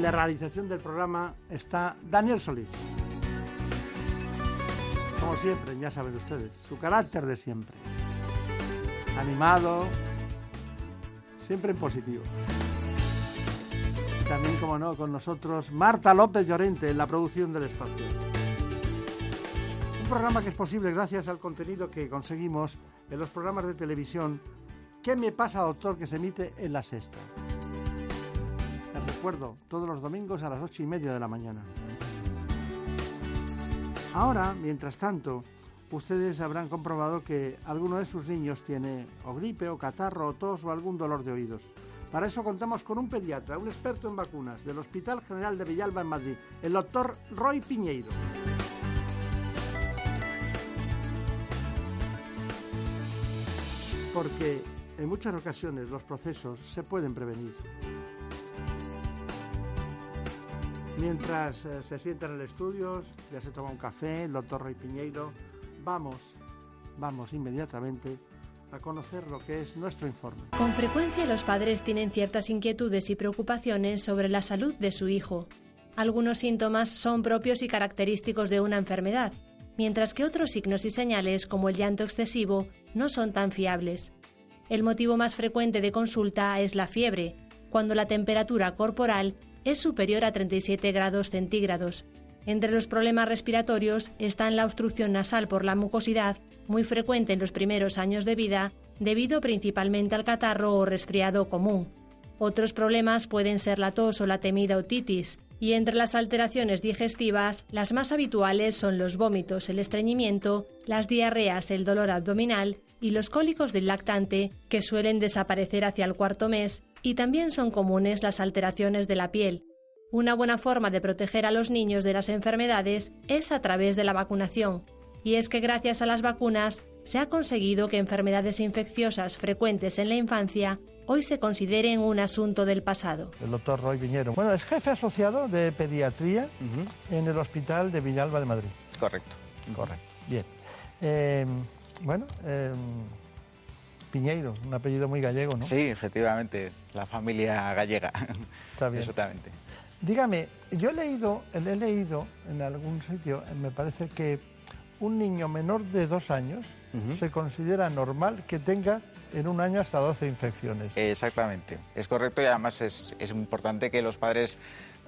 En la realización del programa está Daniel Solís. Como siempre, ya saben ustedes, su carácter de siempre. Animado, siempre en positivo. También, como no, con nosotros Marta López Llorente en la producción del espacio. Un programa que es posible gracias al contenido que conseguimos en los programas de televisión ¿Qué me pasa, doctor? que se emite en la sexta. Todos los domingos a las ocho y media de la mañana. Ahora, mientras tanto, ustedes habrán comprobado que alguno de sus niños tiene o gripe, o catarro, o tos, o algún dolor de oídos. Para eso contamos con un pediatra, un experto en vacunas del Hospital General de Villalba en Madrid, el doctor Roy Piñeiro. Porque en muchas ocasiones los procesos se pueden prevenir. Mientras eh, se sienta en el estudio, ya se toma un café, el doctor Rey Piñeiro, vamos, vamos inmediatamente a conocer lo que es nuestro informe. Con frecuencia los padres tienen ciertas inquietudes y preocupaciones sobre la salud de su hijo. Algunos síntomas son propios y característicos de una enfermedad, mientras que otros signos y señales, como el llanto excesivo, no son tan fiables. El motivo más frecuente de consulta es la fiebre, cuando la temperatura corporal es superior a 37 grados centígrados. Entre los problemas respiratorios están la obstrucción nasal por la mucosidad, muy frecuente en los primeros años de vida, debido principalmente al catarro o resfriado común. Otros problemas pueden ser la tos o la temida otitis, y entre las alteraciones digestivas, las más habituales son los vómitos, el estreñimiento, las diarreas, el dolor abdominal y los cólicos del lactante, que suelen desaparecer hacia el cuarto mes, y también son comunes las alteraciones de la piel. Una buena forma de proteger a los niños de las enfermedades es a través de la vacunación, y es que gracias a las vacunas se ha conseguido que enfermedades infecciosas frecuentes en la infancia hoy se consideren un asunto del pasado. El doctor Roy Viñero. Bueno, es jefe asociado de pediatría en el Hospital de Villalba de Madrid. Correcto. Correcto. Bien. Eh, bueno, eh, Piñeiro, un apellido muy gallego, ¿no? Sí, efectivamente, la familia gallega. Está bien. Exactamente. Dígame, yo he leído, he leído en algún sitio, me parece que un niño menor de dos años se considera normal que tenga en un año hasta 12 infecciones. Exactamente, es correcto y además es, es importante que los padres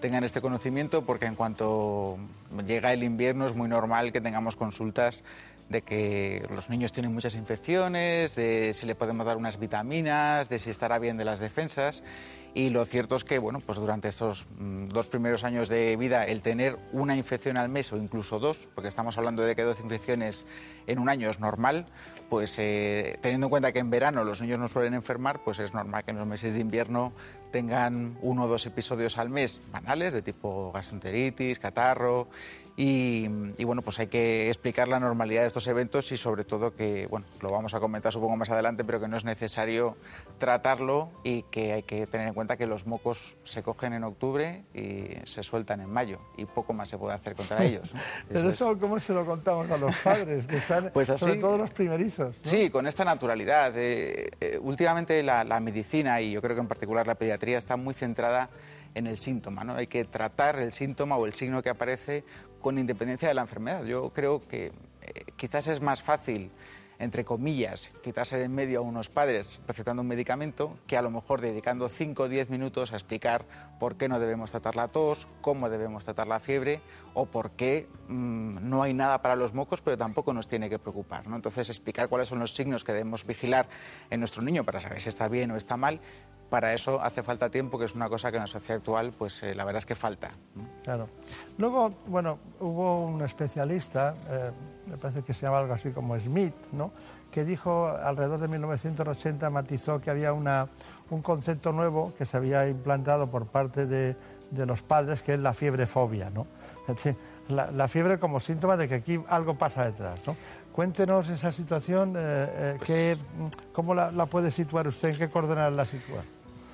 tengan este conocimiento porque en cuanto llega el invierno es muy normal que tengamos consultas de que los niños tienen muchas infecciones, de si le podemos dar unas vitaminas, de si estará bien de las defensas. Y lo cierto es que, bueno, pues durante estos mm, dos primeros años de vida, el tener una infección al mes o incluso dos, porque estamos hablando de que 12 infecciones en un año es normal, pues eh, teniendo en cuenta que en verano los niños no suelen enfermar, pues es normal que en los meses de invierno tengan uno o dos episodios al mes banales de tipo gastroenteritis, catarro y, bueno, pues hay que explicar la normalidad de estos eventos y sobre todo que, bueno, lo vamos a comentar supongo más adelante, pero que no es necesario tratarlo y que hay que tener en cuenta que los mocos se cogen en octubre y se sueltan en mayo y poco más se puede hacer contra ellos. pero eso, ¿cómo se lo contamos a los padres? Que están, pues sobre todo los primerizos. Sí, con esta naturalidad. Eh, eh, últimamente la, la medicina y yo creo que en particular la pediatría está muy centrada en el síntoma. ¿no? Hay que tratar el síntoma o el signo que aparece con independencia de la enfermedad. Yo creo que eh, quizás es más fácil, entre comillas, quitarse de en medio a unos padres recetando un medicamento que a lo mejor dedicando 5 o 10 minutos a explicar por qué no debemos tratar la tos, cómo debemos tratar la fiebre o por qué mm, no hay nada para los mocos, pero tampoco nos tiene que preocupar. ¿no? Entonces, explicar cuáles son los signos que debemos vigilar en nuestro niño para saber si está bien o está mal, para eso hace falta tiempo, que es una cosa que en la sociedad actual, pues eh, la verdad es que falta. Claro. Luego, bueno, hubo un especialista, eh, me parece que se llama algo así como Smith, ¿no? que dijo alrededor de 1980, matizó que había una, un concepto nuevo que se había implantado por parte de, de los padres, que es la fiebre fobia. ¿no? La, la, fiebre como síntoma de que aquí algo pasa detrás. ¿no? Cuéntenos esa situación, eh, pues ¿cómo la, la, puede situar usted? ¿En qué coordenadas la sitúa?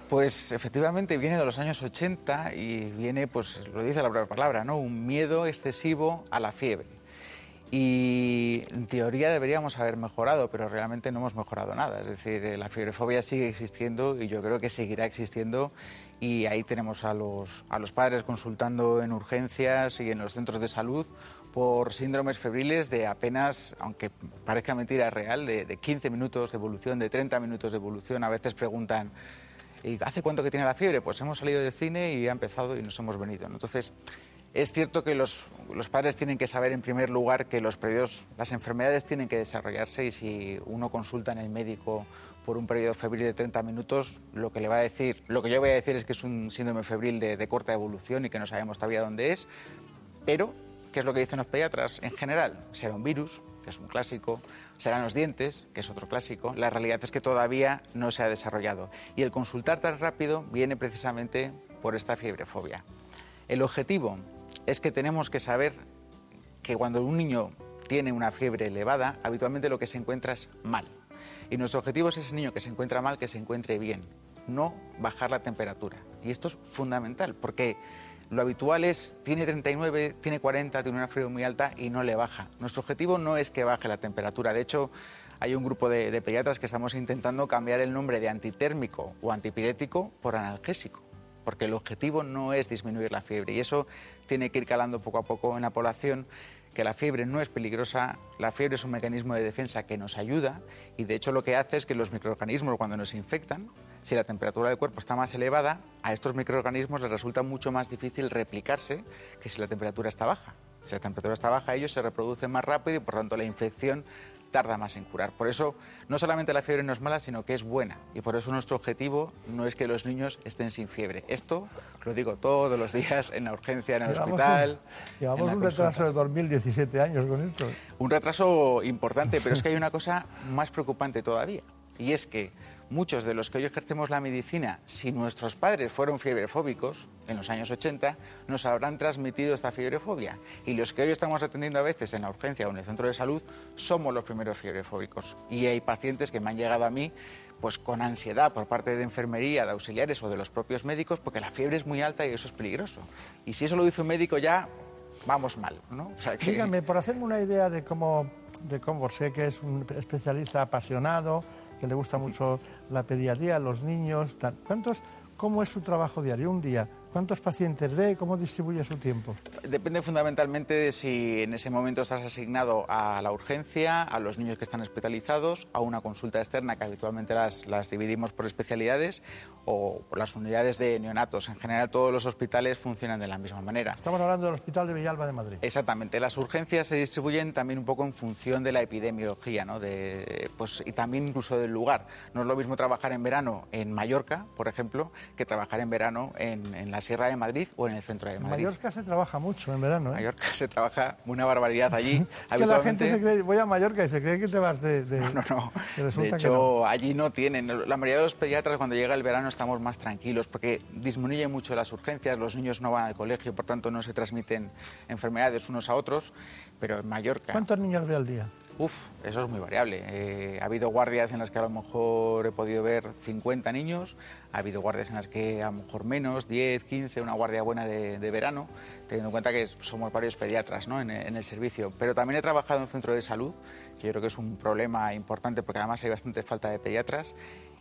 Pues efectivamente viene de los años 80 y viene, pues lo dice la propia palabra, ¿no? Un miedo excesivo a la fiebre. Y en teoría deberíamos haber mejorado, pero realmente no hemos mejorado nada. Es decir, eh, la fiebrefobia sigue existiendo y yo creo que seguirá existiendo. Y ahí tenemos a los, a los padres consultando en urgencias y en los centros de salud por síndromes febriles de apenas, aunque parezca mentira real, de, de 15 minutos de evolución, de 30 minutos de evolución. A veces preguntan, ¿Y hace cuánto que tiene la fiebre? Pues hemos salido del cine y ha empezado y nos hemos venido. Entonces, es cierto que los, los, padres tienen que saber, en primer lugar, que los periodos, las enfermedades tienen que desarrollarse y si uno consulta en el médico por un periodo febril de 30 minutos, lo que le va a decir, lo que yo voy a decir es que es un síndrome febril de, de corta evolución y que no sabemos todavía dónde es, pero, ¿qué es lo que dicen los pediatras? En general, será un virus, que es un clásico, serán los dientes, que es otro clásico. La realidad es que todavía no se ha desarrollado. Y el consultar tan rápido viene precisamente por esta fiebrefobia. El objetivo es que tenemos que saber que cuando un niño tiene una fiebre elevada, habitualmente lo que se encuentra es mal. Y nuestro objetivo es ese niño que se encuentra mal, que se encuentre bien, no bajar la temperatura. Y esto es fundamental, porque lo habitual es, tiene 39, tiene 40, tiene una fiebre muy alta y no le baja. Nuestro objetivo no es que baje la temperatura. De hecho, hay un grupo de, de pediatras que estamos intentando cambiar el nombre de antitérmico o antipirético por analgésico porque el objetivo no es disminuir la fiebre y eso tiene que ir calando poco a poco en la población que la fiebre no es peligrosa, la fiebre es un mecanismo de defensa que nos ayuda y de hecho lo que hace es que los microorganismos cuando nos infectan, si la temperatura del cuerpo está más elevada, a estos microorganismos les resulta mucho más difícil replicarse que si la temperatura está baja. Si la temperatura está baja, ellos se reproducen más rápido y por tanto la infección tarda más en curar. Por eso, no solamente la fiebre no es mala, sino que es buena. Y por eso nuestro objetivo no es que los niños estén sin fiebre. Esto lo digo todos los días en la urgencia, en el llevamos hospital. Un, llevamos un retraso de 2017 años con esto. Un retraso importante, pero es que hay una cosa más preocupante todavía. Y es que muchos de los que hoy ejercemos la medicina, si nuestros padres fueron fiebrefóbicos en los años 80, nos habrán transmitido esta fiebrefobia. Y los que hoy estamos atendiendo a veces en la urgencia o en el centro de salud, somos los primeros fiebrefóbicos. Y hay pacientes que me han llegado a mí pues con ansiedad por parte de enfermería, de auxiliares o de los propios médicos, porque la fiebre es muy alta y eso es peligroso. Y si eso lo dice un médico ya vamos mal, ¿no? Dígame, por hacerme una idea de cómo, de cómo sé que es un especialista apasionado, que le gusta mucho la pediatría, los niños. Tal. ¿Cuántos, ¿Cómo es su trabajo diario? Un día, ¿Cuántos pacientes ve? ¿Cómo distribuye su tiempo? Depende fundamentalmente de si en ese momento estás asignado a la urgencia, a los niños que están hospitalizados, a una consulta externa que habitualmente las, las dividimos por especialidades o por las unidades de neonatos. En general todos los hospitales funcionan de la misma manera. Estamos hablando del Hospital de Villalba de Madrid. Exactamente. Las urgencias se distribuyen también un poco en función de la epidemiología ¿no? de, pues, y también incluso del lugar. No es lo mismo trabajar en verano en Mallorca, por ejemplo, que trabajar en verano en, en la Sierra de Madrid o en el centro de Madrid. En Mallorca se trabaja mucho en verano. ¿eh? En Mallorca se trabaja una barbaridad allí. Sí. Que la gente se cree, voy a Mallorca y se cree que te vas de... de... No, no, no. De hecho, no. allí no tienen. La mayoría de los pediatras cuando llega el verano estamos más tranquilos porque disminuye mucho las urgencias, los niños no van al colegio, por tanto no se transmiten enfermedades unos a otros, pero en Mallorca... ¿Cuántos niños ve al día? Uf, eso es muy variable. Eh, ha habido guardias en las que a lo mejor he podido ver 50 niños, ha habido guardias en las que a lo mejor menos, 10, 15, una guardia buena de, verano, teniendo en cuenta que somos varios pediatras ¿no? en, el servicio. Pero también he trabajado en un centro de salud, que yo creo que es un problema importante porque además hay bastante falta de pediatras.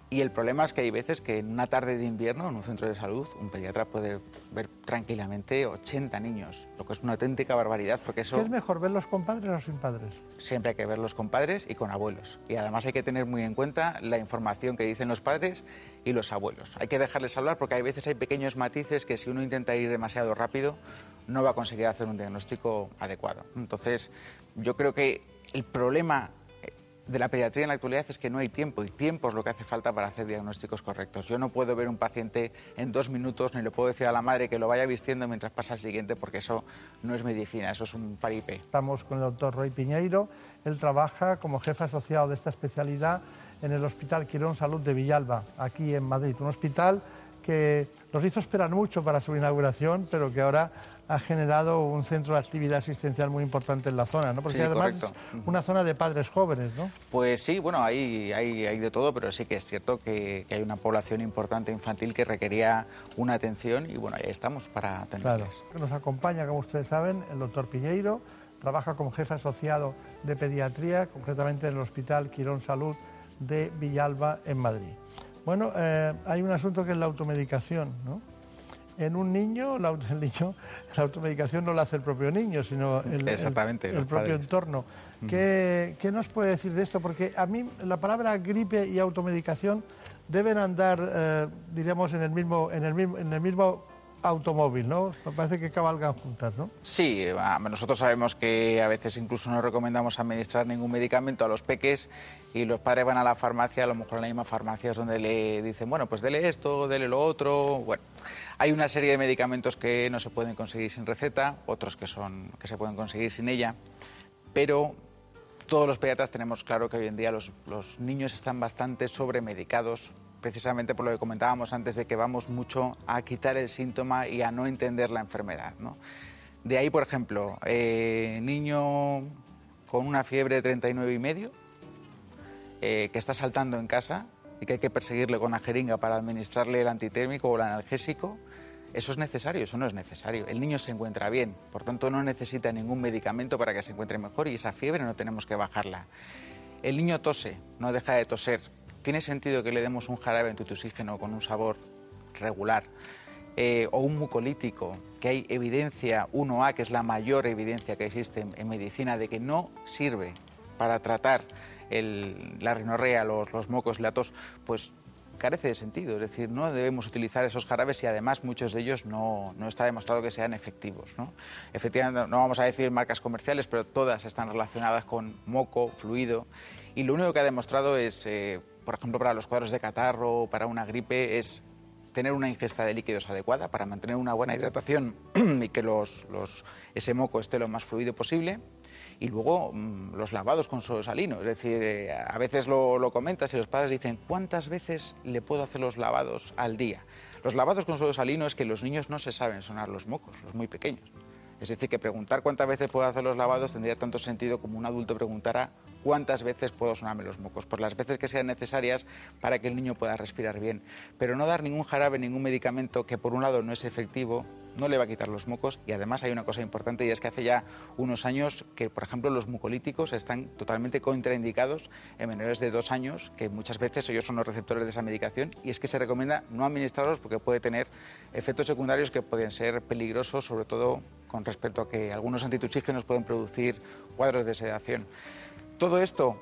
Y el problema es que hay veces que en una tarde de invierno, en un centro de salud, un pediatra puede ver tranquilamente 80 niños, lo que es una auténtica barbaridad, porque eso... ¿Qué es mejor, verlos con padres o sin padres? Siempre hay que verlos con padres y con abuelos. Y además hay que tener muy en cuenta la información que dicen los padres y los abuelos. Hay que dejarles hablar porque hay veces hay pequeños matices que si uno intenta ir demasiado rápido no va a conseguir hacer un diagnóstico adecuado. Entonces, yo creo que el problema de la pediatría en la actualidad es que no hay tiempo y tiempo es lo que hace falta para hacer diagnósticos correctos. Yo no puedo ver un paciente en dos minutos ni le puedo decir a la madre que lo vaya vistiendo mientras pasa el siguiente porque eso no es medicina, eso es un paripé. Estamos con el doctor Roy Piñeiro, él trabaja como jefe asociado de esta especialidad en el Hospital Quirón Salud de Villalba, aquí en Madrid, un hospital que nos hizo esperar mucho para su inauguración, pero que ahora ha generado un centro de actividad asistencial muy importante en la zona, ¿no? Porque además es una zona de padres jóvenes, ¿no? Pues sí, bueno, hay, hay, de todo, pero sí que es cierto que, hay una población importante infantil que requería una atención y bueno, ahí estamos para atenderles. Claro. Nos acompaña, como ustedes saben, el doctor Piñeiro, trabaja como jefe asociado de pediatría, concretamente en el Hospital Quirón Salud de Villalba, en Madrid. Bueno, eh, hay un asunto que es la automedicación, ¿no? En un niño, la, el niño, la automedicación no la hace el propio niño, sino el, el, propio entorno. ¿Qué, ¿Qué, nos puede decir de esto? Porque a mí la palabra gripe y automedicación deben andar, eh, diríamos, en el mismo, en el mismo, en el mismo automóvil, ¿no? Me parece que cabalgan juntas, ¿no? Sí, nosotros sabemos que a veces incluso no recomendamos administrar ningún medicamento a los peques y los padres van a la farmacia, a lo mejor en la misma farmacia es donde le dicen, bueno, pues dele esto, dele lo otro. Bueno, hay una serie de medicamentos que no se pueden conseguir sin receta, otros que, son, que se pueden conseguir sin ella, pero todos los pediatras tenemos claro que hoy en día los, niños están bastante sobremedicados precisamente por lo que comentábamos antes de que vamos mucho a quitar el síntoma y a no entender la enfermedad. De ahí, por ejemplo, eh, niño con una fiebre de 39 y medio, eh, que está saltando en casa y que hay que perseguirle con la jeringa para administrarle el antitérmico o el analgésico, ¿eso es necesario? Eso no es necesario. El niño se encuentra bien, por tanto no necesita ningún medicamento para que se encuentre mejor y esa fiebre no tenemos que bajarla. El niño tose, no deja de toser, ¿Tiene sentido que le demos un jarabe antitusígeno con un sabor regular? Eh, o un mucolítico, que hay evidencia 1A, que es la mayor evidencia que existe en, medicina, de que no sirve para tratar la rinorrea, los, los mocos, la tos, pues carece de sentido. Es decir, no debemos utilizar esos jarabes y además muchos de ellos no, no está demostrado que sean efectivos. ¿no? Efectivamente, no vamos a decir marcas comerciales, pero todas están relacionadas con moco, fluido. Y lo único que ha demostrado es... Eh, por ejemplo, para los cuadros de catarro o para una gripe, es tener una ingesta de líquidos adecuada para mantener una buena hidratación y que los, ese moco esté lo más fluido posible. Y luego mm, los lavados con sodio salino. Es decir, eh, a veces lo, lo, comentas y los padres dicen, ¿cuántas veces le puedo hacer los lavados al día? Los lavados con salino es que los niños no se saben sonar los mocos, los muy pequeños. Es decir, que preguntar cuántas veces puedo hacer los lavados tendría tanto sentido como un adulto preguntara cuántas veces puedo sonarme los mocos, por las veces que sean necesarias para que el niño pueda respirar bien. Pero no dar ningún jarabe, ningún medicamento que por un lado no es efectivo, no le va a quitar los mocos y además hay una cosa importante y es que hace ya unos años que, por ejemplo, los mucolíticos están totalmente contraindicados en menores de dos años, que muchas veces ellos son los receptores de esa medicación y es que se recomienda no administrarlos porque puede tener efectos secundarios que pueden ser peligrosos, sobre todo con respecto a que algunos antitusígenos pueden producir cuadros de sedación. Todo esto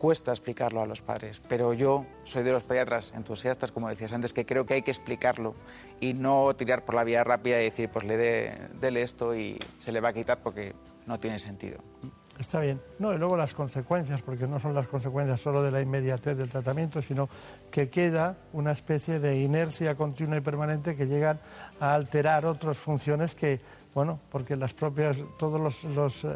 cuesta explicarlo a los padres, pero yo soy de los pediatras entusiastas, como decías antes, que creo que hay que explicarlo y no tirar por la vía rápida y decir, pues le dé, dele esto y se le va a quitar porque no tiene sentido. Está bien. No, y luego las consecuencias, porque no son las consecuencias solo de la inmediatez del tratamiento, sino que queda una especie de inercia continua y permanente que llegan a alterar otras funciones que, bueno, porque las propias, todos los,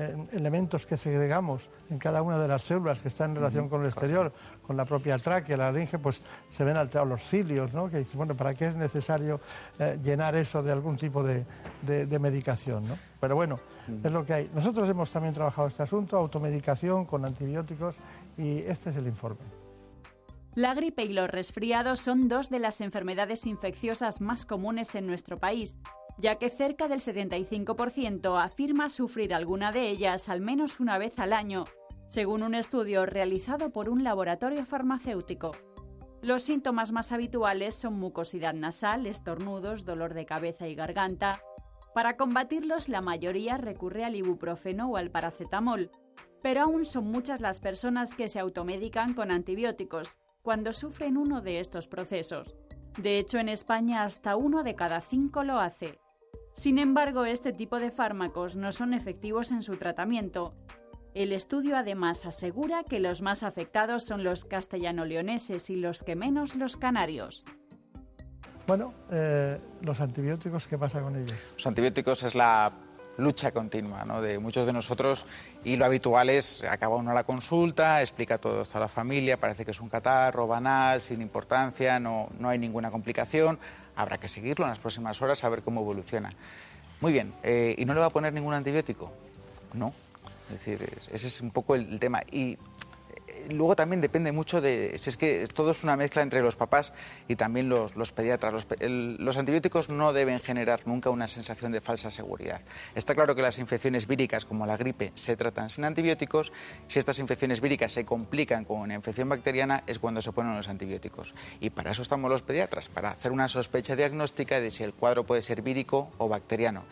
eh, elementos que segregamos en cada una de las células que están en relación con el exterior, con la propia tráquea, la laringe, pues se ven alterados los cilios, ¿no? que dicen, bueno, ¿para qué es necesario eh, llenar eso de algún tipo de, medicación? ¿no? Pero bueno, es lo que hay. Nosotros hemos también trabajado este asunto, automedicación con antibióticos, y este es el informe. La gripe y los resfriados son dos de las enfermedades infecciosas más comunes en nuestro país ya que cerca del 75% afirma sufrir alguna de ellas al menos una vez al año, según un estudio realizado por un laboratorio farmacéutico. Los síntomas más habituales son mucosidad nasal, estornudos, dolor de cabeza y garganta. Para combatirlos, la mayoría recurre al ibuprofeno o al paracetamol, pero aún son muchas las personas que se automedican con antibióticos cuando sufren uno de estos procesos. De hecho, en España hasta uno de cada cinco lo hace. Sin embargo, este tipo de fármacos no son efectivos en su tratamiento. El estudio además asegura que los más afectados son los castellano-leoneses y los que menos los canarios. Bueno, eh, los antibióticos, ¿qué pasa con ellos? Los antibióticos es la lucha continua ¿no? de muchos de nosotros y lo habitual es, acaba uno la consulta, explica todo esto a la familia, parece que es un catarro banal, sin importancia, no, no hay ninguna complicación, habrá que seguirlo en las próximas horas a ver cómo evoluciona. Muy bien, eh, ¿y no le va a poner ningún antibiótico? No. Es decir, ese es un poco el, tema. Y luego también depende mucho de, si es que todo es una mezcla entre los papás y también los, pediatras. Los, los, antibióticos no deben generar nunca una sensación de falsa seguridad. Está claro que las infecciones víricas, como la gripe, se tratan sin antibióticos. Si estas infecciones víricas se complican con una infección bacteriana, es cuando se ponen los antibióticos. Y para eso estamos los pediatras, para hacer una sospecha diagnóstica de si el cuadro puede ser vírico o bacteriano.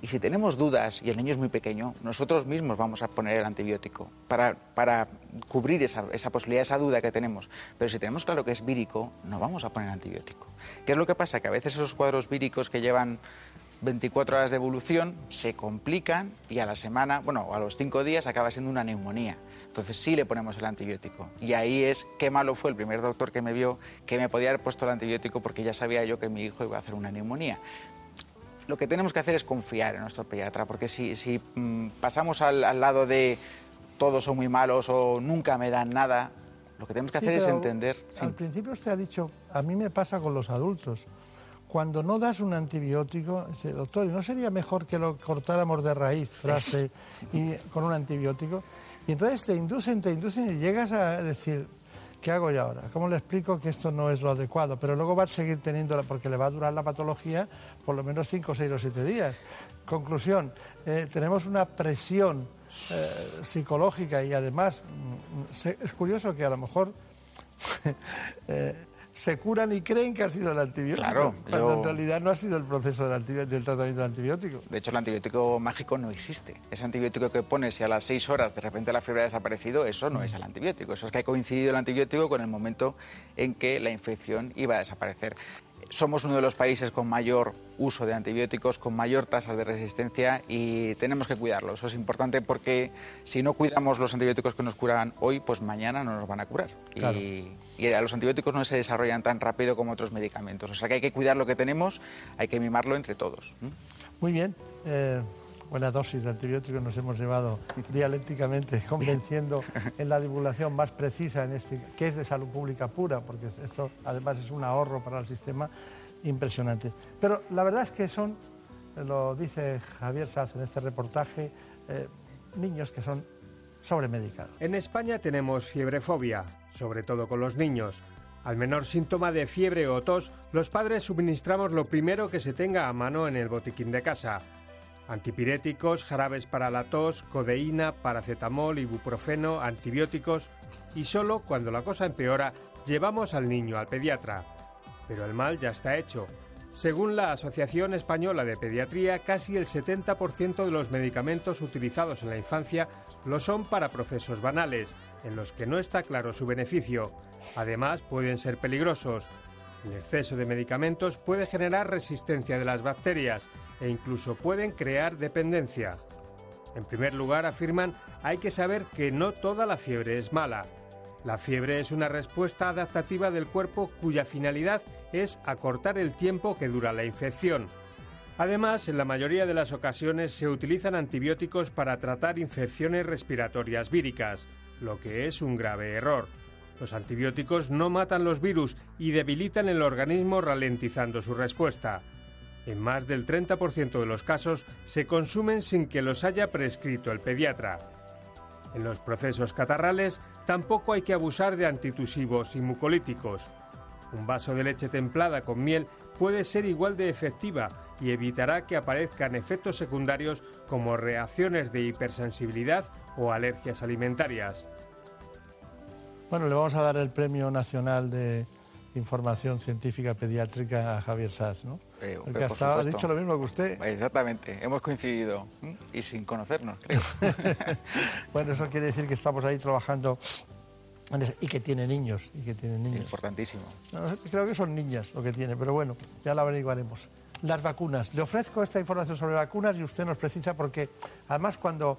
Y si tenemos dudas y el niño es muy pequeño, nosotros mismos vamos a poner el antibiótico para, para cubrir esa, esa, posibilidad, esa duda que tenemos. Pero si tenemos claro que es vírico, no vamos a poner antibiótico. ¿Qué es lo que pasa? Que a veces esos cuadros víricos que llevan 24 horas de evolución se complican y a la semana, bueno, a los 5 días acaba siendo una neumonía. Entonces sí le ponemos el antibiótico. Y ahí es qué malo fue el primer doctor que me vio que me podía haber puesto el antibiótico porque ya sabía yo que mi hijo iba a hacer una neumonía lo que tenemos que hacer es confiar en nuestro pediatra, porque si, si mmm, pasamos al, al, lado de todos son muy malos o nunca me dan nada, lo que tenemos que sí, hacer es entender. Al sí. principio usted ha dicho, a mí me pasa con los adultos. Cuando no das un antibiótico, dice, doctor, ¿y no sería mejor que lo cortáramos de raíz, frase, y con un antibiótico? Y entonces te inducen, te inducen y llegas a decir, ¿qué hago yo ahora? ¿Cómo le explico que esto no es lo adecuado? Pero luego va a seguir teniendo, porque le va a durar la patología por lo menos 5, 6 o 7 días. Conclusión, eh, tenemos una presión eh, psicológica y además mm, se, es curioso que a lo mejor eh, se curan y creen que ha sido el antibiótico, claro, cuando yo... en realidad no ha sido el proceso del, del, tratamiento del antibiótico. De hecho, el antibiótico mágico no existe. Ese antibiótico que pones y a las seis horas de repente la fiebre ha desaparecido, eso no es el antibiótico. Eso es que ha coincidido el antibiótico con el momento en que la infección iba a desaparecer somos uno de los países con mayor uso de antibióticos, con mayor tasa de resistencia y tenemos que cuidarlo. Eso es importante porque si no cuidamos los antibióticos que nos curan hoy, pues mañana no nos van a curar. Claro. Y, y, los antibióticos no se desarrollan tan rápido como otros medicamentos. O sea que hay que cuidar lo que tenemos, hay que mimarlo entre todos. Muy bien. Eh buena dosis de antibióticos nos hemos llevado dialécticamente convenciendo en la divulgación más precisa en este, que es de salud pública pura, porque esto además es un ahorro para el sistema impresionante. Pero la verdad es que son, lo dice Javier Saz en este reportaje, eh, niños que son sobremedicados. En España tenemos fiebrefobia, sobre todo con los niños. Al menor síntoma de fiebre o tos, los padres suministramos lo primero que se tenga a mano en el botiquín de casa antipiréticos, jarabes para la tos, codeína, paracetamol, ibuprofeno, antibióticos y solo cuando la cosa empeora llevamos al niño al pediatra. Pero el mal ya está hecho. Según la Asociación Española de Pediatría, casi el 70% de los medicamentos utilizados en la infancia lo son para procesos banales, en los que no está claro su beneficio. Además, pueden ser peligrosos. El exceso de medicamentos puede generar resistencia de las bacterias e incluso pueden crear dependencia. En primer lugar, afirman, hay que saber que no toda la fiebre es mala. La fiebre es una respuesta adaptativa del cuerpo cuya finalidad es acortar el tiempo que dura la infección. Además, en la mayoría de las ocasiones se utilizan antibióticos para tratar infecciones respiratorias víricas, lo que es un grave error. Los antibióticos no matan los virus y debilitan el organismo ralentizando su respuesta. En más del 30% de los casos se consumen sin que los haya prescrito el pediatra. En los procesos catarrales tampoco hay que abusar de antitusivos y mucolíticos. Un vaso de leche templada con miel puede ser igual de efectiva y evitará que aparezcan efectos secundarios como reacciones de hipersensibilidad o alergias alimentarias. Bueno, le vamos a dar el Premio Nacional de información científica pediátrica a Javier Sass, ¿no? Eh, Porque hasta ha dicho lo mismo que usted. Exactamente, hemos coincidido y sin conocernos, creo. bueno, eso quiere decir que estamos ahí trabajando y que tiene niños y que tiene niños. Importantísimo. creo que son niñas lo que tiene, pero bueno, ya lo averiguaremos. Las vacunas. Le ofrezco esta información sobre vacunas y usted nos precisa porque además cuando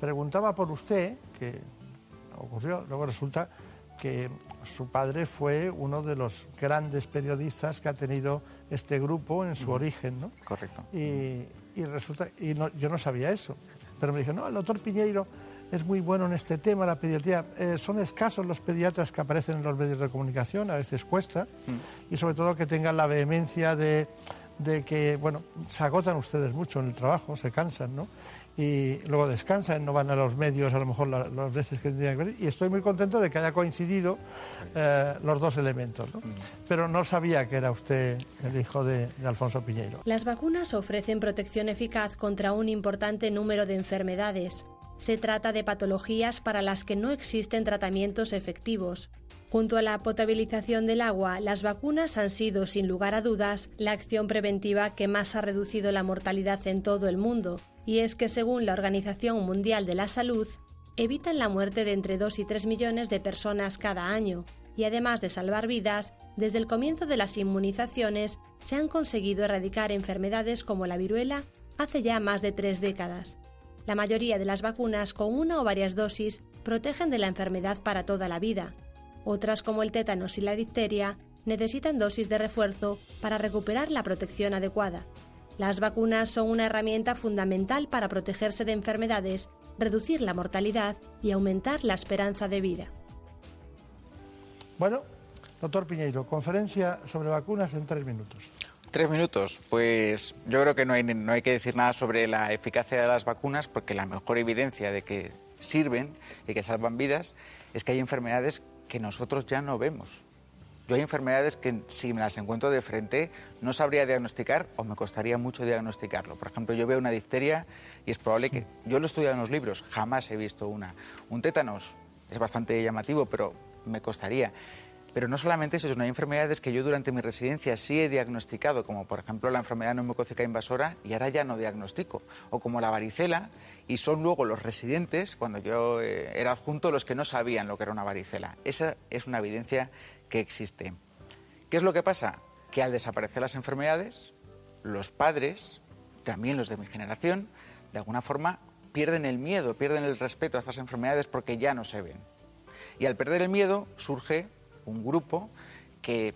preguntaba por usted, que ocurrió, luego resulta que su padre fue uno de los grandes periodistas que ha tenido este grupo en su origen, ¿no? Correcto. Y, resulta, y yo no sabía eso, pero me dije, no, el doctor Piñeiro es muy bueno en este tema, la pediatría. Eh, son escasos los pediatras que aparecen en los medios de comunicación, a veces cuesta, mm. y sobre todo que tengan la vehemencia de, de que, bueno, se agotan ustedes mucho en el trabajo, se cansan, ¿no? Y luego descansan, no van a los medios a lo mejor las veces que tendrían que venir. Y estoy muy contento de que haya coincidido eh, los dos elementos. ¿no? Mm. Pero no sabía que era usted el hijo de, de, Alfonso Piñeiro. Las vacunas ofrecen protección eficaz contra un importante número de enfermedades. Se trata de patologías para las que no existen tratamientos efectivos. Junto a la potabilización del agua, las vacunas han sido, sin lugar a dudas, la acción preventiva que más ha reducido la mortalidad en todo el mundo, y es que según la Organización Mundial de la Salud, evitan la muerte de entre 2 y 3 millones de personas cada año, y además de salvar vidas, desde el comienzo de las inmunizaciones se han conseguido erradicar enfermedades como la viruela hace ya más de tres décadas. La mayoría de las vacunas con una o varias dosis protegen de la enfermedad para toda la vida. Otras como el tétanos y la difteria necesitan dosis de refuerzo para recuperar la protección adecuada. Las vacunas son una herramienta fundamental para protegerse de enfermedades, reducir la mortalidad y aumentar la esperanza de vida. Bueno, doctor Piñeiro, conferencia sobre vacunas en tres minutos. Tres minutos. Pues yo creo que no hay, no hay que decir nada sobre la eficacia de las vacunas porque la mejor evidencia de que sirven y que salvan vidas es que hay enfermedades que nosotros ya no vemos. Yo hay enfermedades que si me las encuentro de frente no sabría diagnosticar o me costaría mucho diagnosticarlo. Por ejemplo, yo veo una difteria y es probable que yo lo he estudiado en los libros, jamás he visto una. Un tétanos es bastante llamativo, pero me costaría. Pero no solamente eso, sino hay enfermedades que yo durante mi residencia sí he diagnosticado, como por ejemplo la enfermedad neumocócica invasora, y ahora ya no diagnostico. O como la varicela, y son luego los residentes, cuando yo eh, era adjunto, los que no sabían lo que era una varicela. Esa es una evidencia que existe. ¿Qué es lo que pasa? Que al desaparecer las enfermedades, los padres, también los de mi generación, de alguna forma pierden el miedo, pierden el respeto a estas enfermedades porque ya no se ven. Y al perder el miedo surge un grupo que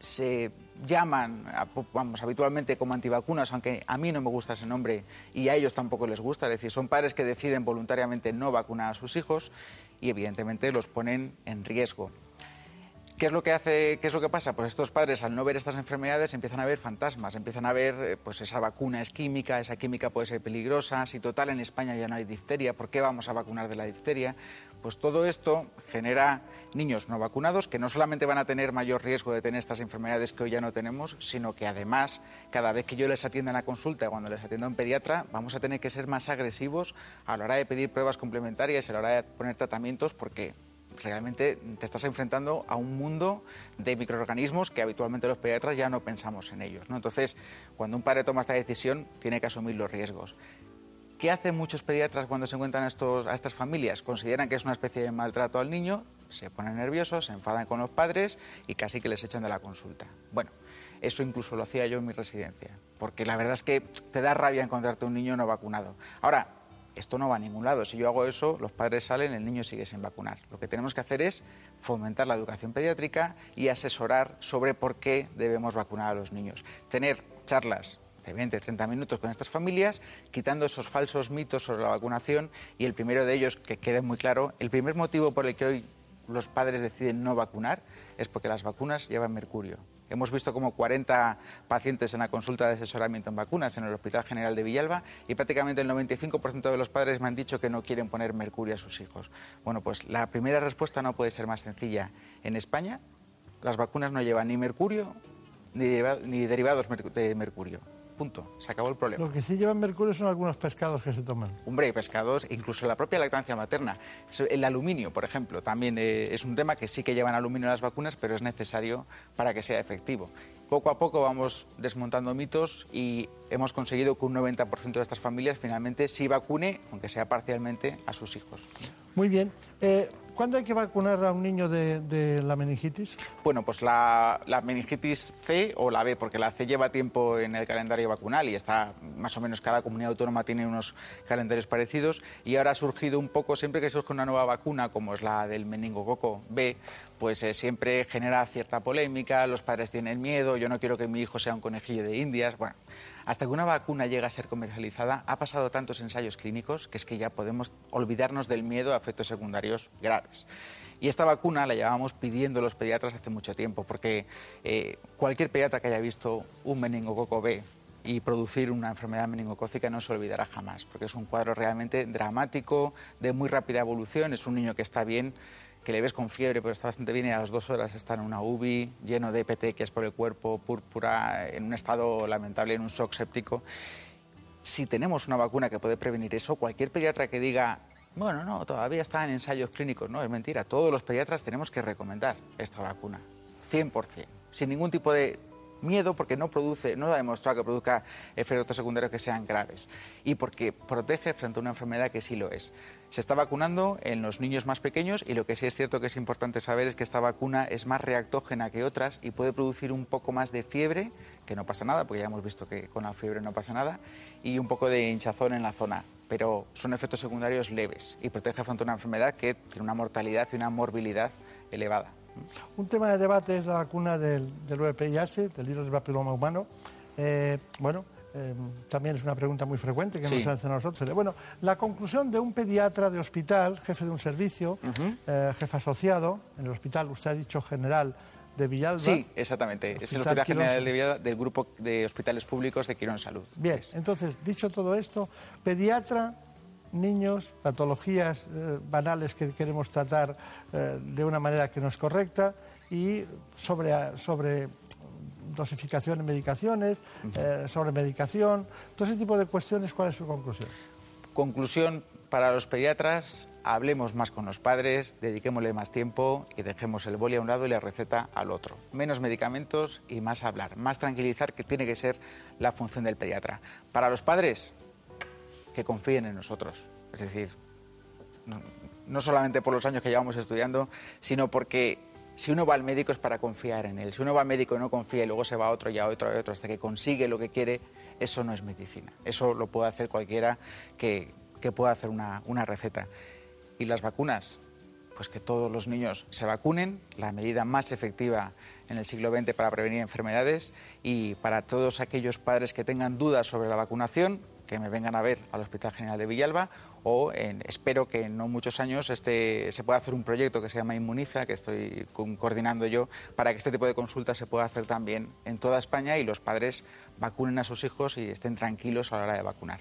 se llaman, vamos, habitualmente como antivacunas, aunque a mí no me gusta ese nombre y a ellos tampoco les gusta, es decir, son padres que deciden voluntariamente no vacunar a sus hijos y evidentemente los ponen en riesgo. ¿Qué es lo que hace, qué es lo que pasa? Pues estos padres al no ver estas enfermedades empiezan a ver fantasmas, empiezan a ver eh, pues esa vacuna es química, esa química puede ser peligrosa, si total en España ya no hay difteria, ¿por qué vamos a vacunar de la difteria? Pues todo esto genera niños no vacunados que no solamente van a tener mayor riesgo de tener estas enfermedades que hoy ya no tenemos, sino que además cada vez que yo les atienda en la consulta, cuando les atiendo en pediatra, vamos a tener que ser más agresivos a la hora de pedir pruebas complementarias, a la hora de poner tratamientos, porque realmente te estás enfrentando a un mundo de microorganismos que habitualmente los pediatras ya no pensamos en ellos. ¿no? Entonces, cuando un padre toma esta decisión, tiene que asumir los riesgos. ¿Qué hacen muchos pediatras cuando se encuentran a, estos, a estas familias? Consideran que es una especie de maltrato al niño, se ponen nerviosos, se enfadan con los padres y casi que les echan de la consulta. Bueno, eso incluso lo hacía yo en mi residencia, porque la verdad es que te da rabia encontrarte un niño no vacunado. Ahora, esto no va a ningún lado. Si yo hago eso, los padres salen, el niño sigue sin vacunar. Lo que tenemos que hacer es fomentar la educación pediátrica y asesorar sobre por qué debemos vacunar a los niños. Tener charlas de 20, 30 minutos con estas familias, quitando esos falsos mitos sobre la vacunación y el primero de ellos, que quede muy claro, el primer motivo por el que hoy los padres deciden no vacunar es porque las vacunas llevan mercurio. Hemos visto como 40 pacientes en la consulta de asesoramiento en vacunas en el Hospital General de Villalba y prácticamente el 95% de los padres me han dicho que no quieren poner mercurio a sus hijos. Bueno, pues la primera respuesta no puede ser más sencilla. En España las vacunas no llevan ni mercurio ni, derivados de mercurio. Punto, se acabó el problema. Lo que sí llevan mercurio son algunos pescados que se toman. Hombre, pescados, incluso la propia lactancia materna. El aluminio, por ejemplo, también eh, es un tema que sí que llevan aluminio en las vacunas, pero es necesario para que sea efectivo. Poco a poco vamos desmontando mitos y hemos conseguido que un 90% de estas familias finalmente sí vacune, aunque sea parcialmente, a sus hijos. Muy bien. Eh, ¿Cuándo hay que vacunar a un niño de, la meningitis? Bueno, pues la, meningitis C o la B, porque la C lleva tiempo en el calendario vacunal y está más o menos cada comunidad autónoma tiene unos calendarios parecidos y ahora ha surgido un poco, siempre que surge una nueva vacuna como es la del meningococo B, pues eh, siempre genera cierta polémica, los padres tienen miedo, yo no quiero que mi hijo sea un conejillo de indias, bueno hasta que una vacuna llega a ser comercializada, ha pasado tantos ensayos clínicos que es que ya podemos olvidarnos del miedo a efectos secundarios graves. Y esta vacuna la llevábamos pidiendo los pediatras hace mucho tiempo, porque eh, cualquier pediatra que haya visto un meningococo B y producir una enfermedad meningocócica no se olvidará jamás, porque es un cuadro realmente dramático, de muy rápida evolución, es un niño que está bien que le ves con fiebre, pero está bastante bien y a las dos horas está en una UBI, lleno de es por el cuerpo, púrpura, en un estado lamentable, en un shock séptico. Si tenemos una vacuna que puede prevenir eso, cualquier pediatra que diga, bueno, no, todavía está en ensayos clínicos, no, es mentira. Todos los pediatras tenemos que recomendar esta vacuna, 100%, sin ningún tipo de miedo porque no produce, no ha demostrado que produzca efectos secundarios que sean graves y porque protege frente a una enfermedad que sí lo es. Se está vacunando en los niños más pequeños y lo que sí es cierto que es importante saber es que esta vacuna es más reactógena que otras y puede producir un poco más de fiebre, que no pasa nada, porque ya hemos visto que con la fiebre no pasa nada, y un poco de hinchazón en la zona pero son efectos secundarios leves y protege frente a una enfermedad que tiene una mortalidad y una morbilidad elevada. Un tema de debate es la vacuna del, del VPIH, del virus del papiloma humano. Eh, bueno, eh, también es una pregunta muy frecuente que nos hacen a nosotros. Bueno, la conclusión de un pediatra de hospital, jefe de un servicio, eh, jefe asociado, en el hospital, usted ha dicho general de Villalba. Sí, exactamente. es el Hospital General de Villalba del Grupo de Hospitales Públicos de Quirón Salud. Bien, entonces, dicho todo esto, pediatra niños, patologías eh, banales que queremos tratar eh, de una manera que no es correcta y sobre, sobre dosificación en medicaciones, eh, sobre medicación, todo ese tipo de cuestiones, ¿cuál es su conclusión? Conclusión para los pediatras, hablemos más con los padres, dediquémosle más tiempo y dejemos el boli a un lado y la receta al otro. Menos medicamentos y más hablar, más tranquilizar, que tiene que ser la función del pediatra. Para los padres, que confíen en nosotros. Es decir, no, solamente por los años que llevamos estudiando, sino porque si uno va al médico es para confiar en él. Si uno va al médico y no confía y luego se va a otro y a otro y a otro hasta que consigue lo que quiere, eso no es medicina. Eso lo puede hacer cualquiera que, pueda hacer una, una receta. Y las vacunas, pues que todos los niños se vacunen, la medida más efectiva en el siglo XX para prevenir enfermedades y para todos aquellos padres que tengan dudas sobre la vacunación, que me vengan a ver al Hospital General de Villalba o espero que en no muchos años este, se pueda hacer un proyecto que se llama Inmuniza, que estoy coordinando yo, para que este tipo de consultas se pueda hacer también en toda España y los padres vacunen a sus hijos y estén tranquilos a la hora de vacunar.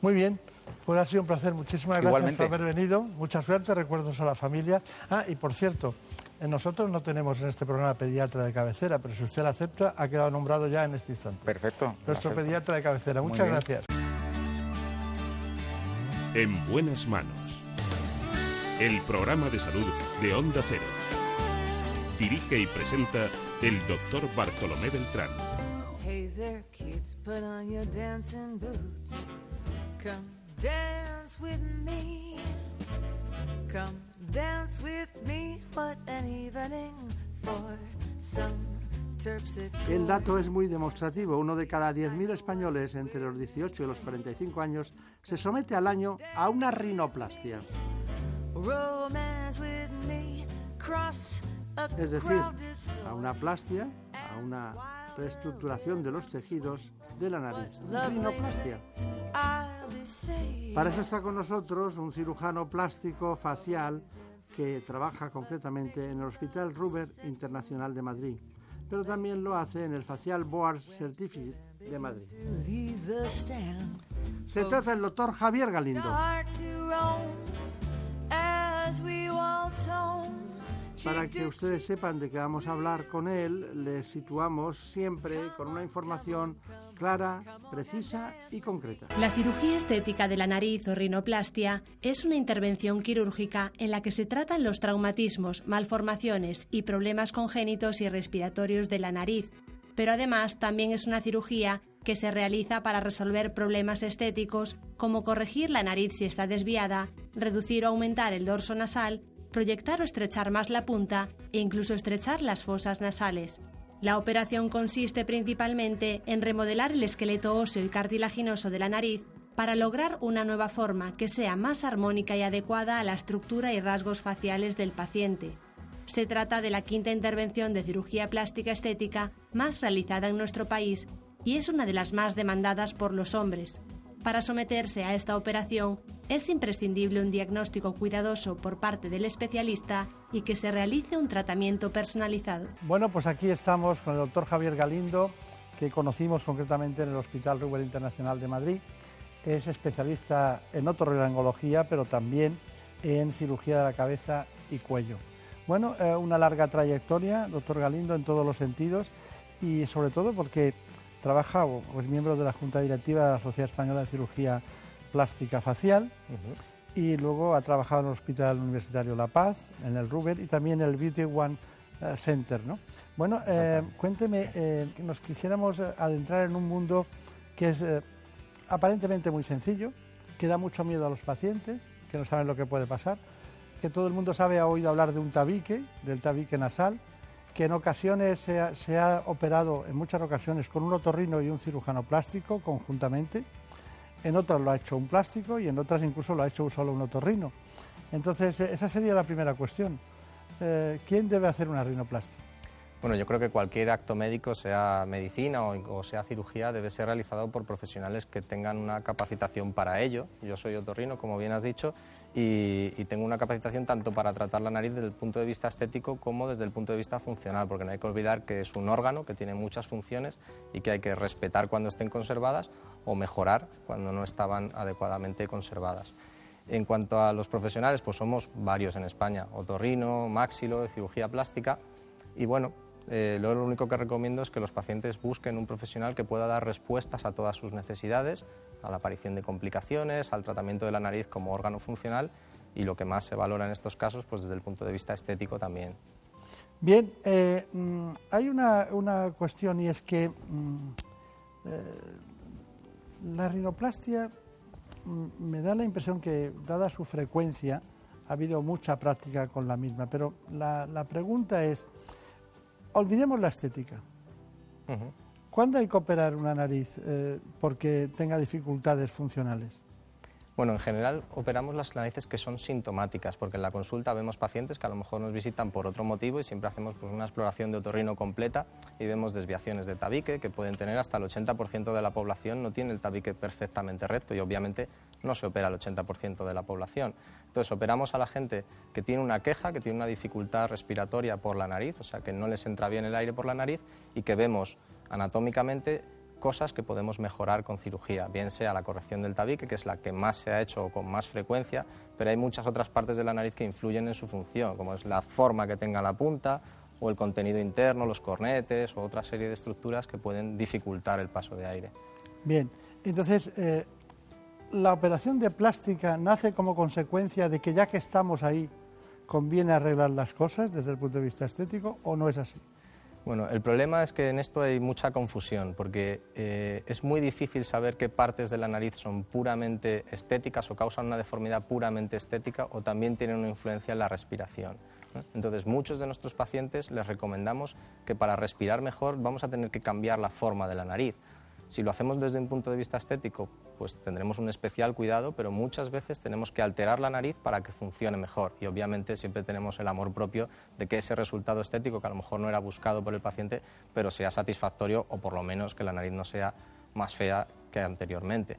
Muy bien, pues ha sido un placer. Muchísimas gracias por haber venido. Mucha suerte, recuerdos a la familia. Ah, y por cierto, nosotros no tenemos en este programa pediatra de cabecera, pero si usted la acepta, ha quedado nombrado ya en este instante. Perfecto. Nuestro pediatra de cabecera. Muchas gracias. En buenas manos. El programa de salud de Onda Cero. Dirige y presenta el doctor Bartolomé Beltrán. Hey there, kids, put on your dancing boots. Come dance with me. Come dance with me. What an evening for some el dato es muy demostrativo. Uno de cada 10.000 españoles entre los 18 y los 45 años se somete al año a una rinoplastia. Es decir, a una plastia, a una reestructuración de los tejidos de la nariz. Rinoplastia. Para eso está con nosotros un cirujano plástico facial que trabaja concretamente en el Hospital Ruber Internacional de Madrid pero también lo hace en el Facial Board Certificate de Madrid. Se trata del doctor Javier Galindo. Para que ustedes sepan de qué vamos a hablar con él, les situamos siempre con una información clara, precisa y concreta. La cirugía estética de la nariz o rinoplastia es una intervención quirúrgica en la que se tratan los traumatismos, malformaciones y problemas congénitos y respiratorios de la nariz, pero además también es una cirugía que se realiza para resolver problemas estéticos como corregir la nariz si está desviada, reducir o aumentar el dorso nasal, proyectar o estrechar más la punta e incluso estrechar las fosas nasales. La operación consiste principalmente en remodelar el esqueleto óseo y cartilaginoso de la nariz para lograr una nueva forma que sea más armónica y adecuada a la estructura y rasgos faciales del paciente. Se trata de la quinta intervención de cirugía plástica estética más realizada en nuestro país y es una de las más demandadas por los hombres. Para someterse a esta operación es imprescindible un diagnóstico cuidadoso por parte del especialista y que se realice un tratamiento personalizado. Bueno, pues aquí estamos con el doctor Javier Galindo, que conocimos concretamente en el Hospital Ruber Internacional de Madrid. Es especialista en otorrinolaringología, pero también en cirugía de la cabeza y cuello. Bueno, eh, una larga trayectoria, doctor Galindo, en todos los sentidos y sobre todo porque trabaja o es miembro de la Junta Directiva de la Sociedad Española de Cirugía Plástica Facial y luego ha trabajado en el Hospital Universitario La Paz, en el Ruber y también en el Beauty One eh, Center. ¿no? Bueno, eh, cuénteme, eh, nos quisiéramos adentrar en un mundo que es aparentemente muy sencillo, que da mucho miedo a los pacientes, que no saben lo que puede pasar, que todo el mundo sabe, ha oído hablar de un tabique, del tabique nasal, que en ocasiones se ha, operado, en muchas ocasiones, con un otorrino y un cirujano plástico conjuntamente, en otras lo ha hecho un plástico y en otras incluso lo ha hecho solo un otorrino. Entonces, eh, esa sería la primera cuestión. Eh, ¿Quién debe hacer una rinoplastia? Bueno, yo creo que cualquier acto médico, sea medicina o, sea cirugía, debe ser realizado por profesionales que tengan una capacitación para ello. Yo soy otorrino, como bien has dicho, y, tengo una capacitación tanto para tratar la nariz desde el punto de vista estético como desde el punto de vista funcional, porque no hay que olvidar que es un órgano que tiene muchas funciones y que hay que respetar cuando estén conservadas o mejorar cuando no estaban adecuadamente conservadas. En cuanto a los profesionales, pues somos varios en España, otorrino, máxilo, cirugía plástica y bueno, eh, lo único que recomiendo es que los pacientes busquen un profesional que pueda dar respuestas a todas sus necesidades, a la aparición de complicaciones, al tratamiento de la nariz como órgano funcional y lo que más se valora en estos casos, pues desde el punto de vista estético también. Bien, eh, mm, hay una, cuestión y es que mm, eh, la rinoplastia mm, me da la impresión que, dada su frecuencia, ha habido mucha práctica con la misma, pero la pregunta es, olvidemos la estética. ¿Cuándo hay que operar una nariz eh, porque tenga dificultades funcionales? Bueno, en general operamos las narices que son sintomáticas, porque en la consulta vemos pacientes que a lo mejor nos visitan por otro motivo y siempre hacemos pues, una exploración de otorrino completa y vemos desviaciones de tabique que pueden tener hasta el 80% de la población, no tiene el tabique perfectamente recto y obviamente no se opera el 80% de la población. Entonces operamos a la gente que tiene una queja, que tiene una dificultad respiratoria por la nariz, o sea que no les entra bien el aire por la nariz y que vemos anatómicamente cosas que podemos mejorar con cirugía, bien sea la corrección del tabique, que es la que más se ha hecho con más frecuencia, pero hay muchas otras partes de la nariz que influyen en su función, como es la forma que tenga la punta o el contenido interno, los cornetes o otra serie de estructuras que pueden dificultar el paso de aire. Bien, entonces, eh, ¿la operación de plástica nace como consecuencia de que ya que estamos ahí, conviene arreglar las cosas desde el punto de vista estético o no es así? Bueno, el problema es que en esto hay mucha confusión, porque eh, es muy difícil saber qué partes de la nariz son puramente estéticas o causan una deformidad puramente estética o también tienen una influencia en la respiración. Entonces, muchos de nuestros pacientes les recomendamos que para respirar mejor vamos a tener que cambiar la forma de la nariz. Si lo hacemos desde un punto de vista estético, pues tendremos un especial cuidado, pero muchas veces tenemos que alterar la nariz para que funcione mejor. Y obviamente siempre tenemos el amor propio de que ese resultado estético, que a lo mejor no era buscado por el paciente, pero sea satisfactorio o por lo menos que la nariz no sea más fea que anteriormente.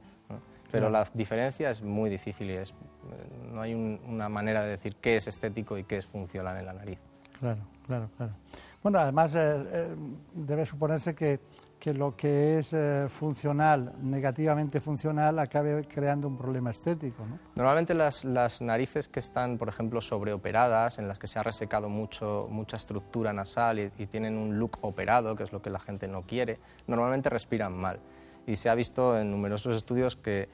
Pero la diferencia es muy difícil y es, no hay una manera de decir qué es estético y qué es funcional en la nariz. Claro, claro, claro. Bueno, además eh, eh, debe suponerse que que lo que es eh, funcional, negativamente funcional, acabe creando un problema estético. ¿no? Normalmente las, las, narices que están, por ejemplo, sobreoperadas, en las que se ha resecado mucho, mucha estructura nasal y, tienen un look operado, que es lo que la gente no quiere, normalmente respiran mal. y se ha visto en numerosos estudios que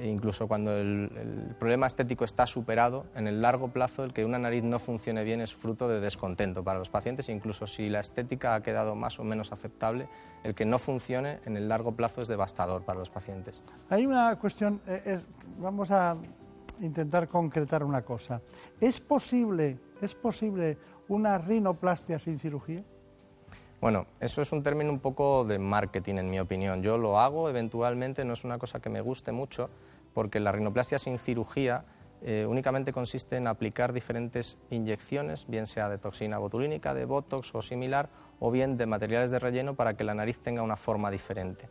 incluso cuando el, problema estético está superado, en el largo plazo el que una nariz no funcione bien es fruto de descontento para los pacientes, incluso si la estética ha quedado más o menos aceptable, el que no funcione en el largo plazo es devastador para los pacientes. Hay una cuestión, eh, vamos a intentar concretar una cosa. ¿Es posible, ¿Es posible una rinoplastia sin cirugía? Bueno, eso es un término un poco de marketing, en mi opinión. Yo lo hago eventualmente, no es una cosa que me guste mucho, porque la rinoplastia sin cirugía eh, únicamente consiste en aplicar diferentes inyecciones, bien sea de toxina botulínica, de botox o similar, o bien de materiales de relleno para que la nariz tenga una forma diferente.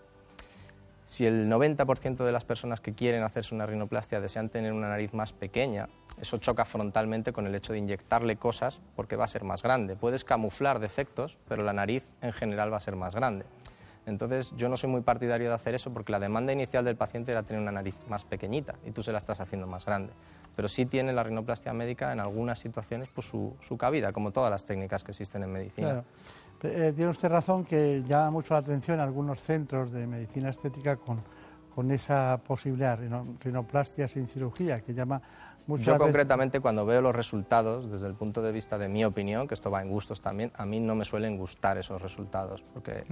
Si el 90% de las personas que quieren hacerse una rinoplastia desean tener una nariz más pequeña, eso choca frontalmente con el hecho de inyectarle cosas porque va a ser más grande. Puedes camuflar defectos, pero la nariz en general va a ser más grande. Entonces yo no soy muy partidario de hacer eso porque la demanda inicial del paciente era tener una nariz más pequeñita y tú se la estás haciendo más grande. Pero sí tiene la rinoplastia médica en algunas situaciones pues, su, su cabida, como todas las técnicas que existen en medicina. Eh, tiene usted razón que llama mucho la atención algunos centros de medicina estética con, con esa posibilidad, rinoplastia sin cirugía, que llama Yo concretamente cuando veo los resultados, desde el punto de vista de mi opinión, que esto va en gustos también, a mí no me suelen gustar esos resultados. Porque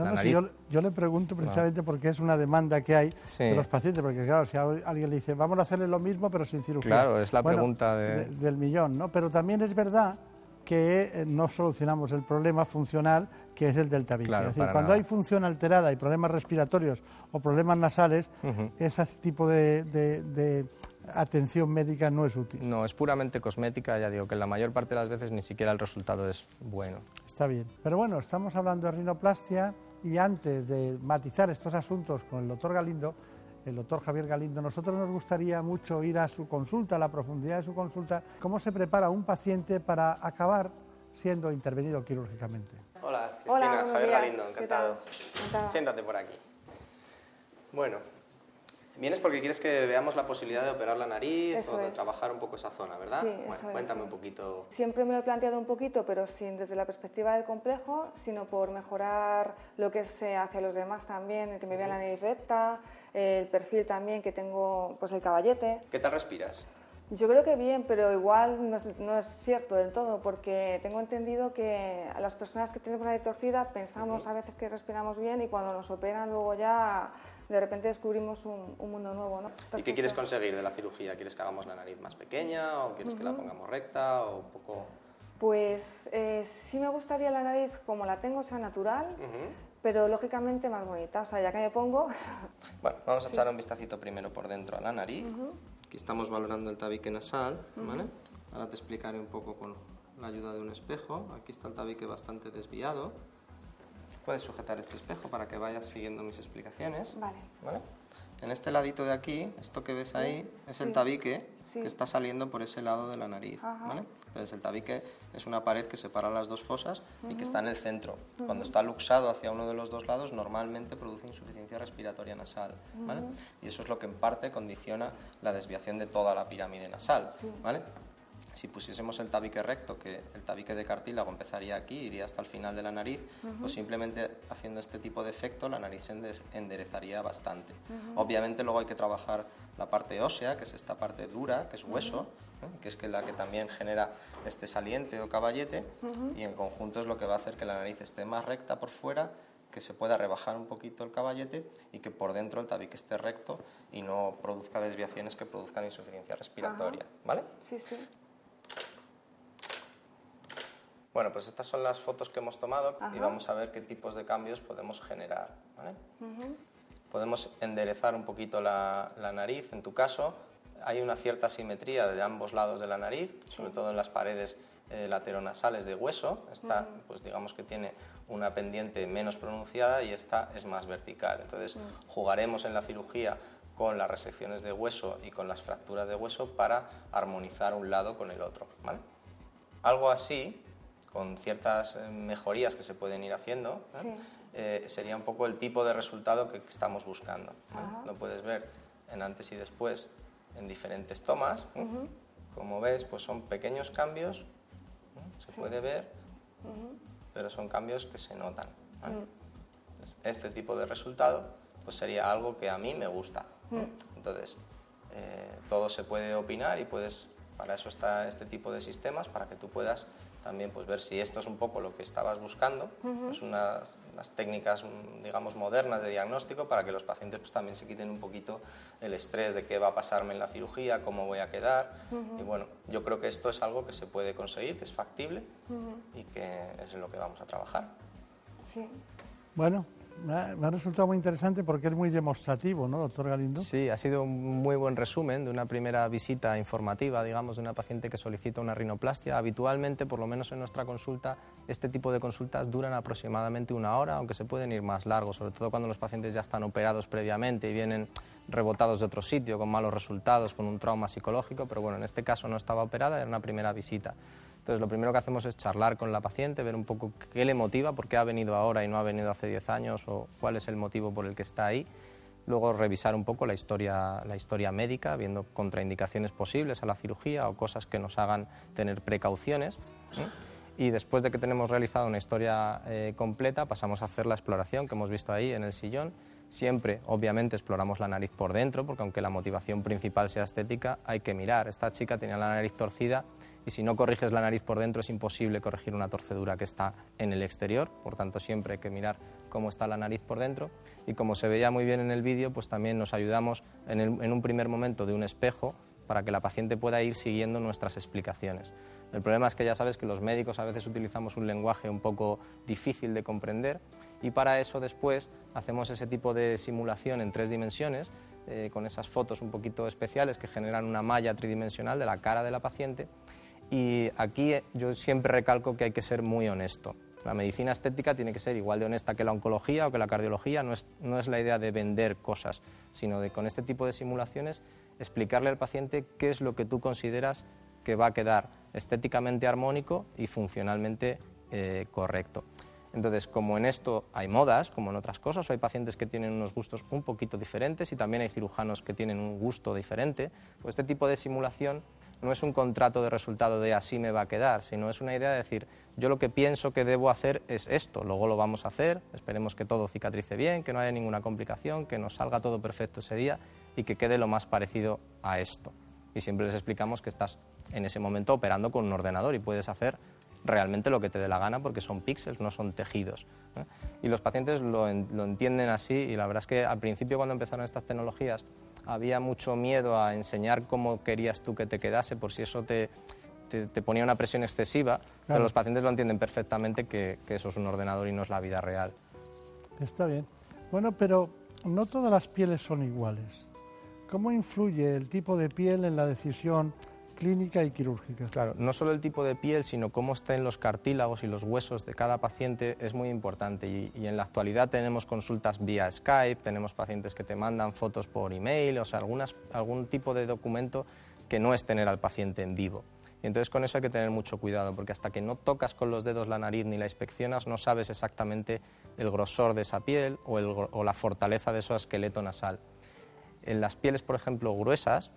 yo, le pregunto precisamente porque es una demanda que hay de los pacientes, porque claro, si alguien le dice, vamos a hacerle lo mismo pero sin cirugía. Claro, es la pregunta del millón, ¿no? Pero también es verdad que eh, no solucionamos el problema funcional que es el del tabique. es decir, cuando hay función alterada y problemas respiratorios o problemas nasales, ese tipo de, atención médica no es útil. No, es puramente cosmética, ya digo que la mayor parte de las veces ni siquiera el resultado es bueno. Está bien. Pero bueno, estamos hablando de rinoplastia y antes de matizar estos asuntos con el doctor Galindo, el doctor Javier Galindo, nosotros nos gustaría mucho ir a su consulta, a la profundidad de su consulta, cómo se prepara un paciente para acabar siendo intervenido quirúrgicamente. Hola, Cristina, Javier Galindo, encantado. Siéntate por aquí. Bueno, vienes porque quieres que veamos la posibilidad de operar la nariz o de trabajar un poco esa zona, ¿verdad? Sí, bueno, cuéntame un poquito. Siempre me lo he planteado un poquito, pero sin desde la perspectiva del complejo, sino por mejorar lo que se hace a los demás también, que me vean la nariz recta, el perfil también que tengo, pues el caballete. ¿Qué tal respiras? Yo creo que bien, pero igual no es, cierto del todo, porque tengo entendido que a las personas que tenemos la nariz torcida pensamos a veces que respiramos bien y cuando nos operan luego ya de repente descubrimos un, mundo nuevo. ¿no? ¿Y qué quieres conseguir de la cirugía? ¿Quieres que hagamos la nariz más pequeña o quieres que la pongamos recta o un poco...? Pues eh, sí me gustaría la nariz como la tengo, sea natural, pero lógicamente más bonita. O sea, ya que me pongo... Bueno, vamos a echar un vistacito primero por dentro a la nariz. Aquí estamos valorando el tabique nasal, ¿vale? Ahora te explicaré un poco con la ayuda de un espejo. Aquí está el tabique bastante desviado. Puedes sujetar este espejo para que vayas siguiendo mis explicaciones. Vale. ¿vale? En este ladito de aquí, esto que ves ahí, es el tabique que está saliendo por ese lado de la nariz. ¿vale? Entonces el tabique es una pared que separa las dos fosas y que está en el centro. Cuando está luxado hacia uno de los dos lados, normalmente produce insuficiencia respiratoria nasal. ¿vale? Y eso es lo que en parte condiciona la desviación de toda la pirámide nasal. ¿vale? Si pusiésemos el tabique recto, que el tabique de cartílago empezaría aquí, iría hasta el final de la nariz, pues simplemente haciendo este tipo de efecto la nariz se enderezaría bastante. Obviamente luego hay que trabajar la parte ósea, que es esta parte dura, que es hueso, ¿eh? que es que la que también genera este saliente o caballete, y en conjunto es lo que va a hacer que la nariz esté más recta por fuera que se pueda rebajar un poquito el caballete y que por dentro el tabique esté recto y no produzca desviaciones que produzcan insuficiencia respiratoria, ¿vale? Sí, sí. Bueno, pues estas son las fotos que hemos tomado y vamos a ver qué tipos de cambios podemos generar. Podemos enderezar un poquito la, nariz, en tu caso. Hay una cierta simetría de ambos lados de la nariz, sobre todo en las paredes eh, lateronasales de hueso. Esta, pues digamos que tiene una pendiente menos pronunciada y esta es más vertical. Entonces, jugaremos en la cirugía con las resecciones de hueso y con las fracturas de hueso para armonizar un lado con el otro. Algo así con ciertas eh, mejorías que se pueden ir haciendo, ¿eh? Eh, sería un poco el tipo de resultado que, estamos buscando. Lo puedes ver en antes y después en diferentes tomas. Como ves, pues son pequeños cambios, se puede ver, pero son cambios que se notan. Mm. este tipo de resultado pues sería algo que a mí me gusta. Mm. Entonces, eh, todo se puede opinar y puedes, para eso está este tipo de sistemas, para que tú puedas también pues, ver si esto es un poco lo que estabas buscando, es unas, técnicas, mm, digamos, modernas de diagnóstico para que los pacientes pues, también se quiten un poquito el estrés de qué va a pasarme en la cirugía, cómo voy a quedar. Y bueno, yo creo que esto es algo que se puede conseguir, que es factible y que es en lo que vamos a trabajar. Sí. Bueno, me ha, resultado muy interesante porque es muy demostrativo, ¿no, doctor Galindo? Sí, ha sido un muy buen resumen de una primera visita informativa, digamos, de una paciente que solicita una rinoplastia. Habitualmente, por lo menos en nuestra consulta, este tipo de consultas duran aproximadamente una hora, aunque se pueden ir más largos, sobre todo cuando los pacientes ya están operados previamente y vienen rebotados de otro sitio, con malos resultados, con un trauma psicológico, pero bueno, en este caso no estaba operada, era una primera visita. Entonces, lo primero que hacemos es charlar con la paciente, ver un poco qué le motiva, por qué ha venido ahora y no ha venido hace 10 años o cuál es el motivo por el que está ahí. Luego revisar un poco la historia, la historia médica, viendo contraindicaciones posibles a la cirugía o cosas que nos hagan tener precauciones. Y después de que tenemos realizado una historia eh, completa, pasamos a hacer la exploración que hemos visto ahí en el sillón Siempre, obviamente, exploramos la nariz por dentro, porque aunque la motivación principal sea estética, hay que mirar. Esta chica tenía la nariz torcida y si no corriges la nariz por dentro es imposible corregir una torcedura que está en el exterior, por tanto siempre hay que mirar cómo está la nariz por dentro y como se veía muy bien en el vídeo, pues también nos ayudamos en, en un primer momento de un espejo para que la paciente pueda ir siguiendo nuestras explicaciones. El problema es que ya sabes que los médicos a veces utilizamos un lenguaje un poco difícil de comprender y para eso después hacemos ese tipo de simulación en tres dimensiones eh, con esas fotos un poquito especiales que generan una malla tridimensional de la cara de la paciente y aquí eh, yo siempre recalco que hay que ser muy honesto. La medicina estética tiene que ser igual de honesta que la oncología o que la cardiología, no es, no es la idea de vender cosas, sino de con este tipo de simulaciones explicarle al paciente qué es lo que tú consideras que va a quedar estéticamente armónico y funcionalmente eh, correcto. Entonces, como en esto hay modas, como en otras cosas, hay pacientes que tienen unos gustos un poquito diferentes y también hay cirujanos que tienen un gusto diferente, pues este tipo de simulación no es un contrato de resultado de así me va a quedar, sino es una idea de decir, yo lo que pienso que debo hacer es esto, luego lo vamos a hacer, esperemos que todo cicatrice bien, que no haya ninguna complicación, que nos salga todo perfecto ese día y que quede lo más parecido a esto. Y siempre les explicamos que estás en ese momento operando con un ordenador y puedes hacer realmente lo que te dé la gana porque son píxeles, no son tejidos. Y los pacientes lo, entienden así y la verdad es que al principio cuando empezaron estas tecnologías había mucho miedo a enseñar cómo querías tú que te quedase por si eso te, te, ponía una presión excesiva, pero los pacientes lo entienden perfectamente que, que eso es un ordenador y no es la vida real. Está bien. Bueno, pero no todas las pieles son iguales. ¿Cómo influye el tipo de piel en la decisión clínica y quirúrgica. Claro, no solo el tipo de piel, sino cómo estén los cartílagos y los huesos de cada paciente es muy importante. Y, en la actualidad tenemos consultas vía Skype, tenemos pacientes que te mandan fotos por email, o sea, algún tipo de documento que no es tener al paciente en vivo. Y entonces con eso hay que tener mucho cuidado, porque hasta que no tocas con los dedos la nariz ni la inspeccionas, no sabes exactamente el grosor de esa piel o, o la fortaleza de su esqueleto nasal. En las pieles, por ejemplo, gruesas,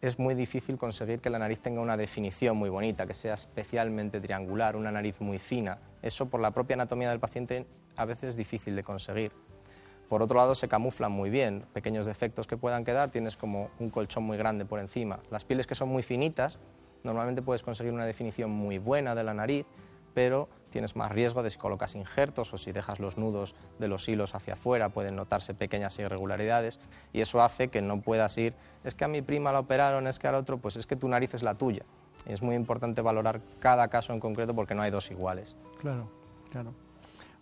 es muy difícil conseguir que la nariz tenga una definición muy bonita, que sea especialmente triangular, una nariz muy fina. Eso por la propia anatomía del paciente a veces es difícil de conseguir. Por otro lado, se camuflan muy bien. Pequeños defectos que puedan quedar, tienes como un colchón muy grande por encima. Las pieles que son muy finitas, normalmente puedes conseguir una definición muy buena de la nariz, pero tienes más riesgo de si colocas injertos o si dejas los nudos de los hilos hacia afuera, pueden notarse pequeñas irregularidades y eso hace que no puedas ir, es que a mi prima la operaron, es que al otro, pues es que tu nariz es la tuya. Y es muy importante valorar cada caso en concreto porque no hay dos iguales. Claro, claro.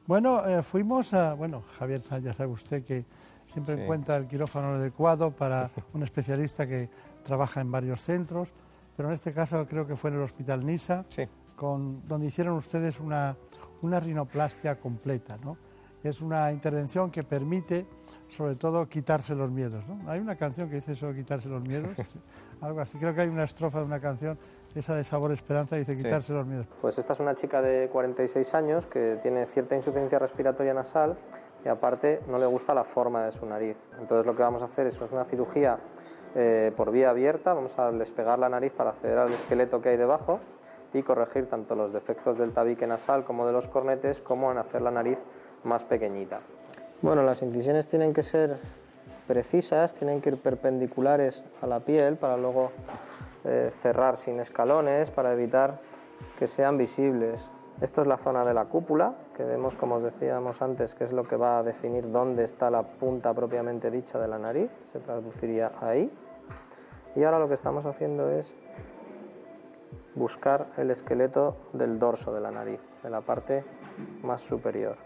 Bueno, eh, fuimos a, bueno, Javier, ya sabe usted que siempre encuentra el quirófano adecuado para un especialista que trabaja en varios centros, pero en este caso creo que fue en el Hospital Nisa. Sí donde hicieron ustedes una, una rinoplastia completa. ¿no? Es una intervención que permite, sobre todo, quitarse los miedos. ¿no? Hay una canción que dice eso, quitarse los miedos, algo así. Creo que hay una estrofa de una canción, esa de Sabor Esperanza, dice quitarse los miedos. Pues esta es una chica de 46 años que tiene cierta insuficiencia respiratoria nasal y aparte no le gusta la forma de su nariz. Entonces lo que vamos a hacer es una cirugía eh, por vía abierta, vamos a despegar la nariz para acceder al esqueleto que hay debajo y corregir tanto los defectos del tabique nasal como de los cornetes, como en hacer la nariz más pequeñita. Bueno, las incisiones tienen que ser precisas, tienen que ir perpendiculares a la piel para luego eh, cerrar sin escalones, para evitar que sean visibles. Esto es la zona de la cúpula, que vemos, como os decíamos antes, que es lo que va a definir dónde está la punta propiamente dicha de la nariz, se traduciría ahí. Y ahora lo que estamos haciendo es buscar el esqueleto del dorso de la nariz, de la parte más superior.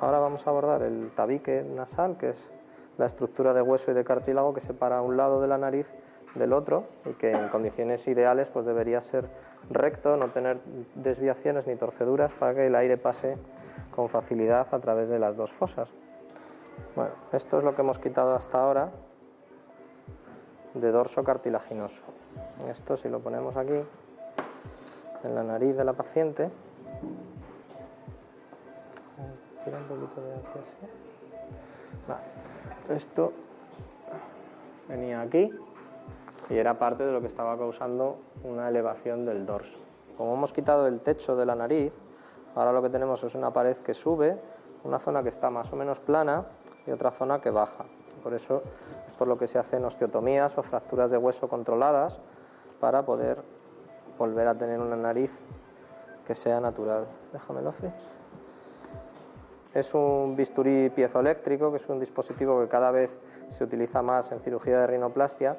Ahora vamos a abordar el tabique nasal, que es la estructura de hueso y de cartílago que separa un lado de la nariz del otro y que en condiciones ideales pues debería ser recto, no tener desviaciones ni torceduras para que el aire pase con facilidad a través de las dos fosas. Bueno, esto es lo que hemos quitado hasta ahora de dorso cartilaginoso. Esto si lo ponemos aquí en la nariz de la paciente, Esto venía aquí y era parte de lo que estaba causando una elevación del dorso. Como hemos quitado el techo de la nariz, ahora lo que tenemos es una pared que sube, una zona que está más o menos plana y otra zona que baja. Por eso es por lo que se hacen osteotomías o fracturas de hueso controladas para poder volver a tener una nariz que sea natural. Déjamelo, Fritz. Es un bisturí piezoeléctrico, que es un dispositivo que cada vez se utiliza más en cirugía de rinoplastia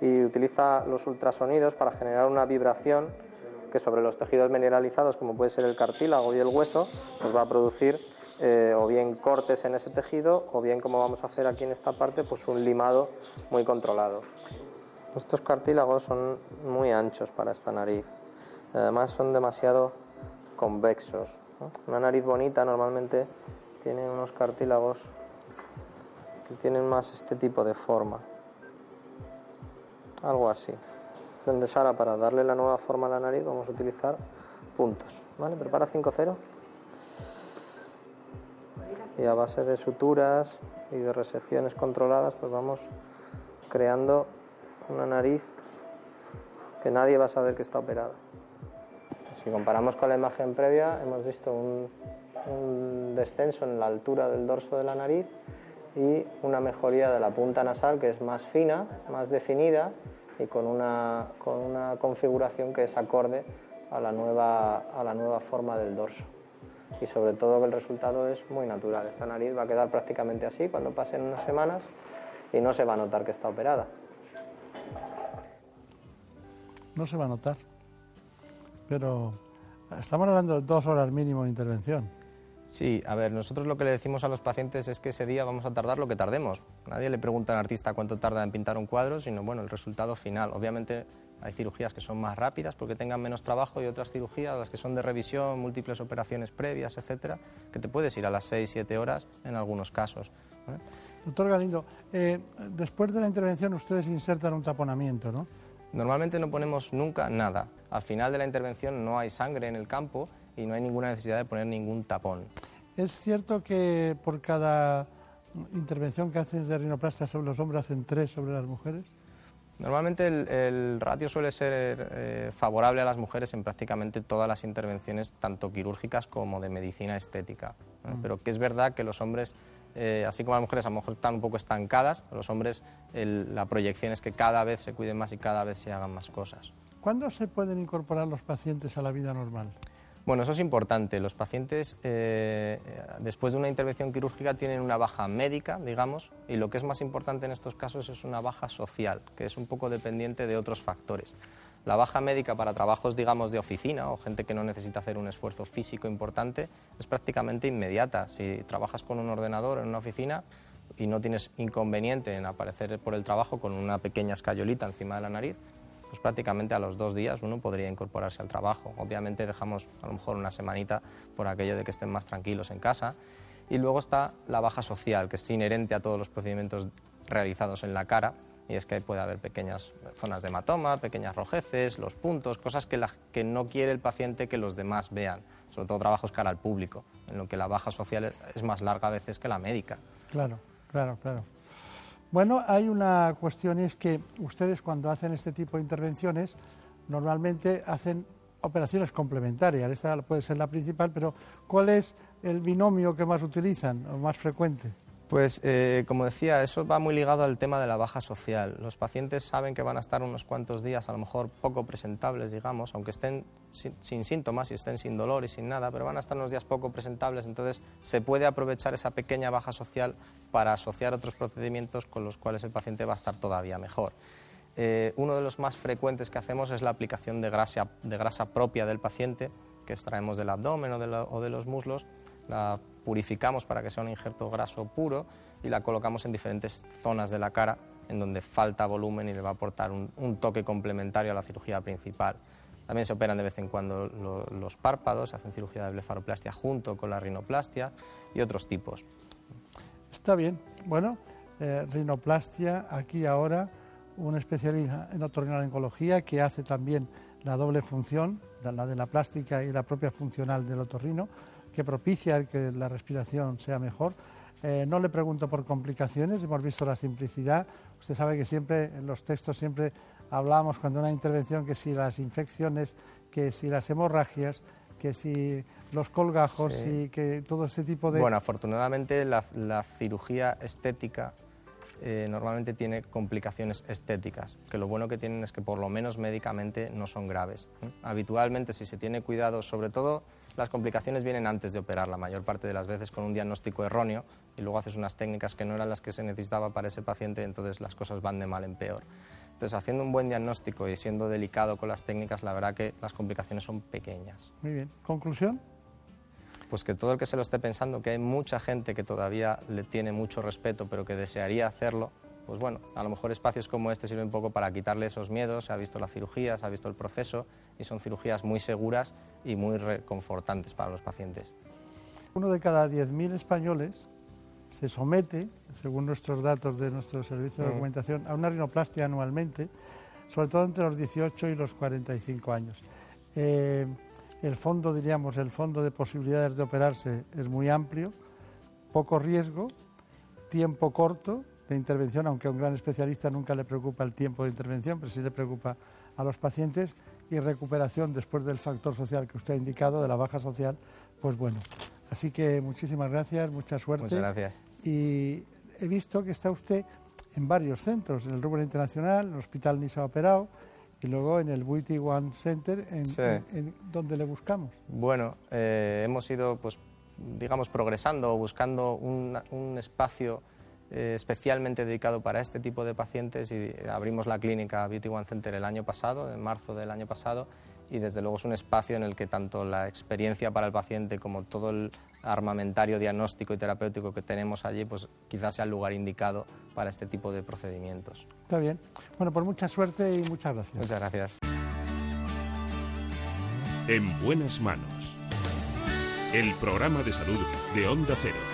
y utiliza los ultrasonidos para generar una vibración que sobre los tejidos mineralizados, como puede ser el cartílago y el hueso, nos va a producir eh, o bien cortes en ese tejido o bien, como vamos a hacer aquí en esta parte, pues un limado muy controlado. Estos cartílagos son muy anchos para esta nariz, además son demasiado convexos. Una nariz bonita normalmente tiene unos cartílagos que tienen más este tipo de forma. Algo así. Entonces ahora para darle la nueva forma a la nariz vamos a utilizar puntos. ¿Vale? Prepara 5-0. Y a base de suturas y de resecciones controladas pues vamos creando una nariz que nadie va a saber que está operada. Si comparamos con la imagen previa, hemos visto un, descenso en la altura del dorso de la nariz y una mejoría de la punta nasal que es más fina, más definida y con una, con una configuración que es acorde a la, nueva, a la nueva forma del dorso. Y sobre todo que el resultado es muy natural. Esta nariz va a quedar prácticamente así cuando pasen unas semanas y no se va a notar que está operada. No se va a notar. Pero estamos hablando de dos horas mínimo de intervención. Sí, a ver, nosotros lo que le decimos a los pacientes es que ese día vamos a tardar lo que tardemos. Nadie le pregunta al artista cuánto tarda en pintar un cuadro, sino bueno, el resultado final. Obviamente hay cirugías que son más rápidas porque tengan menos trabajo y otras cirugías, las que son de revisión, múltiples operaciones previas, etcétera, que te puedes ir a las 6, 7 horas en algunos casos. Doctor Galindo, eh, después de la intervención ustedes insertan un taponamiento, ¿no? Normalmente no ponemos nunca nada. Al final de la intervención no hay sangre en el campo y no hay ninguna necesidad de poner ningún tapón. ¿Es cierto que por cada intervención que haces de rinoplastia sobre los hombres hacen tres sobre las mujeres? Normalmente el, ratio suele ser eh, favorable a las mujeres en prácticamente todas las intervenciones, tanto quirúrgicas como de medicina estética. Mm. Pero que es verdad que los hombres eh, así como las mujeres a lo mejor están un poco estancadas, los hombres la proyección es que cada vez se cuiden más y cada vez se hagan más cosas. ¿Cuándo se pueden incorporar los pacientes a la vida normal? Bueno, eso es importante. Los pacientes, eh, después de una intervención quirúrgica, tienen una baja médica, digamos, y lo que es más importante en estos casos es una baja social, que es un poco dependiente de otros factores. La baja médica para trabajos, digamos, de oficina o gente que no necesita hacer un esfuerzo físico importante es prácticamente inmediata. Si trabajas con un ordenador en una oficina y no tienes inconveniente en aparecer por el trabajo con una pequeña escayolita encima de la nariz, pues prácticamente a los dos días uno podría incorporarse al trabajo. Obviamente dejamos a lo mejor una semanita por aquello de que estén más tranquilos en casa. Y luego está la baja social, que es inherente a todos los procedimientos realizados en la cara, y es que puede haber pequeñas zonas de hematoma, pequeñas rojeces, los puntos, cosas que, que no quiere el paciente que los demás vean, sobre todo trabajos cara al público, en lo que la baja social es, más larga a veces que la médica. Claro, claro, claro. Bueno, hay una cuestión, es que ustedes cuando hacen este tipo de intervenciones, normalmente hacen operaciones complementarias. Esta puede ser la principal, pero ¿cuál es el binomio que más utilizan o más frecuente? Pues, eh, como decía, eso va muy ligado al tema de la baja social. Los pacientes saben que van a estar unos cuantos días, a lo mejor poco presentables, digamos, aunque estén sin, síntomas y estén sin dolor y sin nada, pero van a estar unos días poco presentables, entonces se puede aprovechar esa pequeña baja social para asociar otros procedimientos con los cuales el paciente va a estar todavía mejor. Eh, uno de los más frecuentes que hacemos es la aplicación de grasa, propia del paciente, que extraemos del abdomen o de los muslos, purificamos para que sea un injerto graso puro y la colocamos en diferentes zonas de la cara en donde falta volumen y le va a aportar un, toque complementario a la cirugía principal. También se operan de vez en cuando los párpados, hacen cirugía de blefaroplastia junto con la rinoplastia y otros tipos. Está bien. Bueno, eh, rinoplastia, aquí ahora un especialista en otorrinolaringología que hace también la doble función, la de la plástica y la propia funcional del otorrino que propicia que la respiración sea mejor. Eh, no le pregunto por complicaciones, hemos visto la simplicidad. Usted sabe que siempre en los textos siempre hablamos cuando una intervención que si las infecciones, que si las hemorragias, que si los colgajos y que todo ese tipo de... Bueno, afortunadamente la, cirugía estética eh, normalmente tiene complicaciones estéticas, que lo bueno que tienen es que por lo menos médicamente no son graves. Habitualmente si se tiene cuidado, sobre todo las complicaciones vienen antes de operar, la mayor parte de las veces con un diagnóstico erróneo y luego haces unas técnicas que no eran las que se necesitaba para ese paciente, entonces las cosas van de mal en peor. Entonces, haciendo un buen diagnóstico y siendo delicado con las técnicas, la verdad que las complicaciones son pequeñas. Muy bien. ¿Conclusión? Pues que todo el que se lo esté pensando, que hay mucha gente que todavía le tiene mucho respeto, pero que desearía hacerlo, pues bueno, a lo mejor espacios como este sirven un poco para quitarle esos miedos, se ha visto la cirugía, se ha visto el proceso y son cirugías muy seguras y muy reconfortantes para los pacientes. Uno de cada 10.000 españoles se somete, según nuestros datos de nuestro servicio de mm. documentación, a una rinoplastia anualmente, sobre todo entre los 18 y los 45 años. Eh, el fondo, diríamos, el fondo de posibilidades de operarse es muy amplio, poco riesgo, tiempo corto de intervención, aunque a un gran especialista nunca le preocupa el tiempo de intervención, pero sí le preocupa a los pacientes y recuperación después del factor social que usted ha indicado, de la baja social, pues bueno. Así que muchísimas gracias, mucha suerte. Muchas gracias. Y he visto que está usted en varios centros, en el Rubén Internacional, en el Hospital Nisa Operado y luego en el Buiti One Center, en, donde le buscamos. Bueno, eh, hemos ido, pues, digamos, progresando, buscando un espacio eh, especialmente dedicado para este tipo de pacientes y abrimos la clínica Beauty One Center el año pasado, en marzo del año pasado, y desde luego es un espacio en el que tanto la experiencia para el paciente como todo el armamentario diagnóstico y terapéutico que tenemos allí, pues quizás sea el lugar indicado para este tipo de procedimientos. Está bien. Bueno, pues mucha suerte y muchas gracias. Muchas gracias. En buenas manos. El programa de salud de Onda Cero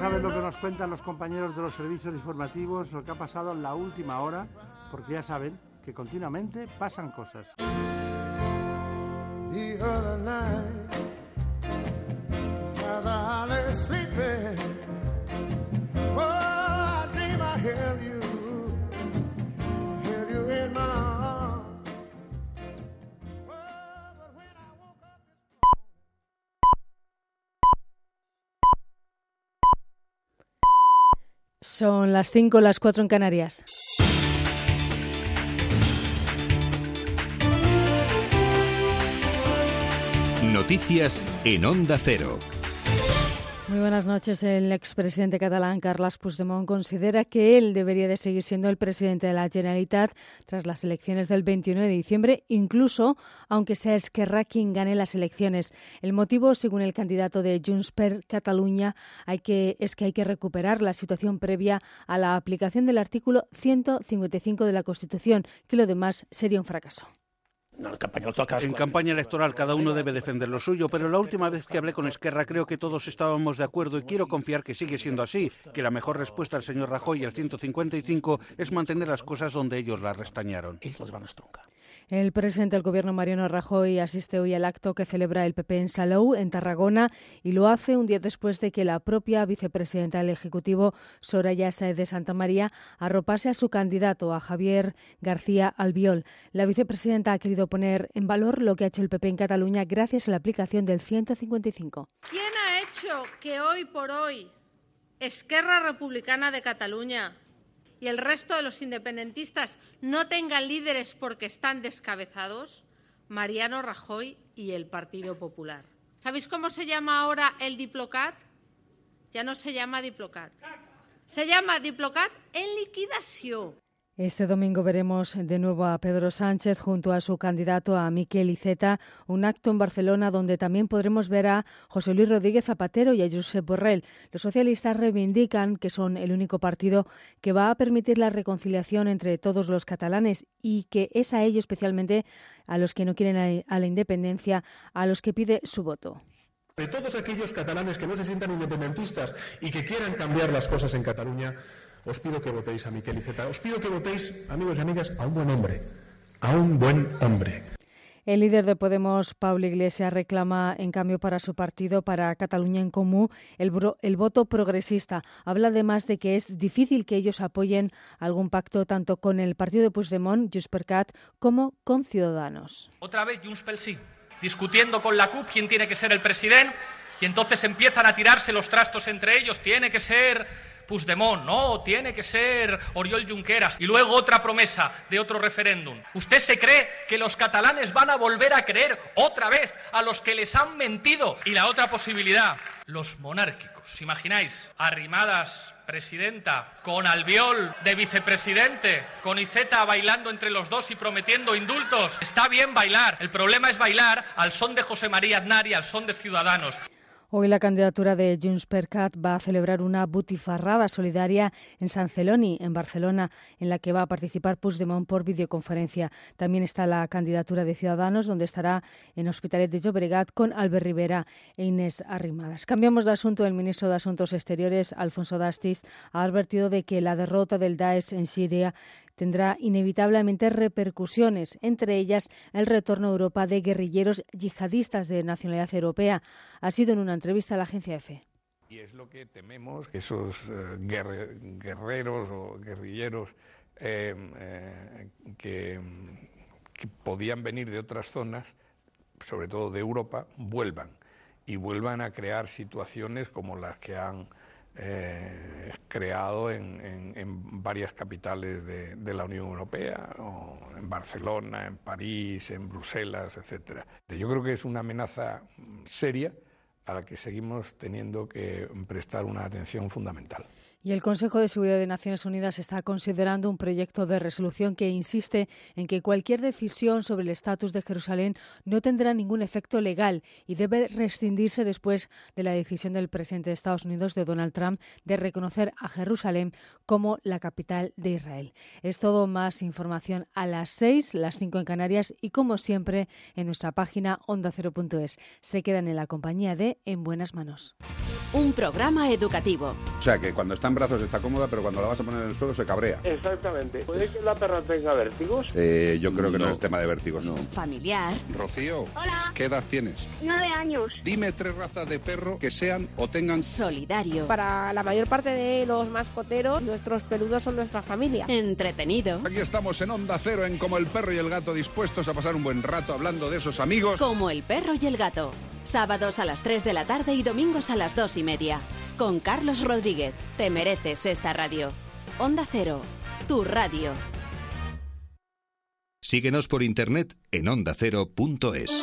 Vamos a lo que nos cuentan los compañeros de los servicios informativos, lo que ha pasado en la última hora, porque ya saben que continuamente pasan cosas. Son las 5, las 4 en Canarias. Noticias en Onda Cero. Muy buenas noches. El expresidente catalán Carles Puigdemont considera que él debería de seguir siendo el presidente de la Generalitat tras las elecciones del 21 de diciembre, incluso aunque sea Esquerra quien gane las elecciones. El motivo, según el candidato de Junts per Catalunya, hay que, es que hay que recuperar la situación previa a la aplicación del artículo 155 de la Constitución, que lo demás sería un fracaso. En campaña electoral cada uno debe defender lo suyo, pero la última vez que hablé con Esquerra creo que todos estábamos de acuerdo y quiero confiar que sigue siendo así, que la mejor respuesta al señor Rajoy y al 155 es mantener las cosas donde ellos las restañaron. El presidente del Gobierno, Mariano Rajoy, asiste hoy al acto que celebra el PP en Salou, en Tarragona, y lo hace un día después de que la propia vicepresidenta del Ejecutivo, Soraya Saez de Santa María, arropase a su candidato, a Javier García Albiol. La vicepresidenta ha querido poner en valor lo que ha hecho el PP en Cataluña gracias a la aplicación del 155. ¿Quién ha hecho que hoy por hoy Esquerra Republicana de Cataluña y el resto de los independentistas no tengan líderes porque están descabezados? Mariano Rajoy y el Partido Popular. ¿Sabéis cómo se llama ahora el Diplocat? Ya no se llama Diplocat. Se llama Diplocat en liquidación. Este domingo veremos de nuevo a Pedro Sánchez junto a su candidato a Miquel Iceta, un acto en Barcelona donde también podremos ver a José Luis Rodríguez Zapatero y a Josep Borrell. Los socialistas reivindican que son el único partido que va a permitir la reconciliación entre todos los catalanes y que es a ellos especialmente a los que no quieren a la independencia, a los que pide su voto de todos aquellos catalanes que no se sientan independentistas y que quieran cambiar las cosas en Cataluña, os pido que votéis a Miquel Iceta. Os pido que votéis, amigos y amigas, a un buen hombre. A un buen hombre. El líder de Podemos, Pablo Iglesias, reclama, en cambio, para su partido, para Cataluña en Común, el, el, voto progresista. Habla además de que es difícil que ellos apoyen algún pacto tanto con el partido de Puigdemont, Junts per Cat, como con Ciudadanos. Otra vez Junts per sí, discutiendo con la CUP quién tiene que ser el presidente, y entonces empiezan a tirarse los trastos entre ellos. Tiene que ser Puigdemont, no, tiene que ser Oriol Junqueras. Y luego otra promesa de otro referéndum. ¿Usted se cree que los catalanes van a volver a creer otra vez a los que les han mentido? Y la otra posibilidad, los monárquicos. ¿Os imagináis? Arrimadas, presidenta, con Albiol de vicepresidente, con Iceta bailando entre los dos y prometiendo indultos. Está bien bailar. El problema es bailar al son de José María Aznar y al son de Ciudadanos. Hoy la candidatura de Junts per Cat va a celebrar una butifarrada solidaria en San Celoni, en Barcelona, en la que va a participar Puigdemont por videoconferencia. También está la candidatura de Ciudadanos, donde estará en Hospitalet de Llobregat con Albert Rivera e Inés Arrimadas. Cambiamos de asunto. El ministro de Asuntos Exteriores, Alfonso Dastis, ha advertido de que la derrota del Daesh en Siria tendrá inevitablemente repercusiones, entre ellas el retorno a Europa de guerrilleros yihadistas de nacionalidad europea. Ha sido en una entrevista a la agencia EFE. Y es lo que tememos, que esos eh, guerreros o guerrilleros eh, eh, que, que podían venir de otras zonas, sobre todo de Europa, vuelvan y vuelvan a crear situaciones como las que han eh, creado en, varias capitales de, la Unión Europea, en Barcelona, en París, en Bruselas, etcétera. Yo creo que es una amenaza seria a la que seguimos teniendo que prestar una atención fundamental. Y el Consejo de Seguridad de Naciones Unidas está considerando un proyecto de resolución que insiste en que cualquier decisión sobre el estatus de Jerusalén no tendrá ningún efecto legal y debe rescindirse después de la decisión del presidente de Estados Unidos, de Donald Trump, de reconocer a Jerusalén como la capital de Israel. Es todo más información a las seis, las cinco en Canarias y como siempre en nuestra página ondacero.es. Se quedan en la compañía de En Buenas Manos. Un programa educativo. O sea que cuando está en brazos está cómoda, pero cuando la vas a poner en el suelo se cabrea. Exactamente. ¿Puede que la perra tenga vértigos? Eh, yo creo que no, es tema de vértigos. No. Familiar. Rocío. Hola. ¿Qué edad tienes? Nueve años. Dime tres razas de perro que sean o tengan... Solidario. Para la mayor parte de los mascoteros, nuestros peludos son nuestra familia. Entretenido. Aquí estamos en Onda Cero, en Como el Perro y el Gato, dispuestos a pasar un buen rato hablando de esos amigos. Como el Perro y el Gato. Sábados a las 3 de la tarde y domingos a las 2 y media. Con Carlos Rodríguez. Te mereces esta radio. Onda Cero. Tu radio. Síguenos por internet en ondacero.es.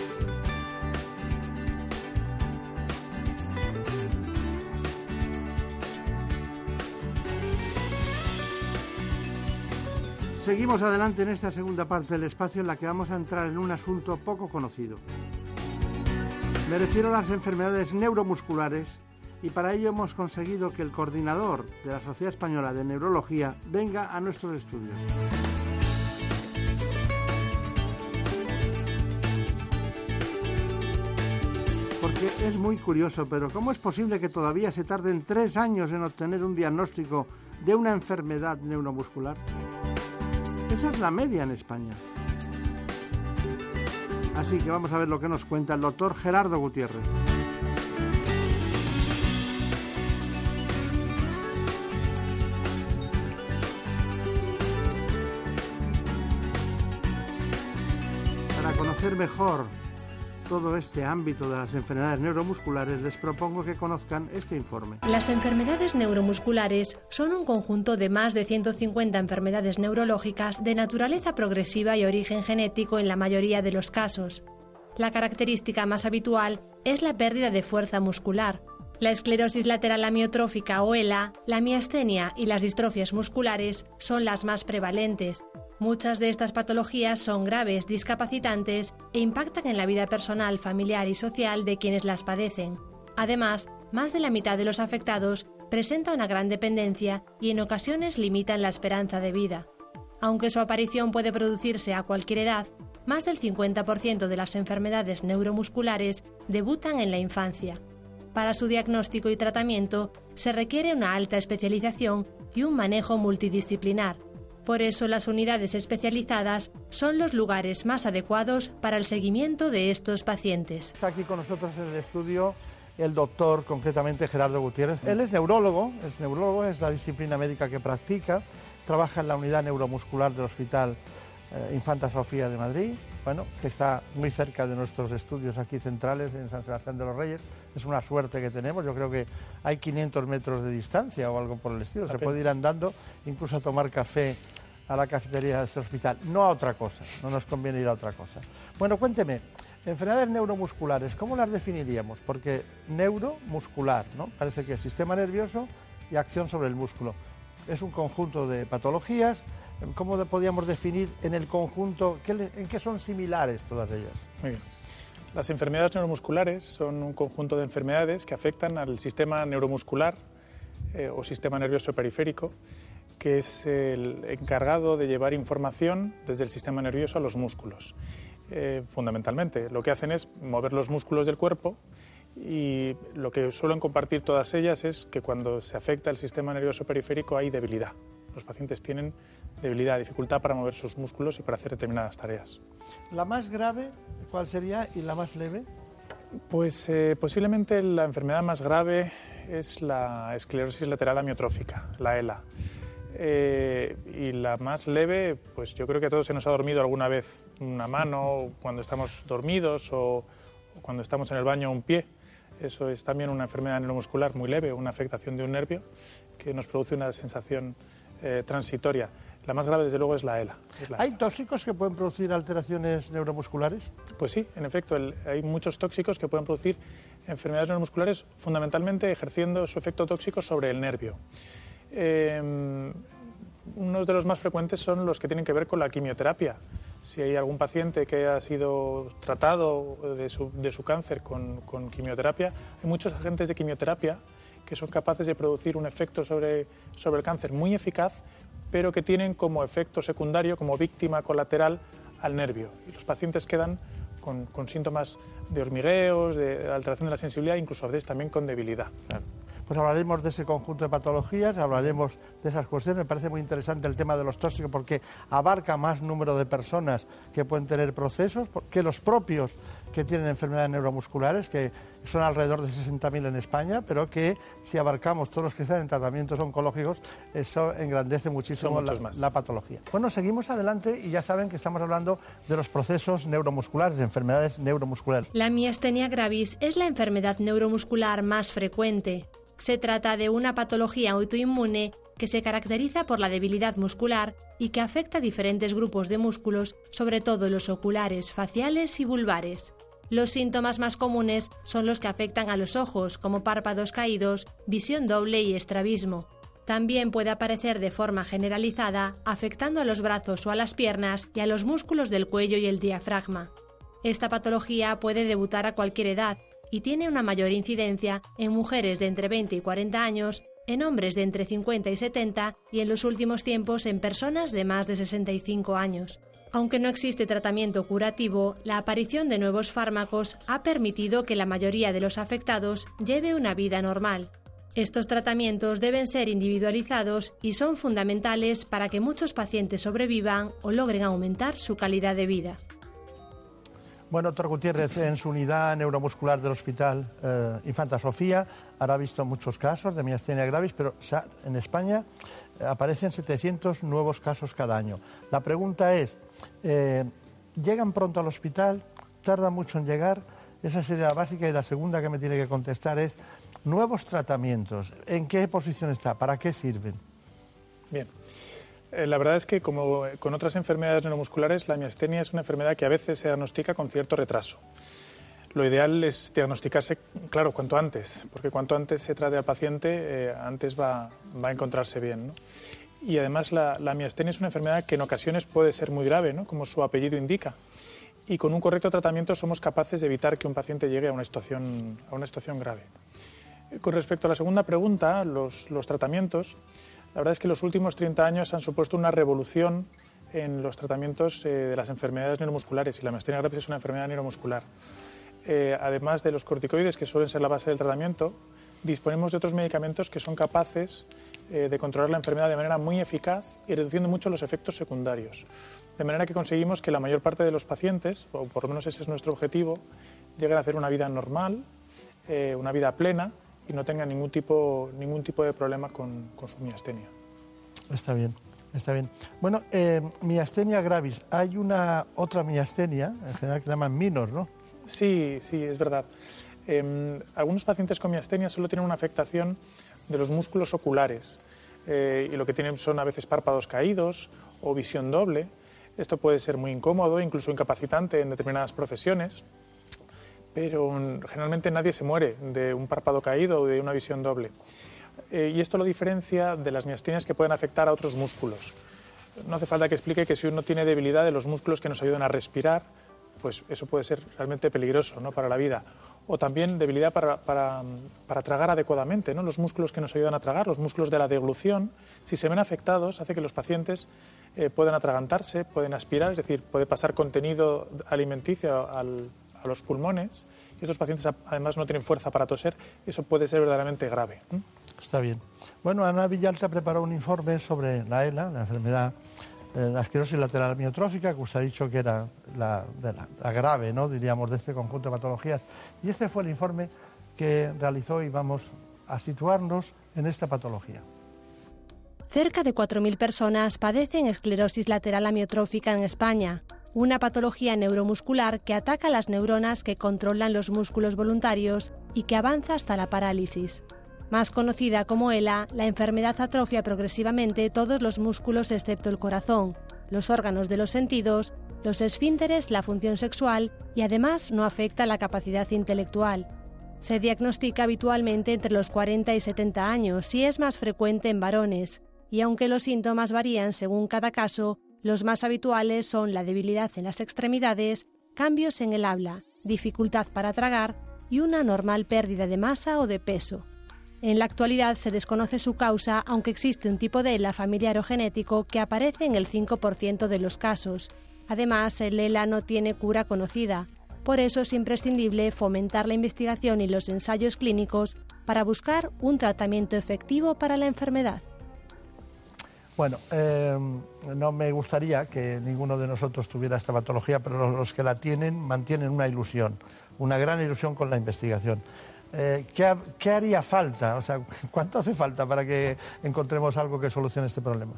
Seguimos adelante en esta segunda parte del espacio en la que vamos a entrar en un asunto poco conocido. Me refiero a las enfermedades neuromusculares y para ello hemos conseguido que el coordinador de la Sociedad Española de Neurología venga a nuestros estudios. Porque es muy curioso, pero ¿cómo es posible que todavía se tarden tres años en obtener un diagnóstico de una enfermedad neuromuscular? Esa es la media en España. Así que vamos a ver lo que nos cuenta el doctor Gerardo Gutiérrez. Para conocer mejor todo este ámbito de las enfermedades neuromusculares, les propongo que conozcan este informe. Las enfermedades neuromusculares son un conjunto de más de 150 enfermedades neurológicas de naturaleza progresiva y origen genético en la mayoría de los casos. La característica más habitual es la pérdida de fuerza muscular. La esclerosis lateral amiotrófica o ELA, la miastenia y las distrofias musculares son las más prevalentes. Muchas de estas patologías son graves, discapacitantes e impactan en la vida personal, familiar y social de quienes las padecen. Además, más de la mitad de los afectados presenta una gran dependencia y en ocasiones limitan la esperanza de vida. Aunque su aparición puede producirse a cualquier edad, más del 50% de las enfermedades neuromusculares debutan en la infancia. Para su diagnóstico y tratamiento se requiere una alta especialización y un manejo multidisciplinar, por eso las unidades especializadas son los lugares más adecuados para el seguimiento de estos pacientes. Está aquí con nosotros en el estudio el doctor, concretamente Gerardo Gutiérrez. Él es neurólogo, es neurólogo, es la disciplina médica que practica, trabaja en la unidad neuromuscular del Hospital eh, Infanta Sofía de Madrid, bueno, que está muy cerca de nuestros estudios aquí centrales en San Sebastián de los Reyes. Es una suerte que tenemos, yo creo que hay 500 metros de distancia o algo por el estilo. Se puede ir andando, incluso a tomar café a la cafetería de este hospital, no a otra cosa, no nos conviene ir a otra cosa. Bueno, cuénteme, enfermedades neuromusculares, ¿cómo las definiríamos? Porque neuromuscular, ¿no? Parece que es sistema nervioso y acción sobre el músculo. Es un conjunto de patologías, ¿cómo podríamos definir en el conjunto, en qué son similares todas ellas? Muy bien. Las enfermedades neuromusculares son un conjunto de enfermedades que afectan al sistema neuromuscular eh, o sistema nervioso periférico que es el encargado de llevar información desde el sistema nervioso a los músculos. Eh, fundamentalmente, lo que hacen es mover los músculos del cuerpo y lo que suelen compartir todas ellas es que cuando se afecta el sistema nervioso periférico hay debilidad. Los pacientes tienen debilidad, dificultad para mover sus músculos y para hacer determinadas tareas. ¿La más grave cuál sería y la más leve? Pues eh, posiblemente la enfermedad más grave es la esclerosis lateral amiotrófica, la ELA. Eh, y la más leve, pues yo creo que a todos se nos ha dormido alguna vez una mano cuando estamos dormidos o, cuando estamos en el baño un pie. Eso es también una enfermedad neuromuscular muy leve, una afectación de un nervio que nos produce una sensación eh, transitoria. La más grave, desde luego, es la ELA. ¿Hay tóxicos que pueden producir alteraciones neuromusculares? Pues sí, en efecto, hay muchos tóxicos que pueden producir enfermedades neuromusculares, fundamentalmente ejerciendo su efecto tóxico sobre el nervio. Eh, unos de los más frecuentes son los que tienen que ver con la quimioterapia. Si hay algún paciente que ha sido tratado de su, cáncer con, quimioterapia, hay muchos agentes de quimioterapia que son capaces de producir un efecto sobre, sobre el cáncer muy eficaz, pero que tienen como efecto secundario, como víctima colateral, al nervio. Y los pacientes quedan con, síntomas de hormigueos, de alteración de la sensibilidad, incluso a veces también con debilidad. Pues hablaremos de ese conjunto de patologías, hablaremos de esas cuestiones. Me parece muy interesante el tema de los tóxicos porque abarca más número de personas que pueden tener procesos que los propios que tienen enfermedades neuromusculares, que son alrededor de 60.000 en España, pero que si abarcamos todos los que están en tratamientos oncológicos, eso engrandece muchísimo la, patología. Bueno, seguimos adelante y ya saben que estamos hablando de los procesos neuromusculares, de enfermedades neuromusculares. La miastenia gravis es la enfermedad neuromuscular más frecuente. Se trata de una patología autoinmune que se caracteriza por la debilidad muscular y que afecta a diferentes grupos de músculos, sobre todo los oculares, faciales y vulvares. Los síntomas más comunes son los que afectan a los ojos, como párpados caídos, visión doble y estrabismo. También puede aparecer de forma generalizada, afectando a los brazos o a las piernas y a los músculos del cuello y el diafragma. Esta patología puede debutar a cualquier edad y tiene una mayor incidencia en mujeres de entre 20 y 40 años, en hombres de entre 50 y 70 y en los últimos tiempos en personas de más de 65 años. Aunque no existe tratamiento curativo, la aparición de nuevos fármacos ha permitido que la mayoría de los afectados lleve una vida normal. Estos tratamientos deben ser individualizados y son fundamentales para que muchos pacientes sobrevivan o logren aumentar su calidad de vida. Bueno, doctor Gutiérrez, en su unidad neuromuscular del Hospital eh, Infanta Sofía habrá visto muchos casos de miastenia gravis, pero en España eh, aparecen 700 nuevos casos cada año. La pregunta es, eh, ¿llegan pronto al hospital? ¿Tarda mucho en llegar? Esa sería la básica y la segunda que me tiene que contestar es, nuevos tratamientos, ¿en qué posición está? ¿Para qué sirven? Bien. Eh, la verdad es que, como con otras enfermedades neuromusculares, la miastenia es una enfermedad que a veces se diagnostica con cierto retraso. Lo ideal es diagnosticarse, claro, cuanto antes, porque cuanto antes se trate al paciente, eh, antes va, a encontrarse bien. Y además la, miastenia es una enfermedad que en ocasiones puede ser muy grave, como su apellido indica. Y con un correcto tratamiento somos capaces de evitar que un paciente llegue a una situación, a una situación grave. Con respecto a la segunda pregunta, los tratamientos, la verdad es que los últimos 30 años han supuesto una revolución en los tratamientos eh, de las enfermedades neuromusculares y la miastenia gravis es una enfermedad neuromuscular. Eh, además de los corticoides, que suelen ser la base del tratamiento, disponemos de otros medicamentos que son capaces eh, de controlar la enfermedad de manera muy eficaz y reduciendo mucho los efectos secundarios. De manera que conseguimos que la mayor parte de los pacientes, o por lo menos ese es nuestro objetivo, lleguen a hacer una vida normal, una vida plena y no tenga ningún tipo, ningún tipo de problema con, su miastenia. Está bien. Está bien. Bueno, eh, miastenia gravis. Hay una otra miastenia, en general que llaman minor, ¿no? Sí, sí, es verdad. Em, algunos pacientes con miastenia solo tienen una afectación de los músculos oculares eh, y lo que tienen son a veces párpados caídos o visión doble. Esto puede ser muy incómodo, incluso incapacitante en determinadas profesiones pero generalmente nadie se muere de un párpado caído o de una visión doble. Eh, y esto lo diferencia de las miastenias que pueden afectar a otros músculos. No hace falta que explique que si uno tiene debilidad de los músculos que nos ayudan a respirar, pues eso puede ser realmente peligroso ¿no? para la vida. O también debilidad para, para, tragar adecuadamente. ¿no? Los músculos que nos ayudan a tragar, los músculos de la deglución, si se ven afectados, hace que los pacientes eh, puedan atragantarse, pueden aspirar, es decir, puede pasar contenido alimenticio al, a los pulmones y estos pacientes además no tienen fuerza para toser, eso puede ser verdaderamente grave. Está bien. Bueno, Ana Villalta preparó un informe sobre la ELA, la enfermedad eh, la esclerosis lateral amiotrófica, que usted ha dicho que era la, grave, ¿no? diríamos, de este conjunto de patologías. Y este fue el informe que realizó y vamos a situarnos en esta patología. Cerca de 4.000 personas padecen esclerosis lateral amiotrófica en España una patología neuromuscular que ataca las neuronas que controlan los músculos voluntarios y que avanza hasta la parálisis. Más conocida como ELA, la enfermedad atrofia progresivamente todos los músculos excepto el corazón, los órganos de los sentidos, los esfínteres, la función sexual y además no afecta la capacidad intelectual. Se diagnostica habitualmente entre los 40 y 70 años y es más frecuente en varones, y aunque los síntomas varían según cada caso, los más habituales son la debilidad en las extremidades, cambios en el habla, dificultad para tragar y una normal pérdida de masa o de peso. En la actualidad se desconoce su causa, aunque existe un tipo de ELA familiar o genético que aparece en el 5% de los casos. Además, el ELA no tiene cura conocida. Por eso es imprescindible fomentar la investigación y los ensayos clínicos para buscar un tratamiento efectivo para la enfermedad. Bueno, eh, no me gustaría que ninguno de nosotros tuviera esta patología, pero los que la tienen mantienen una ilusión, una gran ilusión con la investigación. Eh, ¿qué, haría falta? O sea, ¿cuánto hace falta para que encontremos algo que solucione este problema?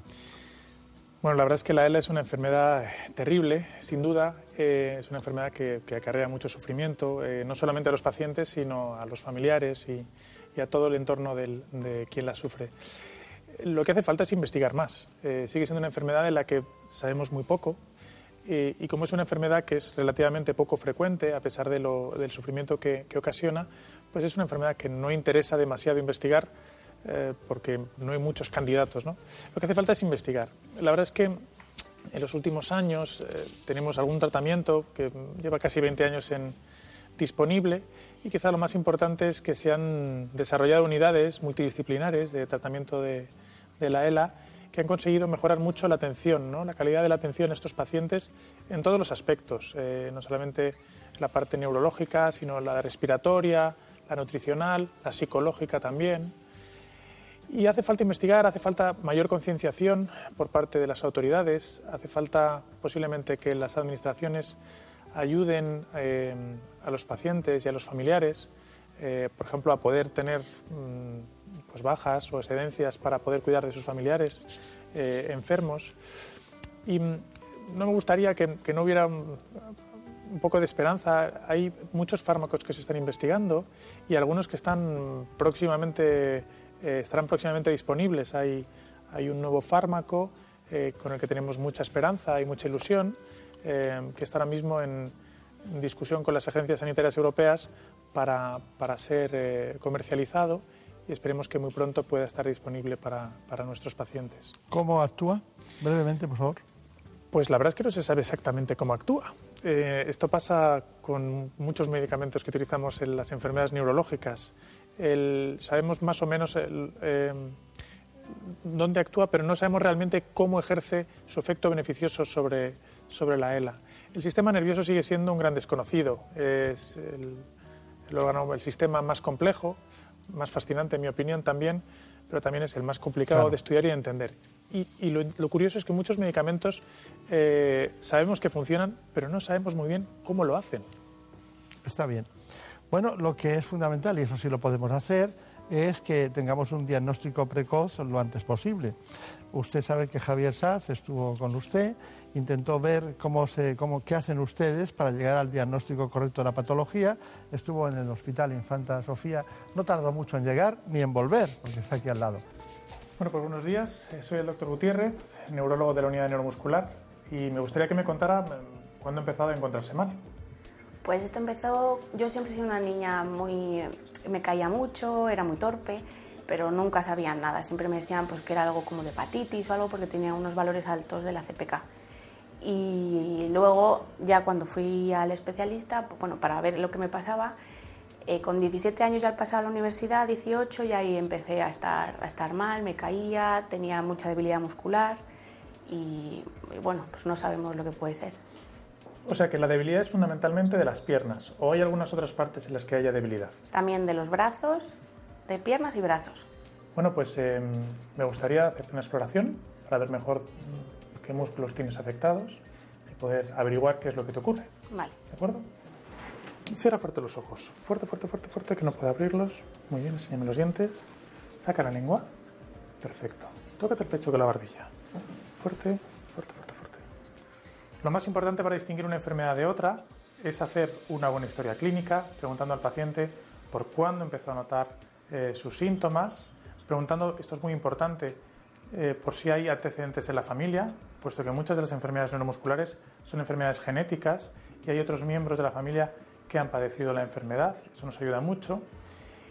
Bueno, la verdad es que la ELA es una enfermedad terrible, sin duda. Eh, es una enfermedad que, acarrea mucho sufrimiento, no solamente a los pacientes, sino a los familiares y, a todo el entorno de quien la sufre lo que hace falta es investigar más. Eh, sigue siendo una enfermedad de la que sabemos muy poco y, como es una enfermedad que es relativamente poco frecuente, a pesar de del sufrimiento que, ocasiona, pues es una enfermedad que no interesa demasiado investigar eh, porque no hay muchos candidatos. ¿no? Lo que hace falta es investigar. La verdad es que en los últimos años eh, tenemos algún tratamiento que lleva casi 20 años en, disponible y quizá lo más importante es que se han desarrollado unidades multidisciplinares de tratamiento de, de la ELA que han conseguido mejorar mucho la atención, ¿no? la calidad de la atención a estos pacientes en todos los aspectos, eh, no solamente la parte neurológica, sino la respiratoria, la nutricional, la psicológica también. Y hace falta investigar, hace falta mayor concienciación por parte de las autoridades, hace falta posiblemente que las administraciones ayuden eh, a los pacientes y a los familiares, eh, por ejemplo, a poder tener mm, pues bajas o excedencias para poder cuidar de sus familiares eh, enfermos. Y no me gustaría que, no hubiera un, poco de esperanza. Hay muchos fármacos que se están investigando y algunos que están próximamente, eh, estarán próximamente disponibles. Hay, hay un nuevo fármaco eh, con el que tenemos mucha esperanza y mucha ilusión, que está ahora mismo en, discusión con las agencias sanitarias europeas para, para ser comercializado y esperemos que muy pronto pueda estar disponible para, para nuestros pacientes. ¿Cómo actúa? Brevemente, por favor. Pues la verdad es que no se sabe exactamente cómo actúa. Eh, esto pasa con muchos medicamentos que utilizamos en las enfermedades neurológicas. sabemos más o menos eh, dónde actúa, pero no sabemos realmente cómo ejerce su efecto beneficioso sobre, sobre la ELA. El sistema nervioso sigue siendo un gran desconocido. Es el, el, órgano, el sistema más complejo, más fascinante en mi opinión también, pero también es el más complicado de estudiar y de entender. Y, lo, curioso es que muchos medicamentos eh, sabemos que funcionan, pero no sabemos muy bien cómo lo hacen. Está bien. Bueno, lo que es fundamental, y eso sí lo podemos hacer, es que tengamos un diagnóstico precoz lo antes posible. Usted sabe que Javier Saz estuvo con usted intentó ver cómo se, cómo, qué hacen ustedes para llegar al diagnóstico correcto de la patología. Estuvo en el Hospital Infanta Sofía, no tardó mucho en llegar ni en volver, porque está aquí al lado. Bueno, pues buenos días. Eh, soy el doctor Gutiérrez, neurólogo de la unidad de neuromuscular, y me gustaría que me contara mm, cuándo ha empezado a encontrarse mal. Pues esto empezó, yo siempre he sido una niña muy, me caía mucho, era muy torpe, pero nunca sabían nada. Siempre me decían pues, que era algo como de hepatitis o algo porque tenía unos valores altos de la CPK y luego ya cuando fui al especialista, pues, bueno, para ver lo que me pasaba, eh, con 17 años ya al pasar a la universidad, 18, y ahí empecé a estar, a estar mal, me caía, tenía mucha debilidad muscular y, bueno, pues no sabemos lo que puede ser. O sea que la debilidad es fundamentalmente de las piernas, o hay algunas otras partes en las que haya debilidad. También de los brazos, de piernas y brazos. Bueno, pues em, me gustaría hacer una exploración para ver mejor qué músculos tienes afectados y poder averiguar qué es lo que te ocurre. Vale. ¿De acuerdo? Cierra fuerte los ojos. Fuerte, fuerte, fuerte, fuerte, que no pueda abrirlos. Muy bien, enséñame los dientes. Saca la lengua. Perfecto. Tócate el pecho con la barbilla. Fuerte. Lo más importante para distinguir una enfermedad de otra es hacer una buena historia clínica, preguntando al paciente por cuándo empezó a notar eh, sus síntomas, preguntando, esto es muy importante, eh, por si hay antecedentes en la familia, puesto que muchas de las enfermedades neuromusculares son enfermedades genéticas y hay otros miembros de la familia que han padecido la enfermedad. Eso nos ayuda mucho.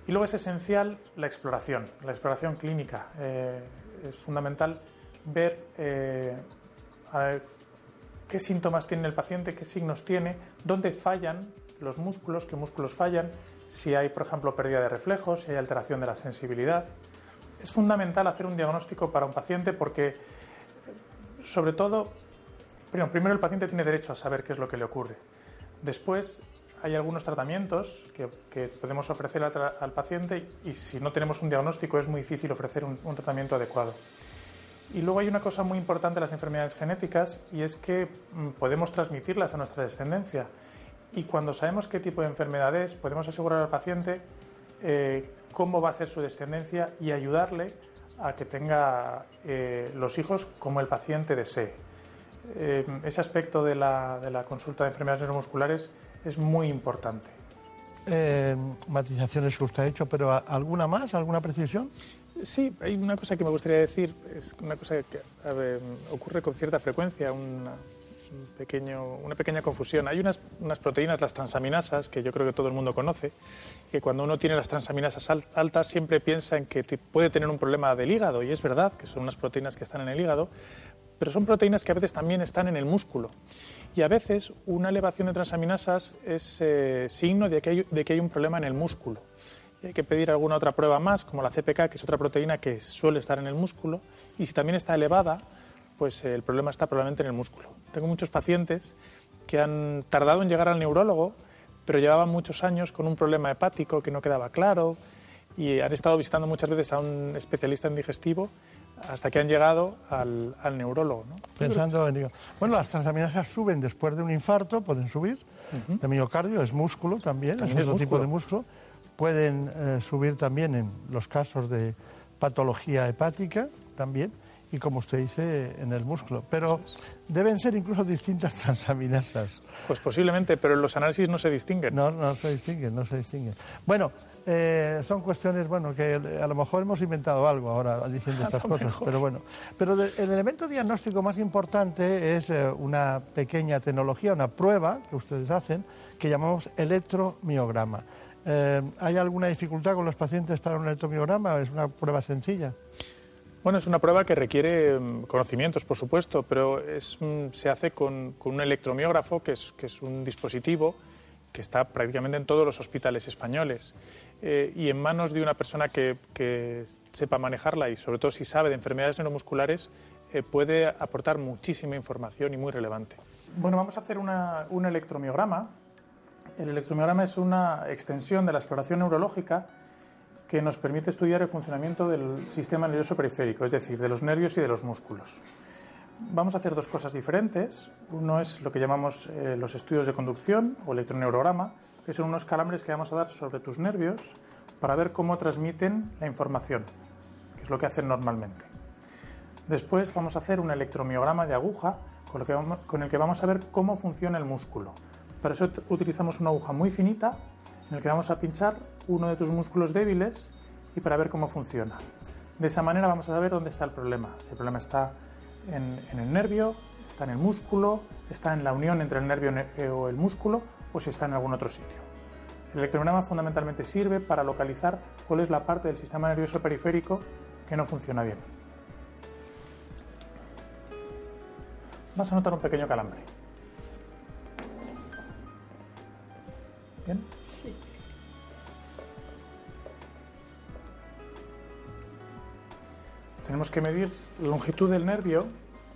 Y luego es esencial la exploración, la exploración clínica. Eh, es fundamental ver qué síntomas tiene el paciente, qué signos tiene, dónde fallan los músculos, qué músculos fallan, si hay, por ejemplo, pérdida de reflejos, si hay alteración de la sensibilidad. Es fundamental hacer un diagnóstico para un paciente porque, sobre todo, primero, el paciente tiene derecho a saber qué es lo que le ocurre. Después, hay algunos tratamientos que, podemos ofrecer al, paciente y si no tenemos un diagnóstico es muy difícil ofrecer un tratamiento adecuado. Y luego hay una cosa muy importante de las enfermedades genéticas y es que mm, podemos transmitirlas a nuestra descendencia. Y cuando sabemos qué tipo de enfermedad es, podemos asegurar al paciente eh, cómo va a ser su descendencia y ayudarle a que tenga eh, los hijos como el paciente desee. Eh, ese aspecto de la, de la consulta de enfermedades neuromusculares es muy importante. Eh, matizaciones que usted ha hecho, pero ¿a- ¿alguna más? ¿Alguna precisión? Sí, hay una cosa que me gustaría decir, es una cosa que ver, ocurre con cierta frecuencia, una, un pequeño, una pequeña confusión. Hay unas, unas proteínas, las transaminasas, que yo creo que todo el mundo conoce, que cuando uno tiene las transaminasas al- altas siempre piensa en que te- puede tener un problema del hígado, y es verdad que son unas proteínas que están en el hígado, pero son proteínas que a veces también están en el músculo. Y a veces una elevación de transaminasas es eh, signo de que, hay, de que hay un problema en el músculo. Y hay que pedir alguna otra prueba más, como la CPK, que es otra proteína que suele estar en el músculo. Y si también está elevada, pues el problema está probablemente en el músculo. Tengo muchos pacientes que han tardado en llegar al neurólogo, pero llevaban muchos años con un problema hepático que no quedaba claro y han estado visitando muchas veces a un especialista en digestivo hasta que han llegado al, al neurólogo. ¿no? Pensando en... Bueno, las transaminasas suben después de un infarto, pueden subir. De miocardio es músculo también, También es es otro tipo de músculo. Pueden eh, subir también en los casos de patología hepática también y como usted dice en el músculo. Pero deben ser incluso distintas transaminasas. Pues posiblemente, pero en los análisis no se distinguen. No, no se distinguen, no se distinguen. Bueno, eh, son cuestiones, bueno, que a lo mejor hemos inventado algo ahora diciendo estas cosas, mejor. pero bueno. Pero de- el elemento diagnóstico más importante es eh, una pequeña tecnología, una prueba que ustedes hacen, que llamamos electromiograma. Eh, ¿Hay alguna dificultad con los pacientes para un electromiograma? ¿Es una prueba sencilla? Bueno, es una prueba que requiere mm, conocimientos, por supuesto, pero es, mm, se hace con, con un electromiógrafo, que es, que es un dispositivo que está prácticamente en todos los hospitales españoles. Eh, y en manos de una persona que, que sepa manejarla y sobre todo si sabe de enfermedades neuromusculares, eh, puede aportar muchísima información y muy relevante. Bueno, vamos a hacer una- un electromiograma. El electromiograma es una extensión de la exploración neurológica que nos permite estudiar el funcionamiento del sistema nervioso periférico, es decir, de los nervios y de los músculos. Vamos a hacer dos cosas diferentes. Uno es lo que llamamos eh, los estudios de conducción o electroneurograma, que son unos calambres que vamos a dar sobre tus nervios para ver cómo transmiten la información, que es lo que hacen normalmente. Después vamos a hacer un electromiograma de aguja con, el que vamos a ver cómo funciona el músculo. Para eso utilizamos una aguja muy finita en el que vamos a pinchar uno de tus músculos débiles y para ver cómo funciona. De esa manera vamos a saber dónde está el problema. Si el problema está en, el nervio, está en el músculo, está en la unión entre el nervio ne- o el músculo o si está en algún otro sitio. El electromiograma fundamentalmente sirve para localizar cuál es la parte del sistema nervioso periférico que no funciona bien. Vas a notar un pequeño calambre. ¿Bien? Tenemos que medir la longitud del nervio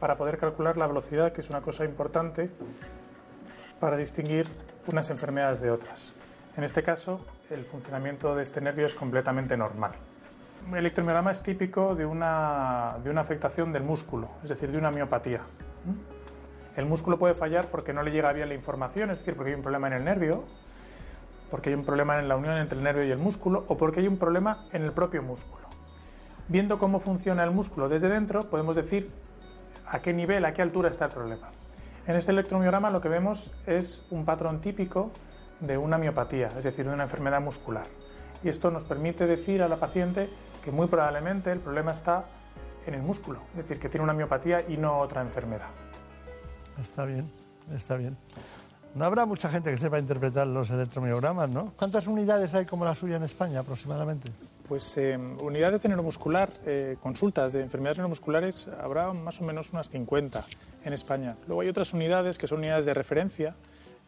para poder calcular la velocidad, que es una cosa importante para distinguir unas enfermedades de otras. En este caso, el funcionamiento de este nervio es completamente normal. El electromiograma es típico de una, de una afectación del músculo, es decir, de una miopatía. El músculo puede fallar porque no le llega bien la información, es decir, porque hay un problema en el nervio, porque hay un problema en la unión entre el nervio y el músculo, o porque hay un problema en el propio músculo. Viendo cómo funciona el músculo desde dentro, podemos decir a qué nivel, a qué altura está el problema. En este electromiograma lo que vemos es un patrón típico de una miopatía, es decir, de una enfermedad muscular. Y esto nos permite decir a la paciente que muy probablemente el problema está en el músculo, es decir, que tiene una miopatía y no otra enfermedad. Está bien, está bien. No habrá mucha gente que sepa interpretar los electromiogramas, ¿no? ¿Cuántas unidades hay como la suya en España aproximadamente? Pues eh, unidades de neuromuscular, eh, consultas de enfermedades neuromusculares, habrá más o menos unas 50 en España. Luego hay otras unidades que son unidades de referencia,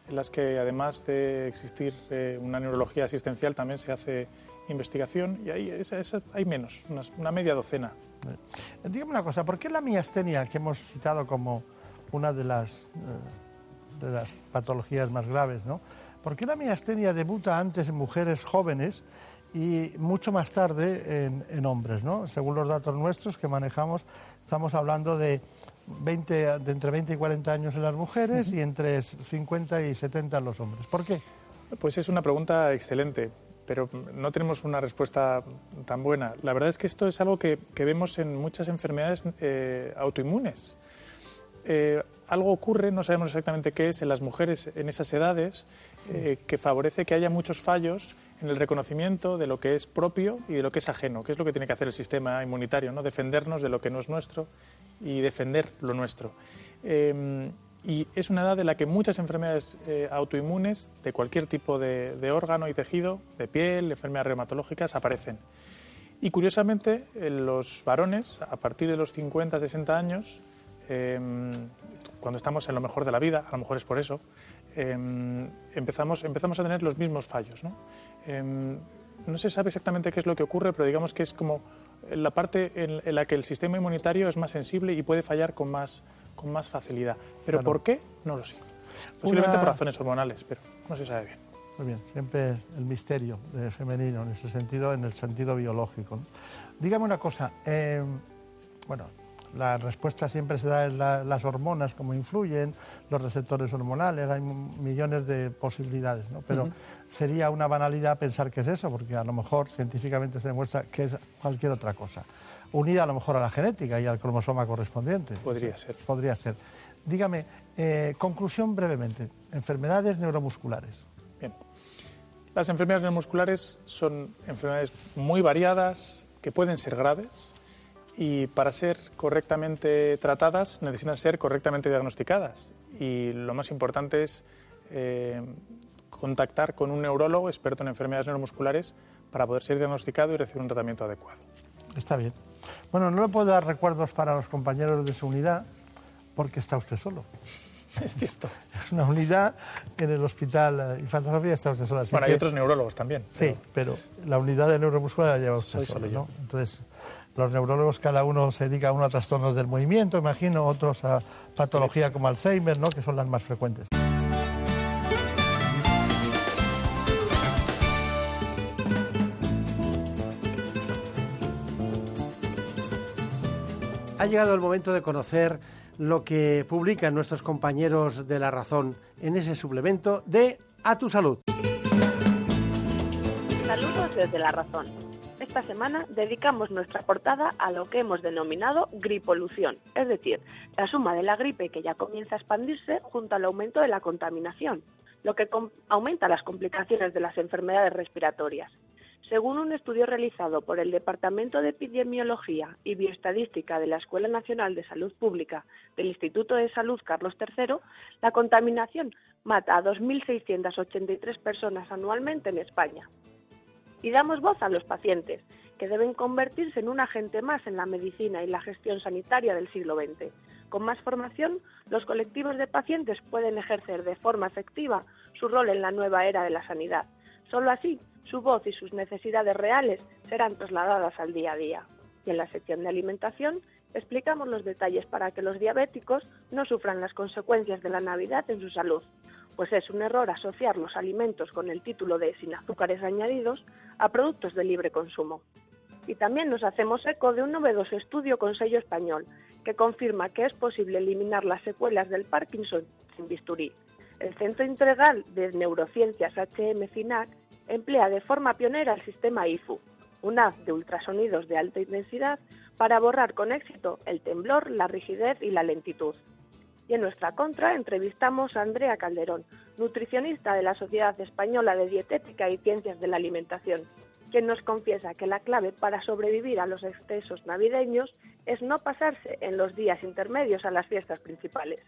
en las que además de existir eh, una neurología asistencial también se hace investigación y ahí esa- esa- hay menos, unas- una media docena. Eh, Dígame una cosa, ¿por qué la miastenia, que hemos citado como una de las, eh, de las patologías más graves, ¿no? ¿Por qué la miastenia debuta antes en mujeres jóvenes y mucho más tarde en, hombres? ¿no? Según los datos nuestros que manejamos, estamos hablando de, 20, de entre 20 y 40 años en las mujeres y entre 50 y 70 en los hombres. ¿Por qué? Pues es una pregunta excelente pero no tenemos una respuesta tan buena. La verdad es que esto es algo que, vemos en muchas enfermedades eh, autoinmunes. Eh, algo ocurre, no sabemos exactamente qué es, en las mujeres en esas edades, eh, que favorece que haya muchos fallos en el reconocimiento de lo que es propio y de lo que es ajeno, que es lo que tiene que hacer el sistema inmunitario, ¿no? defendernos de lo que no es nuestro y defender lo nuestro. Y es una edad de la que muchas enfermedades eh, autoinmunes de cualquier tipo de, órgano y tejido, de piel, enfermedades reumatológicas, aparecen. Y curiosamente, los varones, a partir de los 50, 60 años, em, cuando estamos en lo mejor de la vida, a lo mejor es por eso, em, empezamos, empezamos a tener los mismos fallos. ¿no? Em, no se sabe exactamente qué es lo que ocurre, pero digamos que es como la parte en la que el sistema inmunitario es más sensible y puede fallar con más, con más facilidad. Pero ¿por qué? No lo sé. Posiblemente por razones hormonales, pero no se sabe bien. Muy bien, siempre el misterio de femenino en ese sentido, en el sentido biológico. Dígame una cosa, eh, bueno, la respuesta siempre se da en las hormonas, cómo influyen, los receptores hormonales, hay millones de posibilidades, ¿no? pero sería una banalidad pensar que es eso, porque a lo mejor científicamente se demuestra que es cualquier otra cosa unida a lo mejor a la genética y al cromosoma correspondiente. Podría ser. Podría ser. Dígame, eh, conclusión brevemente, enfermedades neuromusculares. Bien. Las enfermedades neuromusculares son enfermedades muy variadas, que pueden ser graves y para ser correctamente tratadas necesitan ser correctamente diagnosticadas. Y lo más importante es eh, contactar con un neurólogo experto en enfermedades neuromusculares para poder ser diagnosticado y recibir un tratamiento adecuado. Está bien. Bueno, no le puedo dar recuerdos para los compañeros de su unidad porque está usted solo. Es cierto. Es una unidad en el hospital eh, Infanta Sofía está usted solo. bueno, hay otros neurólogos también. Sí, pero la unidad de neuromuscular la lleva usted solo, ¿no? Entonces, los neurólogos cada uno se dedica a uno a trastornos del movimiento, imagino, otros a patología como Alzheimer, ¿no? Que son las más frecuentes. ha llegado el momento de conocer lo que publican nuestros compañeros de La Razón en ese suplemento de A tu Salud. Saludos desde La Razón. Esta semana dedicamos nuestra portada a lo que hemos denominado gripolución, es decir, la suma de la gripe que ya comienza a expandirse junto al aumento de la contaminación, lo que aumenta las complicaciones de las enfermedades respiratorias. Según un estudio realizado por el Departamento de Epidemiología y Bioestadística de la Escuela Nacional de Salud Pública del Instituto de Salud Carlos III, la contaminación mata a 2.683 personas anualmente en España. Y damos voz a los pacientes, que deben convertirse en un agente más en la medicina y la gestión sanitaria del siglo XX. Con más formación, los colectivos de pacientes pueden ejercer de forma efectiva su rol en la nueva era de la sanidad. Solo así su voz y sus necesidades reales serán trasladadas al día a día. Y en la sección de alimentación explicamos los detalles para que los diabéticos no sufran las consecuencias de la Navidad en su salud, pues es un error asociar los alimentos con el título de sin azúcares añadidos a productos de libre consumo. Y también nos hacemos eco de un novedoso estudio con sello español que confirma que es posible eliminar las secuelas del Parkinson sin bisturí. El Centro Integral de Neurociencias HM-CINAC emplea de forma pionera el sistema IFU, un haz de ultrasonidos de alta intensidad para borrar con éxito el temblor, la rigidez y la lentitud. Y en nuestra contra entrevistamos a Andrea Calderón, nutricionista de la Sociedad Española de Dietética y Ciencias de la Alimentación, quien nos confiesa que la clave para sobrevivir a los excesos navideños es no pasarse en los días intermedios a las fiestas principales.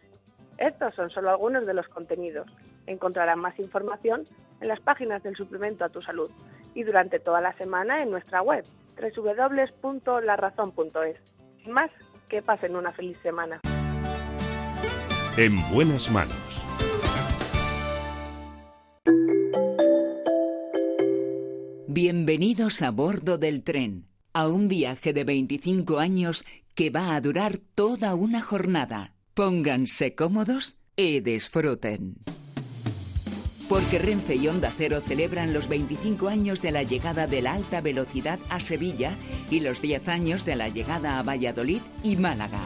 Estos son solo algunos de los contenidos. Encontrarán más información en las páginas del suplemento a tu salud y durante toda la semana en nuestra web www.larazón.es. Sin más, que pasen una feliz semana. En buenas manos. Bienvenidos a bordo del tren, a un viaje de 25 años que va a durar toda una jornada. Pónganse cómodos y disfruten. porque Renfe y Onda Cero celebran los 25 años de la llegada de la alta velocidad a Sevilla y los 10 años de la llegada a Valladolid y Málaga.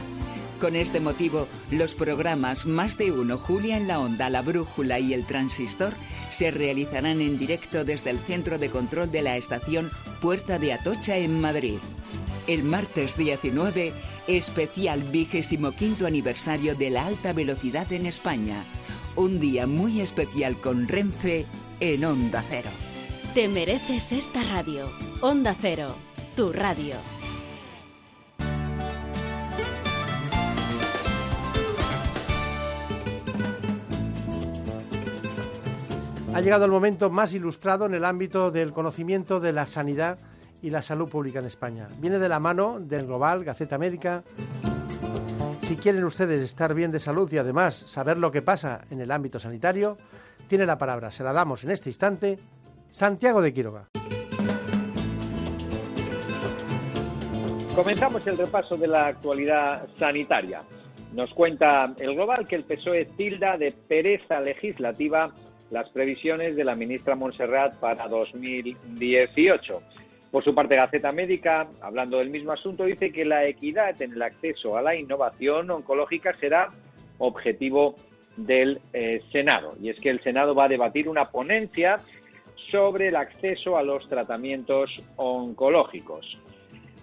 Con este motivo, los programas Más de Uno, Julia en la Onda, La Brújula y El Transistor se realizarán en directo desde el Centro de Control de la Estación Puerta de Atocha en Madrid. El martes 19, especial vigésimo quinto aniversario de la alta velocidad en España. Un día muy especial con Renfe en Onda Cero. Te mereces esta radio. Onda Cero, tu radio. Ha llegado el momento más ilustrado en el ámbito del conocimiento de la sanidad y la salud pública en España. Viene de la mano del Global, Gaceta Médica. Si quieren ustedes estar bien de salud y además saber lo que pasa en el ámbito sanitario, tiene la palabra, se la damos en este instante, Santiago de Quiroga. Comenzamos el repaso de la actualidad sanitaria. Nos cuenta el Global que el PSOE tilda de pereza legislativa las previsiones de la ministra Montserrat para 2018. Por su parte, Gaceta Médica, hablando del mismo asunto, dice que la equidad en el acceso a la innovación oncológica será objetivo del eh, Senado. Y es que el Senado va a debatir una ponencia sobre el acceso a los tratamientos oncológicos.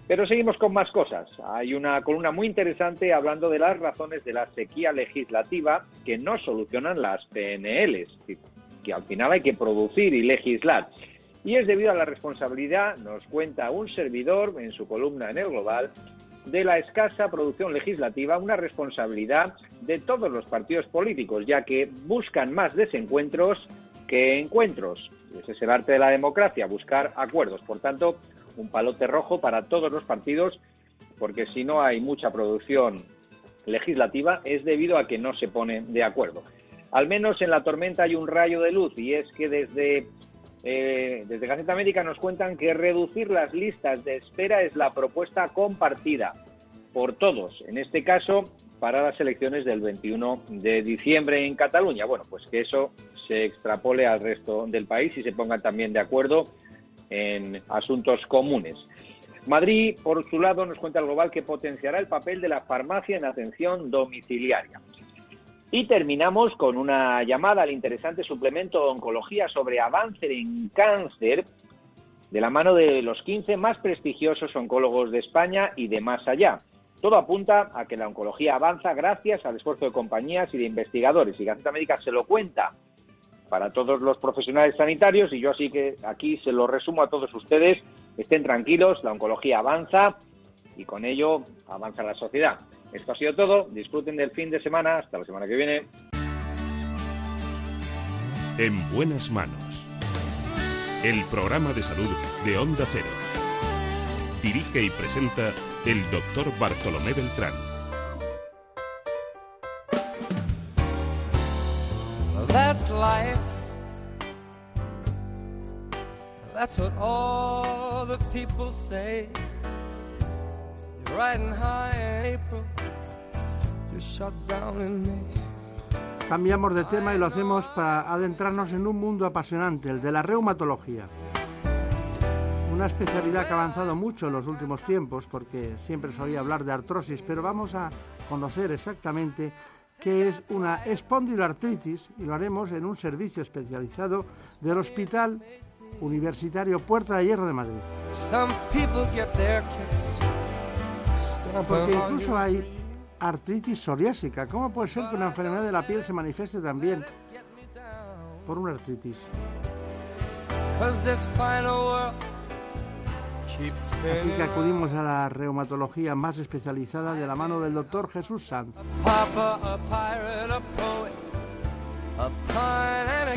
Pero seguimos con más cosas. Hay una columna muy interesante hablando de las razones de la sequía legislativa que no solucionan las PNLs, que al final hay que producir y legislar. Y es debido a la responsabilidad, nos cuenta un servidor en su columna en el Global, de la escasa producción legislativa, una responsabilidad de todos los partidos políticos, ya que buscan más desencuentros que encuentros. Ese es el arte de la democracia, buscar acuerdos. Por tanto, un palote rojo para todos los partidos, porque si no hay mucha producción legislativa es debido a que no se ponen de acuerdo. Al menos en la tormenta hay un rayo de luz y es que desde, eh, desde Gaceta América nos cuentan que reducir las listas de espera es la propuesta compartida por todos, en este caso para las elecciones del 21 de diciembre en Cataluña. Bueno, pues que eso se extrapole al resto del país y se pongan también de acuerdo en asuntos comunes. Madrid, por su lado, nos cuenta el Global que potenciará el papel de la farmacia en atención domiciliaria. Y terminamos con una llamada al interesante suplemento de oncología sobre avance en cáncer de la mano de los 15 más prestigiosos oncólogos de España y de más allá. Todo apunta a que la oncología avanza gracias al esfuerzo de compañías y de investigadores. Y Gaceta Médica se lo cuenta para todos los profesionales sanitarios y yo así que aquí se lo resumo a todos ustedes. Estén tranquilos, la oncología avanza y con ello avanza la sociedad. Esto ha sido todo, disfruten del fin de semana, hasta la semana que viene. En buenas manos. El programa de salud de Onda Cero. Dirige y presenta el doctor Bartolomé Beltrán. That's life. That's what all the people say. You're riding high in April. You shut down in May. Cambiamos de tema y lo hacemos para adentrarnos en un mundo apasionante, el de la reumatología. Una especialidad que ha avanzado mucho en los últimos tiempos, porque siempre se oía hablar de artrosis, pero vamos a conocer exactamente qué es una espondiloartritis y lo haremos en un servicio especializado del Hospital Universitario Puerta de Hierro de Madrid. Porque incluso hay artritis psoriásica. ¿Cómo puede ser que una enfermedad de la piel se manifieste también por una artritis? Así que acudimos a la reumatología más especializada de la mano del doctor Jesús Sanz.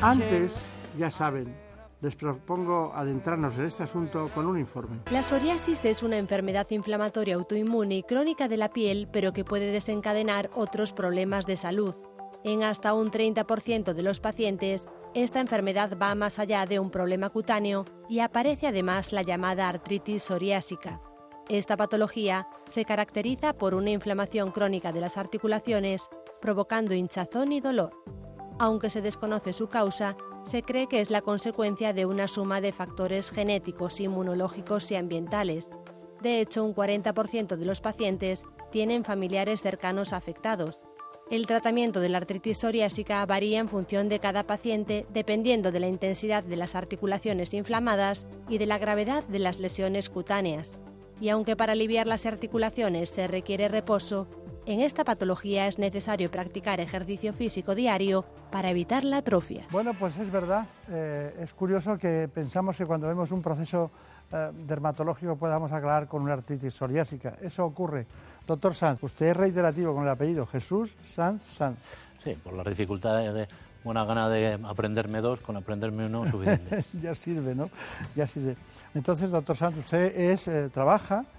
Antes, ya saben, les propongo adentrarnos en este asunto con un informe. La psoriasis es una enfermedad inflamatoria autoinmune y crónica de la piel, pero que puede desencadenar otros problemas de salud. En hasta un 30% de los pacientes, esta enfermedad va más allá de un problema cutáneo y aparece además la llamada artritis psoriásica. Esta patología se caracteriza por una inflamación crónica de las articulaciones, provocando hinchazón y dolor. Aunque se desconoce su causa, se cree que es la consecuencia de una suma de factores genéticos, inmunológicos y ambientales. De hecho, un 40% de los pacientes tienen familiares cercanos afectados. El tratamiento de la artritis psoriásica varía en función de cada paciente dependiendo de la intensidad de las articulaciones inflamadas y de la gravedad de las lesiones cutáneas. Y aunque para aliviar las articulaciones se requiere reposo, en esta patología es necesario practicar ejercicio físico diario para evitar la atrofia. Bueno, pues es verdad. Eh, es curioso que pensamos que cuando vemos un proceso eh, dermatológico podamos aclarar con una artritis psoriásica. Eso ocurre. Doctor Sanz, usted es reiterativo con el apellido Jesús Sanz Sanz. Sí, por las dificultades de buena gana de aprenderme dos, con aprenderme uno suficiente. ya sirve, ¿no? Ya sirve. Entonces, doctor Sanz, usted es, eh, trabaja eh,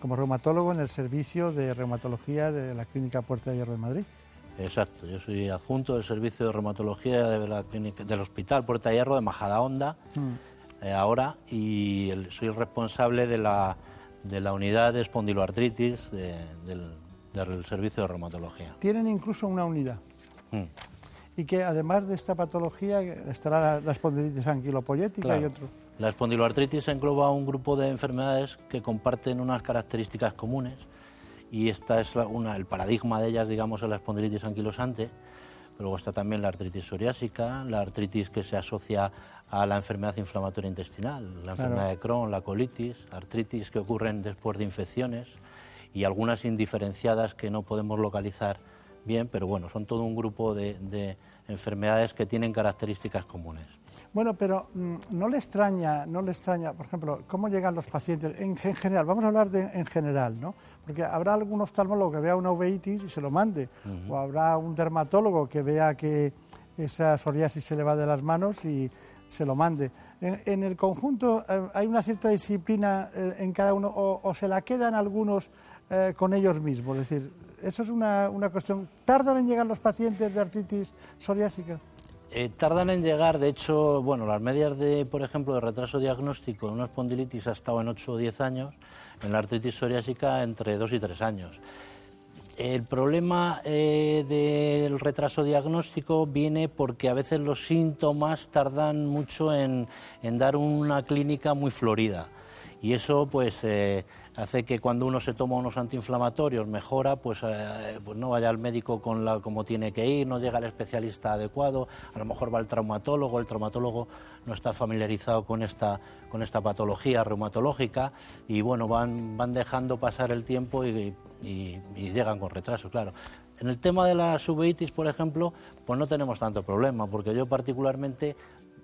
como reumatólogo en el servicio de reumatología de la Clínica Puerta de Hierro de Madrid. Exacto, yo soy adjunto del servicio de reumatología de la clínica, del Hospital Puerta de Hierro de Majadahonda mm. eh, ahora y soy el responsable de la, de la unidad de espondiloartritis del, servicio de reumatología. Tienen incluso una unidad. Mm. Y que además de esta patología estará la, la espondilitis anquilopoyética y otro. La espondiloartritis engloba un grupo de enfermedades que comparten unas características comunes y esta es una, el paradigma de ellas, digamos, es la espondilitis anquilosante, pero luego está también la artritis psoriásica, la artritis que se asocia a la enfermedad inflamatoria intestinal, la enfermedad de Crohn, la colitis, artritis que ocurren después de infecciones y algunas indiferenciadas que no podemos localizar bien, pero bueno, son todo un grupo de enfermedades que tienen características comunes. Bueno, pero mm, no le extraña, no le extraña, por ejemplo, cómo llegan los pacientes en, general. Vamos a hablar de en general, ¿no? Porque habrá algún oftalmólogo que vea una uveitis y se lo mande, o habrá un dermatólogo que vea que esa psoriasis se le va de las manos y se lo mande. En, el conjunto eh, hay una cierta disciplina eh, en cada uno, o, se la quedan algunos eh, con ellos mismos. Es decir, eso es una, una cuestión. ¿Tardan en llegar los pacientes de artritis psoriásica? Eh, tardan en llegar, de hecho, bueno, las medias de, por ejemplo, de retraso diagnóstico en una espondilitis ha estado en 8 o 10 años, en la artritis psoriásica entre 2 y 3 años. El problema eh, del retraso diagnóstico viene porque a veces los síntomas tardan mucho en, dar una clínica muy florida y eso pues eh, hace que cuando uno se toma unos antiinflamatorios mejora, pues, eh, pues no vaya al médico con la, como tiene que ir, no llega al especialista adecuado, a lo mejor va al traumatólogo, el traumatólogo no está familiarizado con esta, con esta patología reumatológica y bueno, van, van dejando pasar el tiempo y, llegan con retraso, claro. En el tema de la subeitis, por ejemplo, pues no tenemos tanto problema, porque yo particularmente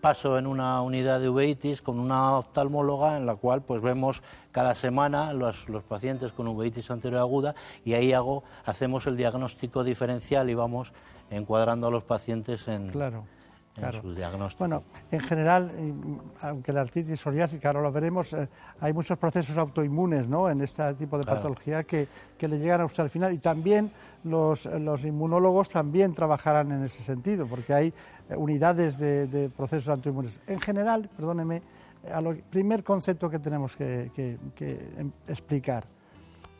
paso en una unidad de uveitis con una oftalmóloga en la cual pues vemos cada semana los, los pacientes con uveitis anterior aguda y ahí hago, hacemos el diagnóstico diferencial y vamos encuadrando a los pacientes en, claro. Claro. Bueno, en general, aunque la artritis psoriásica, ahora lo veremos, eh, hay muchos procesos autoinmunes ¿no? en este tipo de patología que, que, le llegan a usted al final y también los, los, inmunólogos también trabajarán en ese sentido, porque hay eh, unidades de, procesos autoinmunes. En general, perdóneme, el primer concepto que tenemos que, em, explicar.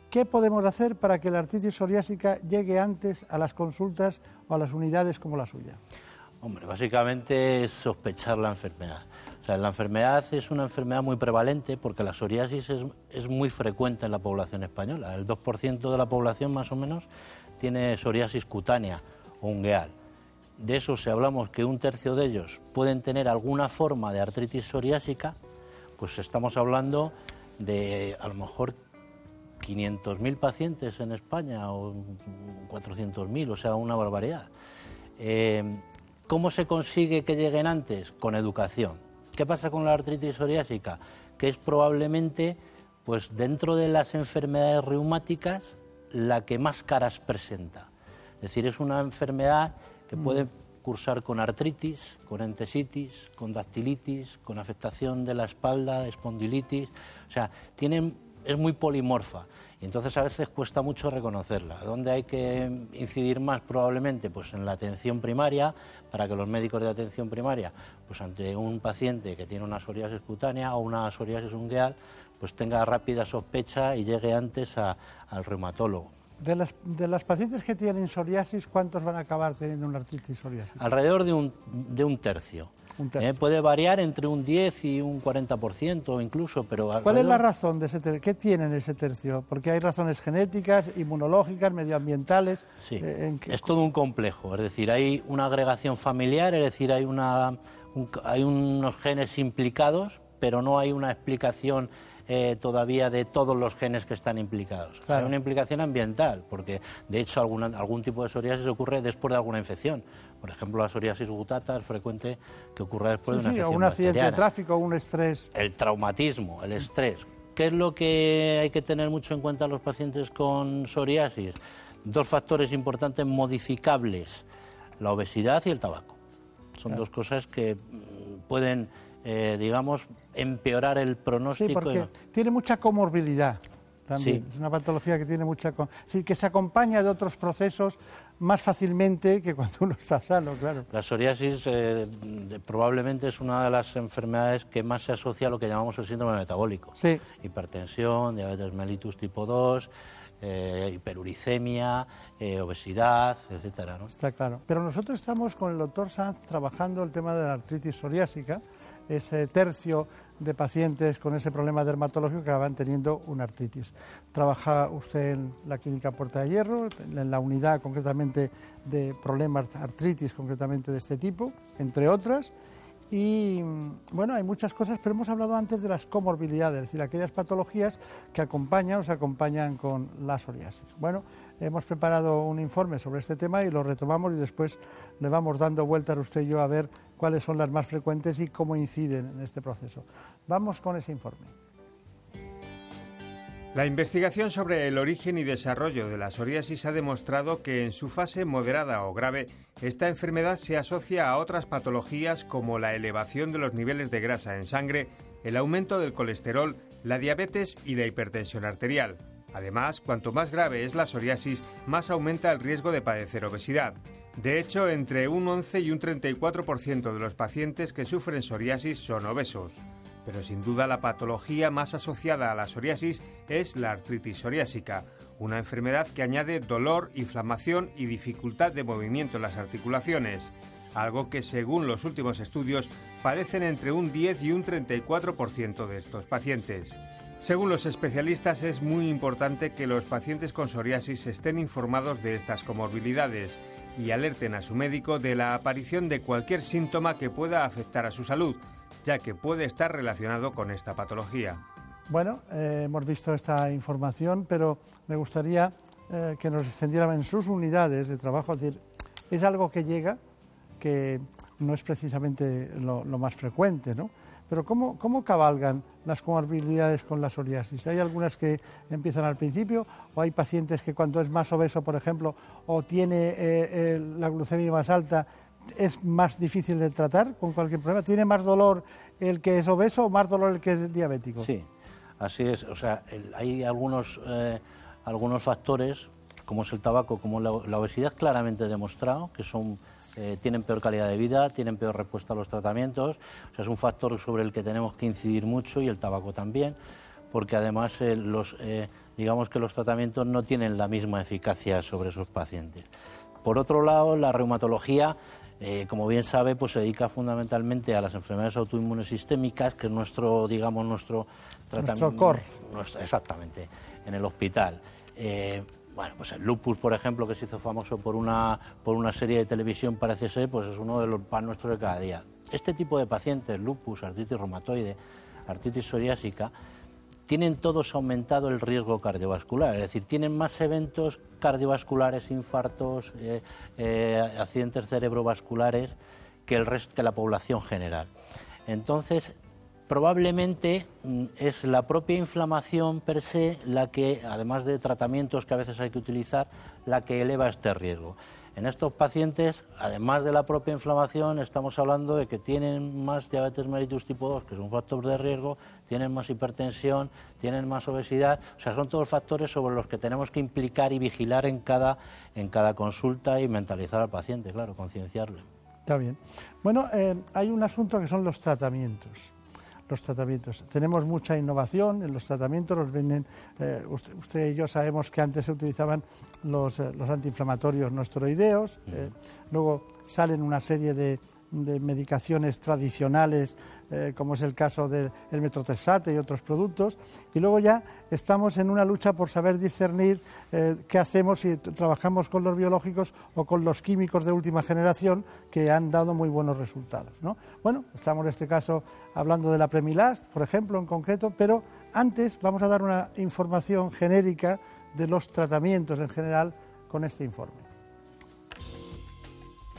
¿Qué podemos hacer para que la artritis psoriásica llegue antes a las consultas o a las unidades como la suya? Hombre, básicamente es sospechar la enfermedad. La enfermedad es una enfermedad muy prevalente porque la psoriasis es, muy frecuente en la población española. El 2% de la población más o menos tiene psoriasis cutánea o ungueal. De eso, si hablamos que un tercio de ellos pueden tener alguna forma de artritis psoriásica, pues estamos hablando de a lo mejor 500.000 pacientes en España o 400.000, o sea, una barbaridad. Eh, ¿Cómo se consigue que lleguen antes? Con educación. ¿Qué pasa con la artritis psoriásica? Que es probablemente, pues dentro de las enfermedades reumáticas, la que más caras presenta. Es decir, es una enfermedad que mm. puede cursar con artritis, con entesitis, con dactilitis, con afectación de la espalda, espondilitis. O sea, tiene, es muy polimorfa y entonces a veces cuesta mucho reconocerla. ¿Dónde hay que incidir más probablemente? Pues en la atención primaria, para que los médicos de atención primaria, pues ante un paciente que tiene una psoriasis cutánea o una psoriasis ungueal, pues tenga rápida sospecha y llegue antes al reumatólogo. De las, de las pacientes que tienen psoriasis, ¿cuántos van a acabar teniendo una artritis psoriásica? Alrededor de un, de un tercio. ¿eh? puede variar entre un 10 y un 40% incluso, pero... ¿Cuál es la razón de ese tercio? ¿Qué tienen ese tercio? Porque hay razones genéticas, inmunológicas, medioambientales. Sí, eh, es todo un complejo, es decir, hay una agregación familiar, es decir, hay, una, hay unos genes implicados, pero no hay una explicación eh, todavía de todos los genes que están implicados. Hay una implicación ambiental, porque de hecho algún tipo de psoriasis ocurre después de alguna infección. Por ejemplo, la psoriasis gutata es frecuente que ocurra después de una infección. Sí, un accidente de tráfico, un estrés. El traumatismo, el estrés. ¿Qué es lo que hay que tener mucho en cuenta los pacientes con psoriasis? Dos factores importantes modificables, la obesidad y el tabaco. Son dos cosas que mm, pueden eh, digamos, empeorar el pronóstico. Sí, porque tiene mucha comorbilidad también. Es una patología que tiene mucha... Es decir, que se acompaña de otros procesos más fácilmente que cuando uno está sano, claro. La psoriasis eh, probablemente es una de las enfermedades que más se asocia a lo que llamamos el síndrome metabólico. Sí. Hipertensión, diabetes mellitus tipo 2... Eh, hiperuricemia, obesidad, etcétera. ¿no? Está claro. Pero nosotros estamos con el doctor Sanz trabajando el tema de la artritis psoriásica, ese tercio de pacientes con ese problema dermatológico que acaban teniendo una artritis. Trabaja usted en la clínica Puerta de Hierro, en la unidad concretamente de problemas artritis concretamente de este tipo, entre otras. Y bueno, hay muchas cosas, pero hemos hablado antes de las comorbilidades, es decir, aquellas patologías que acompañan o se acompañan con la psoriasis. Bueno, hemos preparado un informe sobre este tema y lo retomamos y después le vamos dando vueltas usted y yo a ver cuáles son las más frecuentes y cómo inciden en este proceso. Vamos con ese informe. La investigación sobre el origen y desarrollo de la psoriasis ha demostrado que en su fase moderada o grave, esta enfermedad se asocia a otras patologías como la elevación de los niveles de grasa en sangre, el aumento del colesterol, la diabetes y la hipertensión arterial. Además, cuanto más grave es la psoriasis, más aumenta el riesgo de padecer obesidad. De hecho, entre un 11 y un 34% de los pacientes que sufren psoriasis son obesos. Pero sin duda la patología más asociada a la psoriasis es la artritis psoriásica, una enfermedad que añade dolor, inflamación y dificultad de movimiento en las articulaciones, algo que según los últimos estudios padecen entre un 10 y un 34% de estos pacientes. Según los especialistas es muy importante que los pacientes con psoriasis estén informados de estas comorbilidades y alerten a su médico de la aparición de cualquier síntoma que pueda afectar a su salud, ya que puede estar relacionado con esta patología. Bueno, eh, hemos visto esta información, pero me gustaría eh, que nos extendieran en sus unidades de trabajo. Es decir, es algo que llega, que no es precisamente lo, lo más frecuente, ¿no? Pero ¿cómo, ¿cómo, cabalgan las comorbilidades con la psoriasis? ¿Hay algunas que empiezan al principio o hay pacientes que cuando es más obeso, por ejemplo, o tiene eh, eh, la glucemia más alta, es más difícil de tratar con cualquier problema? ¿Tiene más dolor el que es obeso o más dolor el que es diabético? Sí, así es. O sea, hay algunos, eh, algunos factores, como es el tabaco, como la, la obesidad, claramente demostrado, que son eh, tienen peor calidad de vida, tienen peor respuesta a los tratamientos. O sea, es un factor sobre el que tenemos que incidir mucho y el tabaco también, porque además eh, los, eh, digamos que los tratamientos no tienen la misma eficacia sobre esos pacientes. Por otro lado, la reumatología, como bien sabe, pues se dedica fundamentalmente a las enfermedades autoinmunes sistémicas, que es nuestro, digamos, nuestro tratamiento. Nuestro core. exactamente, en el hospital. Bueno, pues el lupus, por ejemplo, que se hizo famoso por una, por una serie de televisión, parece ser, pues es uno de los pan nuestros de cada día. Este tipo de pacientes, lupus, artritis reumatoide, artritis psoriásica, tienen todos aumentado el riesgo cardiovascular, es decir, tienen más eventos cardiovasculares, infartos, eh, eh, accidentes cerebrovasculares que el resto que la población general. Entonces, probablemente mm, es la propia inflamación per se la que, además de tratamientos que a veces hay que utilizar, la que eleva este riesgo. En estos pacientes, además de la propia inflamación, estamos hablando de que tienen más diabetes mellitus tipo 2, que es un factor de riesgo, tienen más hipertensión, tienen más obesidad, o sea, son todos factores sobre los que tenemos que implicar y vigilar en cada, en cada consulta y mentalizar al paciente, claro, concienciarle. Está bien. Bueno, eh, hay un asunto que son los tratamientos los tratamientos. Tenemos mucha innovación en los tratamientos, los venden, eh, usted, y yo sabemos que antes se utilizaban los, eh, los antiinflamatorios no esteroideos, eh, luego salen una serie de medicaciones tradicionales, eh, como es el caso del metrotexate y otros productos. Y luego ya estamos en una lucha por saber discernir eh, qué hacemos si trabajamos con los biológicos o con los químicos de última generación que han dado muy buenos resultados. Bueno, estamos en este caso hablando de la Premilast, por ejemplo, en concreto, pero antes vamos a dar una información genérica de los tratamientos en general con este informe.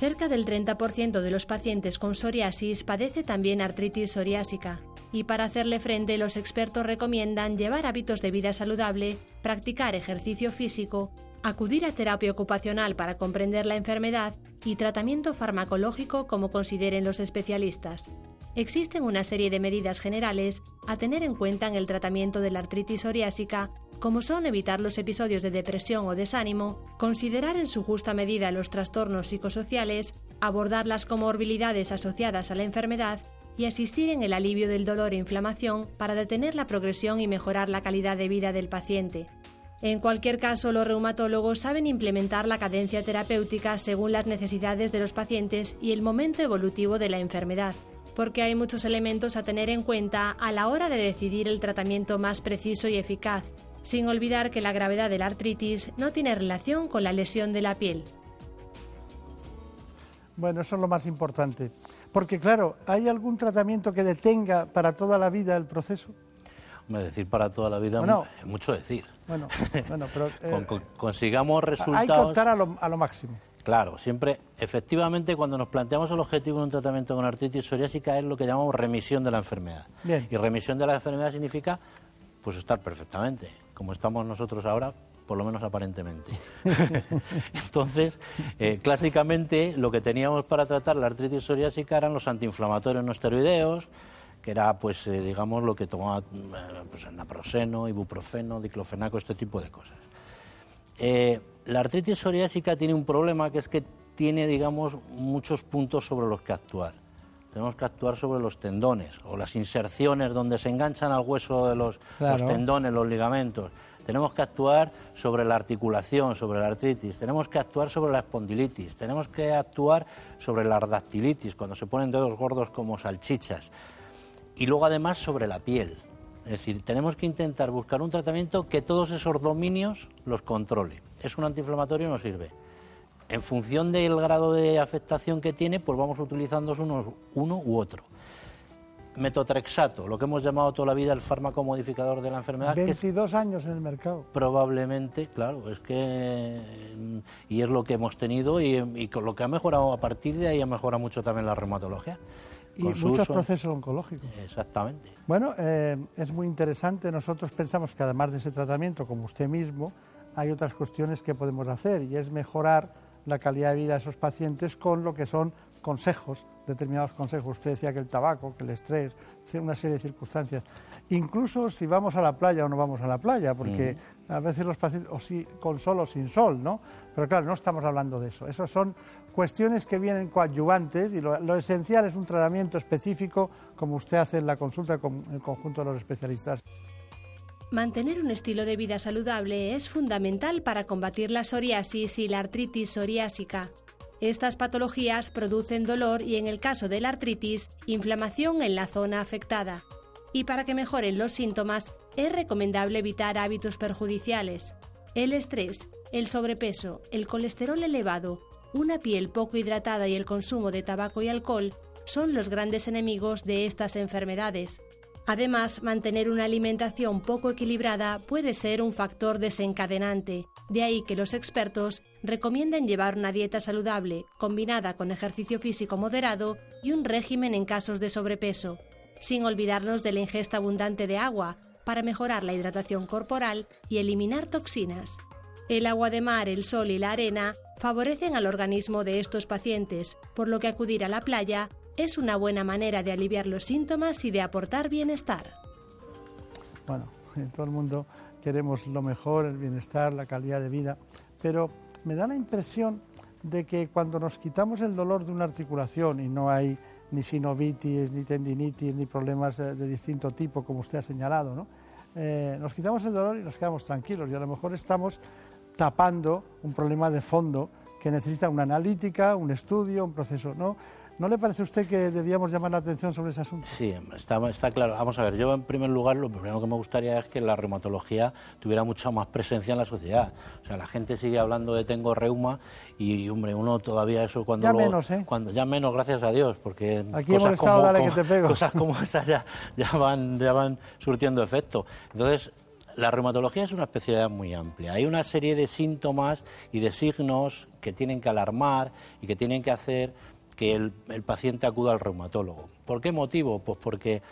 Cerca del 30% de los pacientes con psoriasis padece también artritis psoriásica. Y para hacerle frente, los expertos recomiendan llevar hábitos de vida saludable, practicar ejercicio físico, acudir a terapia ocupacional para comprender la enfermedad y tratamiento farmacológico como consideren los especialistas. Existen una serie de medidas generales a tener en cuenta en el tratamiento de la artritis psoriásica como son evitar los episodios de depresión o desánimo, considerar en su justa medida los trastornos psicosociales, abordar las comorbilidades asociadas a la enfermedad y asistir en el alivio del dolor e inflamación para detener la progresión y mejorar la calidad de vida del paciente. En cualquier caso, los reumatólogos saben implementar la cadencia terapéutica según las necesidades de los pacientes y el momento evolutivo de la enfermedad, porque hay muchos elementos a tener en cuenta a la hora de decidir el tratamiento más preciso y eficaz, sin olvidar que la gravedad de la artritis no tiene relación con la lesión de la piel. Bueno, eso es lo más importante. Porque claro, ¿hay algún tratamiento que detenga para toda la vida el proceso? Me decir para toda la vida es mucho decir. Bueno, bueno pero... Eh, consigamos resultados... Hay que optar a lo, a lo máximo. Claro, siempre, efectivamente, cuando nos planteamos el objetivo de un tratamiento con artritis psoriásica es lo que llamamos remisión de la enfermedad. Bien. Y remisión de la enfermedad significa, pues, estar perfectamente como estamos nosotros ahora, por lo menos aparentemente. Entonces, eh, clásicamente lo que teníamos para tratar la artritis psoriásica eran los antiinflamatorios no esteroideos, que era, pues, eh, digamos, lo que tomaba eh, pues, naproxeno, ibuprofeno, diclofenaco, este tipo de cosas. la artritis psoriásica tiene un problema que es que tiene, digamos, muchos puntos sobre los que actuar tenemos que actuar sobre los tendones o las inserciones donde se enganchan al hueso de los, tendones, los ligamentos. Tenemos que actuar sobre la articulación, sobre la artritis, tenemos que actuar sobre la espondilitis, tenemos que actuar sobre la ardactilitis, cuando se ponen dedos gordos como salchichas, y luego además sobre la piel. Es decir, tenemos que intentar buscar un tratamiento que todos esos dominios los controle. Es un antiinflamatorio no sirve en función del grado de afectación que tiene, pues vamos utilizando uno u otro. Metotrexato, lo que hemos llamado toda la vida el fármaco modificador de la enfermedad. 22 años en el mercado. Probablemente, claro, es que. Y es lo que hemos tenido y, con lo que ha mejorado a partir de ahí ha mejorado mucho también la reumatología. Y muchos procesos oncológicos. Exactamente. Bueno, eh, es muy interesante. Nosotros pensamos que además de ese tratamiento, como usted mismo, hay otras cuestiones que podemos hacer y es mejorar la calidad de vida de esos pacientes con lo que son consejos, determinados consejos. Usted decía que el tabaco, que el estrés, una serie de circunstancias. Incluso si vamos a la playa o no vamos a la playa, porque a veces los pacientes, o si con sol o sin sol, ¿no? Pero claro, no estamos hablando de eso. Esas son cuestiones que vienen coadyuvantes y lo, esencial es un tratamiento específico, como usted hace en la consulta con el conjunto de los especialistas. Mantener un estilo de vida saludable es fundamental para combatir la psoriasis y la artritis psoriásica. Estas patologías producen dolor y, en el caso de la artritis, inflamación en la zona afectada. Y para que mejoren los síntomas, es recomendable evitar hábitos perjudiciales. El estrés, el sobrepeso, el colesterol elevado, una piel poco hidratada y el consumo de tabaco y alcohol son los grandes enemigos de estas enfermedades. Además, mantener una alimentación poco equilibrada puede ser un factor desencadenante, de ahí que los expertos recomienden llevar una dieta saludable combinada con ejercicio físico moderado y un régimen en casos de sobrepeso, sin olvidarnos de la ingesta abundante de agua para mejorar la hidratación corporal y eliminar toxinas. El agua de mar, el sol y la arena favorecen al organismo de estos pacientes, por lo que acudir a la playa es una buena manera de aliviar los síntomas y de aportar bienestar. Bueno, en todo el mundo queremos lo mejor, el bienestar, la calidad de vida, pero me da la impresión de que cuando nos quitamos el dolor de una articulación y no hay ni sinovitis, ni tendinitis, ni problemas eh, de distinto tipo, como usted ha señalado, ¿no? Eh, nos quitamos el dolor y nos quedamos tranquilos y a lo mejor estamos tapando un problema de fondo que necesita una analítica, un estudio, un proceso. ¿no? ¿No le parece a usted que debíamos llamar la atención sobre ese asunto? Sí, está, está claro. Vamos a ver, yo en primer lugar lo primero que me gustaría es que la reumatología tuviera mucha más presencia en la sociedad. O sea, la gente sigue hablando de tengo reuma y, hombre, uno todavía eso cuando... Ya menos, ¿eh? Cuando, ya menos, gracias a Dios, porque... Aquí hemos estado, dale que te pego. Cosas como esas ya, ya, van, ya van surtiendo efecto. Entonces, la reumatología es una especialidad muy amplia. Hay una serie de síntomas y de signos que tienen que alarmar y que tienen que hacer que el, paciente acuda al reumatólogo. ¿Por qué motivo? Pues porque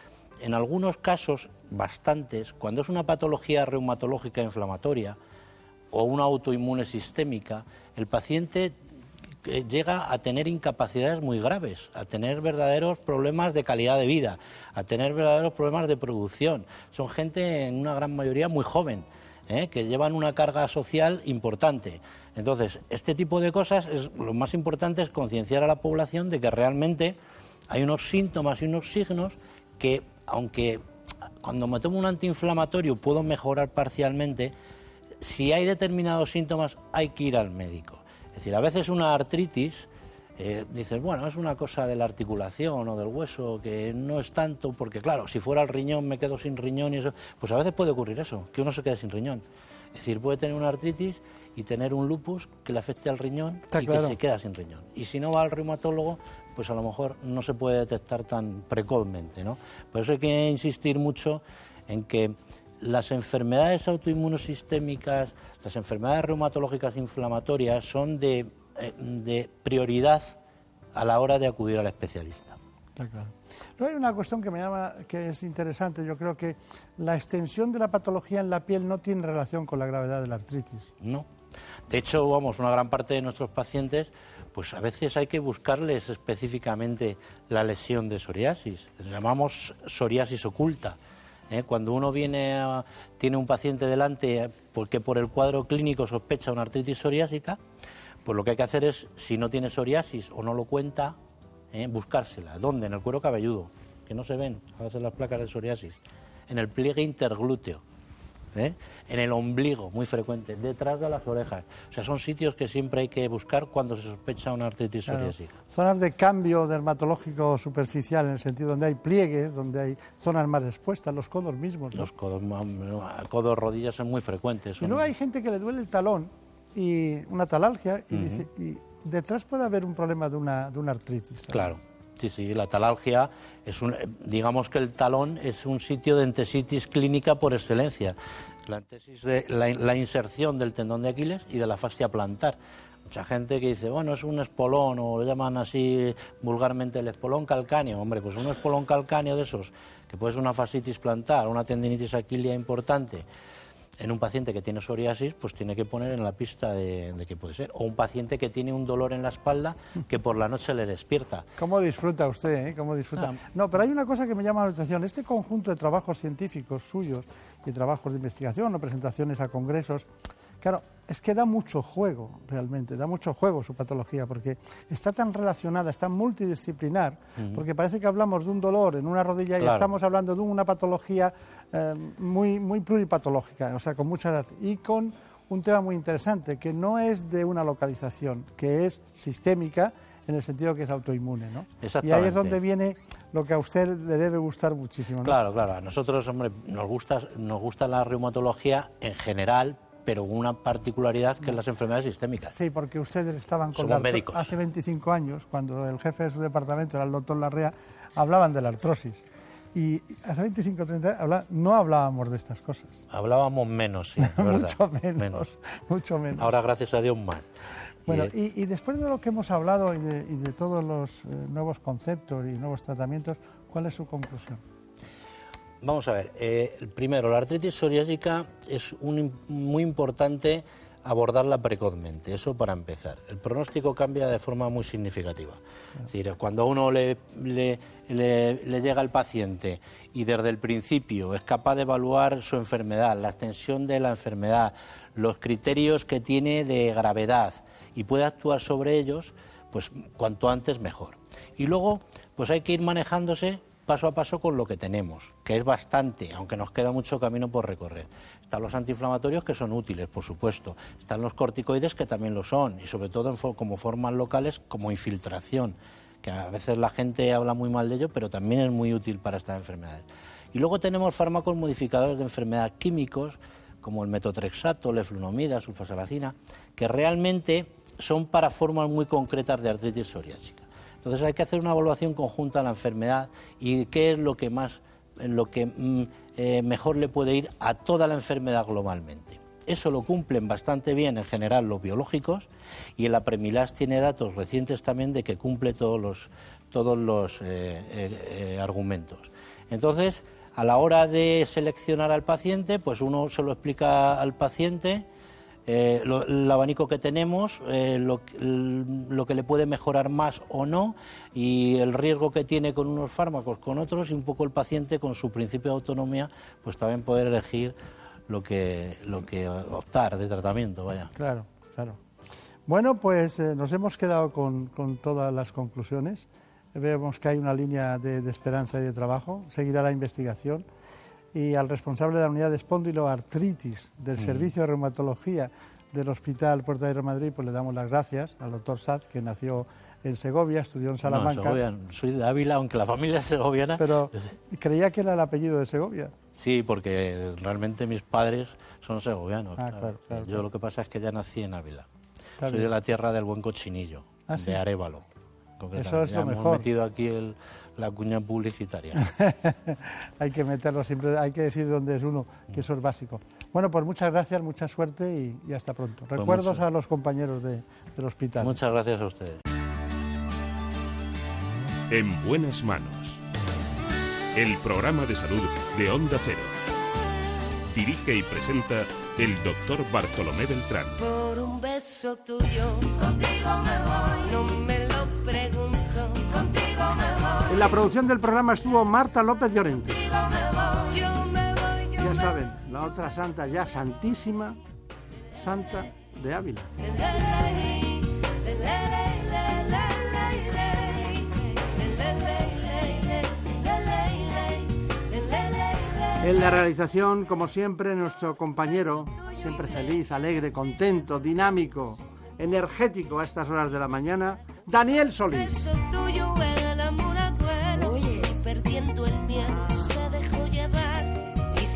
en algunos casos, bastantes, cuando es una patología reumatológica inflamatoria o una autoinmune sistémica, el paciente eh, llega a tener incapacidades muy graves, a tener verdaderos problemas de calidad de vida, a tener verdaderos problemas de producción. Son gente, en una gran mayoría, muy joven, ¿eh? que llevan una carga social importante. Entonces, este tipo de cosas, es, lo más importante es concienciar a la población de que realmente hay unos síntomas y unos signos que, aunque cuando me tomo un antiinflamatorio puedo mejorar parcialmente, si hay determinados síntomas hay que ir al médico. Es decir, a veces una artritis, eh, dices, bueno, es una cosa de la articulación o del hueso, que no es tanto, porque claro, si fuera el riñón me quedo sin riñón y eso, pues a veces puede ocurrir eso, que uno se quede sin riñón. Es decir, puede tener una artritis y tener un lupus que le afecte al riñón y que se queda sin riñón. Y si no va al reumatólogo, pues a lo mejor no se puede detectar tan precozmente, ¿no? Por eso hay que insistir mucho en que las enfermedades autoinmunosistémicas, las enfermedades reumatológicas inflamatorias son de, eh, de prioridad a la hora de acudir al especialista. claro. No hay una cuestión que me llama, que es interesante. Yo creo que la extensión de la patología en la piel no tiene relación con la gravedad de la artritis. No, de hecho, vamos, una gran parte de nuestros pacientes, pues a veces hay que buscarles específicamente la lesión de psoriasis. Le llamamos psoriasis oculta. ¿eh? Cuando uno viene tiene un paciente delante porque por el cuadro clínico sospecha una artritis psoriásica, pues lo que hay que hacer es, si no tiene psoriasis o no lo cuenta, ¿eh? buscársela. ¿Dónde? En el cuero cabelludo, que no se ven a veces las placas de psoriasis. En el pliegue interglúteo ¿eh? en el ombligo, muy frecuente, detrás de las orejas. O sea, son sitios que siempre hay que buscar cuando se sospecha una artritis psoriásica. Zonas de cambio dermatológico superficial, en el sentido donde hay pliegues, donde hay zonas más expuestas, los codos mismos. Los codos, codos, rodillas son muy frecuentes. Y luego hay gente que le duele el talón y una talalgia y, dice, y detrás puede haber un problema de una, de una artritis. Claro. Sí, la talalgia es un, digamos que el talón es un sitio de entesitis clínica por excelencia. La, entesis de, la, inserción del tendón de Aquiles y de la fascia plantar. Mucha gente que dice, bueno, es un espolón, o lo llaman así vulgarmente el espolón calcáneo. Hombre, pues un espolón calcáneo de esos, que puede ser una fascitis plantar, una tendinitis aquilia importante, en un paciente que tiene psoriasis, pues tiene que poner en la pista de, qué puede ser. O un paciente que tiene un dolor en la espalda que por la noche le despierta. ¿Cómo disfruta usted? Eh? ¿Cómo disfruta? Ah. No, pero hay una cosa que me llama la atención. Este conjunto de trabajos científicos suyos y trabajos de investigación o presentaciones a congresos, claro, es que da mucho juego, realmente, da mucho juego su patología, porque está tan relacionada, está multidisciplinar, porque parece que hablamos de un dolor en una rodilla y estamos hablando de una patología eh, muy, muy pluripatológica, o sea, con muchas... y con un tema muy interesante, que no es de una localización, que es sistémica, en el sentido que es autoinmune, ¿no? Y ahí es donde viene lo que a usted le debe gustar muchísimo. ¿no? Claro, claro. A nosotros, hombre, nos gusta, nos gusta la reumatología en general, pero una particularidad que es las enfermedades sistémicas. Sí, porque ustedes estaban con Somos médicos. hace 25 años, cuando el jefe de su departamento era el doctor Larrea, hablaban de la artrosis. Y hace 25 o 30 no hablábamos de estas cosas. Hablábamos menos, sí, mucho menos, mucho menos. Ahora, gracias a Dios, más. Bueno, y, después de lo que hemos hablado y de, todos los eh, nuevos conceptos y nuevos tratamientos, ¿cuál es su conclusión? Vamos a ver, eh, primero, la artritis psoriásica es muy importante abordarla precozmente, eso para empezar. El pronóstico cambia de forma muy significativa. Es decir, cuando uno le, le, llega al paciente y desde el principio es capaz de evaluar su enfermedad, la extensión de la enfermedad, los criterios que tiene de gravedad y puede actuar sobre ellos, pues cuanto antes mejor. Y luego, pues hay que ir manejándose paso a paso con lo que tenemos, que es bastante, aunque nos queda mucho camino por recorrer. Están los antiinflamatorios que son útiles, por supuesto. Están los corticoides que también lo son, y sobre todo como formas locales como infiltración, que a veces la gente habla muy mal de ello, pero también es muy útil para estas enfermedades. Y luego tenemos fármacos modificadores de enfermedad químicos, como el metotrexato, leflunomida, sulfasalacina, que realmente son para formas muy concretas de artritis psoriásica. Entonces hay que hacer una evaluación conjunta de la enfermedad y qué es lo que más, lo que mm, eh, mejor le puede ir a toda la enfermedad globalmente. Eso lo cumplen bastante bien en general los biológicos y el Apremilas tiene datos recientes también de que cumple todos los, todos los eh, eh, argumentos. Entonces, a la hora de seleccionar al paciente, pues uno se lo explica al paciente eh, el abanico que tenemos, eh, lo, que le puede mejorar más o no y el riesgo que tiene con unos fármacos, con otros y un poco el paciente con su principio de autonomía, pues también poder elegir lo que, lo que optar de tratamiento, vaya. Claro, claro. Bueno, pues eh, nos hemos quedado con, con, todas las conclusiones. Vemos que hay una línea de, de esperanza y de trabajo. Seguirá la investigación y al responsable de la unidad de espondiloartritis del Servicio de Reumatología del Hospital Puerta de Madrid, pues le damos las gracias al doctor Saz, que nació en Segovia, estudió en Salamanca. No, soy de Ávila, aunque la familia es segoviana. Pero creía que era el apellido de Segovia. Sí, porque realmente mis padres son segovianos. Ah, Yo lo que pasa es que ya nací en Ávila. soy de la tierra del buen cochinillo, ah, de Arevalo. Eso es lo mejor. Hemos metido aquí el, la cuña publicitaria. hay que meterlo siempre, hay que decir dónde es uno, que eso es básico. Bueno, pues muchas gracias, mucha suerte y, hasta pronto. Pues Recuerdos a los compañeros del hospital. Muchas gracias a ustedes. En buenas manos. El programa de salud de Onda Cero. Dirige y presenta el doctor Bartolomé Beltrán. Por un beso tuyo, contigo me voy, no me En la producción del programa estuvo Marta López Llorente. Ya saben, la otra santa ya santísima, Santa de Ávila. En la realización, como siempre, nuestro compañero, siempre feliz, alegre, contento, dinámico, energético a estas horas de la mañana, Daniel Solís.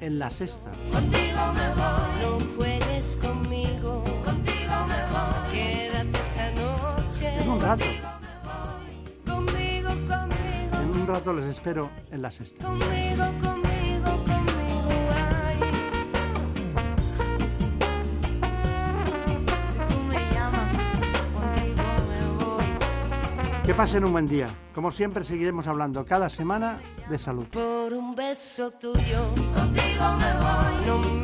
en la sexta. Contigo me voy, no juegues conmigo. Contigo me voy, quédate esta noche. En un rato. Conmigo, conmigo. En un rato les espero en la sexta. Conmigo, conmigo, conmigo. Que pasen un buen día. Como siempre seguiremos hablando cada semana de salud. Por un beso tuyo, contigo me voy. No me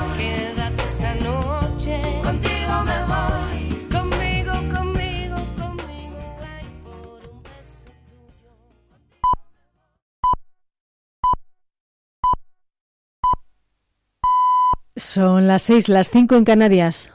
Son las seis, las cinco en Canarias.